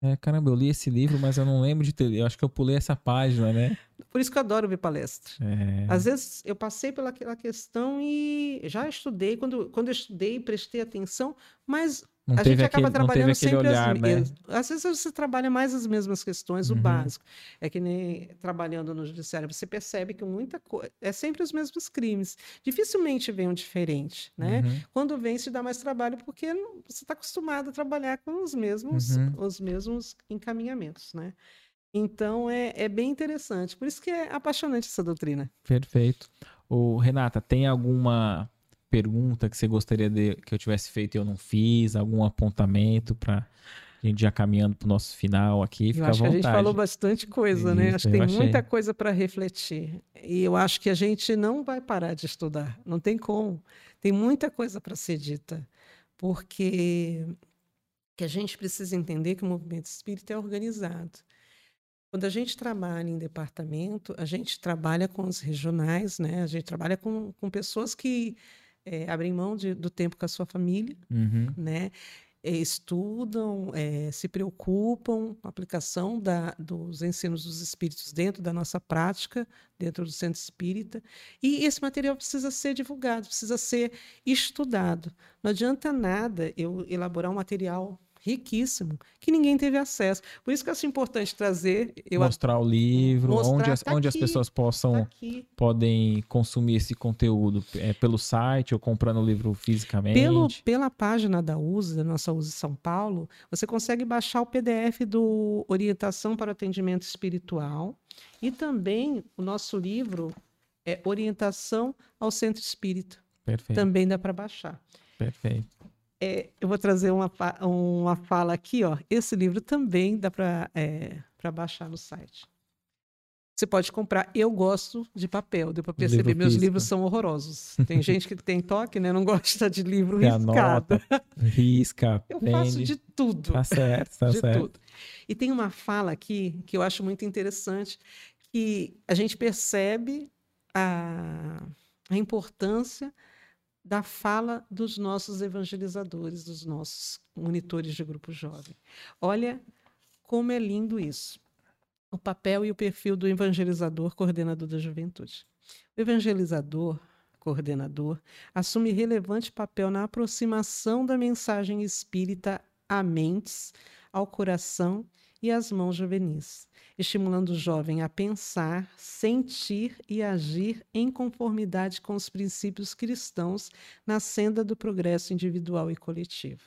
É, caramba, eu li esse livro, mas eu não lembro de ter. Eu acho que eu pulei essa página, né? Por isso que eu adoro ver palestra. É... Às vezes eu passei pelaquela questão e já estudei. Quando, quando eu estudei, prestei atenção, mas não a gente acaba aquele, trabalhando sempre olhar, as mesmas. Né? Às vezes você trabalha mais as mesmas questões, uhum. o básico. É que nem trabalhando no judiciário, você percebe que muita coisa. É sempre os mesmos crimes. Dificilmente vem um diferente. Né? Uhum. Quando vem, se dá mais trabalho, porque você está acostumado a trabalhar com os mesmos, uhum. os mesmos encaminhamentos. Né? Então é, é bem interessante. Por isso que é apaixonante essa doutrina. Perfeito. O Renata, tem alguma pergunta que você gostaria de, que eu tivesse feito e eu não fiz, algum apontamento para a gente já caminhando para o nosso final aqui, fica eu acho à vontade. que a gente falou bastante coisa, né? Isso, né? Acho que tem achei. muita coisa para refletir. E eu acho que a gente não vai parar de estudar, não tem como. Tem muita coisa para ser dita, porque que a gente precisa entender que o movimento espírita é organizado. Quando a gente trabalha em departamento, a gente trabalha com os regionais, né? A gente trabalha com, com pessoas que é, abrem mão de, do tempo com a sua família, uhum. né? É, estudam, é, se preocupam com a aplicação da, dos ensinos dos espíritos dentro da nossa prática, dentro do centro espírita. E esse material precisa ser divulgado, precisa ser estudado. Não adianta nada eu elaborar um material riquíssimo que ninguém teve acesso. Por isso que eu acho importante trazer. Eu mostrar o livro, mostrar, onde, as, tá onde aqui, as pessoas possam tá podem consumir esse conteúdo é, pelo site ou comprando o livro fisicamente. Pelo, pela página da USA, da nossa USA São Paulo, você consegue baixar o PDF do Orientação para Atendimento Espiritual e também o nosso livro é Orientação ao Centro Espírita. Perfeito. Também dá para baixar. Perfeito. É, eu vou trazer uma, uma fala aqui, ó. Esse livro também dá para é, baixar no site. Você pode comprar. Eu gosto de papel, deu para perceber. Livro Meus físico. livros são horrorosos. Tem gente que tem toque, né? Não gosta de livro Tem riscado. Anota, risca, Eu faço de tudo. Tá certo, tá de certo. Tudo. E tem uma fala aqui que eu acho muito interessante, que a gente percebe a, a importância da fala dos nossos evangelizadores, dos nossos monitores de grupo jovem. Olha como é lindo isso. O papel e o perfil do evangelizador coordenador da juventude. O evangelizador coordenador assume relevante papel na aproximação da mensagem espírita a mentes, ao coração e às mãos juvenis, estimulando o jovem a pensar, sentir e agir em conformidade com os princípios cristãos na senda do progresso individual e coletivo.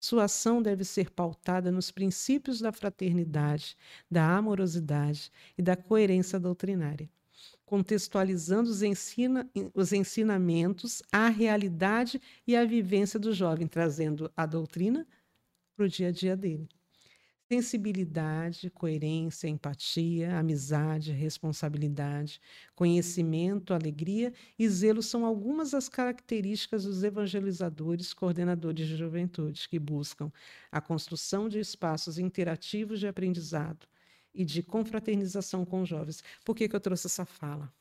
Sua ação deve ser pautada nos princípios da fraternidade, da amorosidade e da coerência doutrinária, contextualizando os, ensina, os ensinamentos à realidade e à vivência do jovem, trazendo a doutrina para o dia a dia dele. Sensibilidade, coerência, empatia, amizade, responsabilidade, conhecimento, alegria e zelo são algumas das características dos evangelizadores, coordenadores de juventude, que buscam a construção de espaços interativos de aprendizado e de confraternização com jovens. Por que, que eu trouxe essa fala?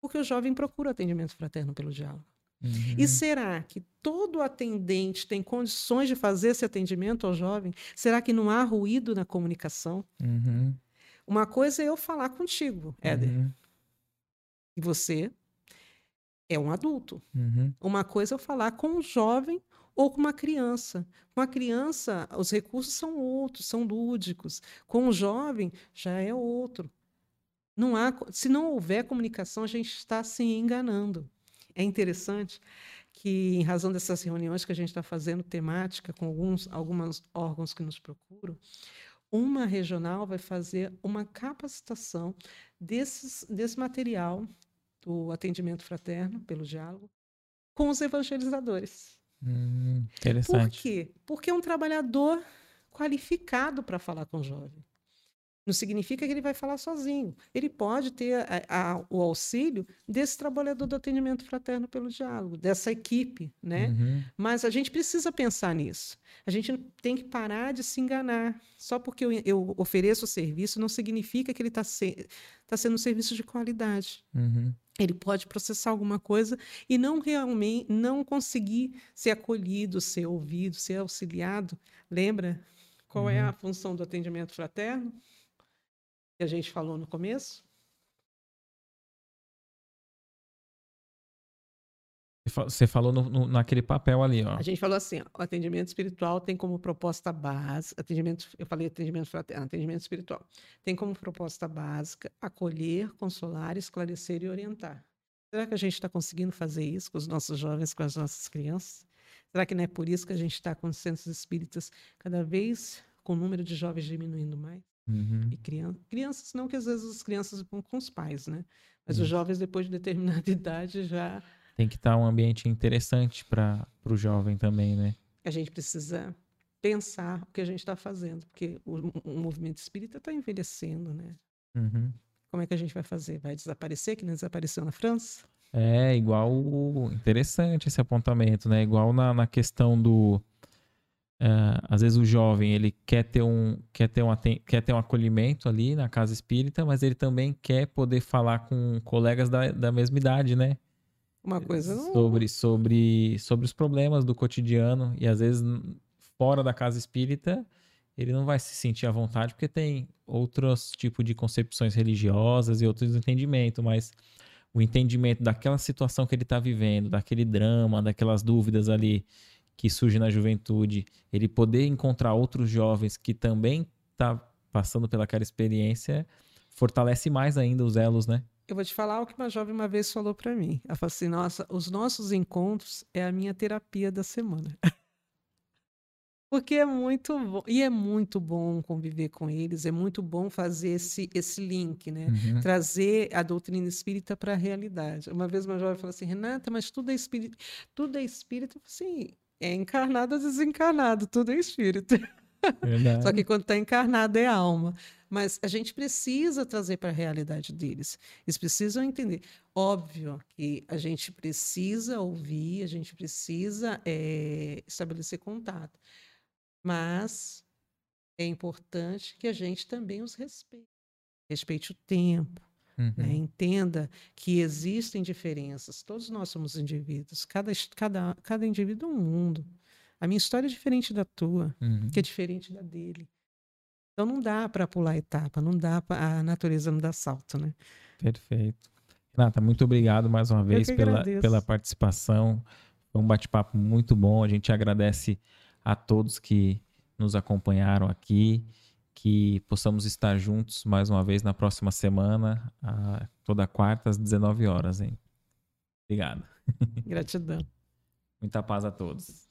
Porque o jovem procura atendimento fraterno pelo diálogo. Uhum. E será que todo atendente tem condições de fazer esse atendimento ao jovem? Será que não há ruído na comunicação? Uhum. Uma coisa é eu falar contigo, Éder. Uhum. E você é um adulto. Uhum. Uma coisa é eu falar com um jovem ou com uma criança. Com a criança, os recursos são outros, são lúdicos. Com o jovem, já é outro. Não há, se não houver comunicação, a gente está se enganando. É interessante que, em razão dessas reuniões que a gente está fazendo temática com alguns alguns órgãos que nos procuram, uma regional vai fazer uma capacitação desses, desse material do atendimento fraterno pelo diálogo com os evangelizadores. Hum, interessante. Por quê? Porque é um trabalhador qualificado para falar com o jovem. Não significa que ele vai falar sozinho. Ele pode ter a, a, o auxílio desse trabalhador do atendimento fraterno pelo diálogo, dessa equipe, né? Uhum. Mas a gente precisa pensar nisso. A gente tem que parar de se enganar. Só porque eu, eu ofereço o serviço não significa que ele está se, tá sendo um serviço de qualidade. Uhum. Ele pode processar alguma coisa e não realmente não conseguir ser acolhido, ser ouvido, ser auxiliado. Lembra qual é Uhum. a função do atendimento fraterno? Que a gente falou no começo? Você fa- Você falou no- no- naquele papel ali, ó. A gente falou assim, ó, o atendimento espiritual tem como proposta básica, atendimento, eu falei atendimento fraterno, atendimento espiritual, tem como proposta básica acolher, consolar, esclarecer e orientar. Será que a gente está conseguindo fazer isso com os nossos jovens, com as nossas crianças? Será que não é por isso que a gente está com os centros espíritas cada vez com o número de jovens diminuindo mais? Uhum. E crianças, crianças não que às vezes as crianças vão com os pais, né? Mas Isso. os jovens depois de determinada idade já Tem que estar um ambiente interessante para o jovem também, né? a gente precisa pensar o que a gente está fazendo, porque o, o movimento espírita está envelhecendo, né? Uhum. Como é que a gente vai fazer? Vai desaparecer, que nem desapareceu na França? É igual. Interessante esse apontamento, né? Igual na, na questão do. É, às vezes o jovem ele quer ter, um, quer, ter um, quer ter um acolhimento ali na casa espírita, mas ele também quer poder falar com colegas da, da mesma idade, né? Uma coisa não. sobre, sobre, sobre os problemas do cotidiano e às vezes fora da casa espírita ele não vai se sentir à vontade porque tem outros tipos de concepções religiosas e outros entendimentos, mas o entendimento daquela situação que ele está vivendo, daquele drama, daquelas dúvidas ali que surgem na juventude, ele poder encontrar outros jovens que também tá passando pelaquela experiência, fortalece mais ainda os elos, né? Eu vou te falar o que uma jovem uma vez falou para mim. Ela falou assim: Nossa, os nossos encontros é a minha terapia da semana. Porque é muito bom. E é muito bom conviver com eles, é muito bom fazer esse, esse link, né? Uhum. trazer a doutrina espírita para a realidade. Uma vez uma jovem falou assim, Renata, mas tudo é espírito. Tudo é espírito? Eu falei assim, é encarnado ou desencarnado, tudo é espírito. Verdade. Só que quando está encarnado é alma. Mas a gente precisa trazer para a realidade deles. Eles precisam entender. Óbvio que a gente precisa ouvir, a gente precisa eh, estabelecer contato. Mas é importante que a gente também os respeite. Respeite o tempo, Uhum. né? Entenda que existem diferenças. Todos nós somos indivíduos. Cada, cada, cada indivíduo é um mundo. A minha história é diferente da tua, Uhum. que é diferente da dele. Então não dá para pular etapa, não dá pra, a natureza não dá salto, né? Perfeito. Renata, muito obrigado mais uma vez pela, agradeço. pela participação. Foi um bate-papo muito bom. A gente agradece a todos que nos acompanharam aqui. Que possamos estar juntos mais uma vez na próxima semana, a- toda quarta às 19 horas, hein? Obrigado. Gratidão. Muita paz a todos.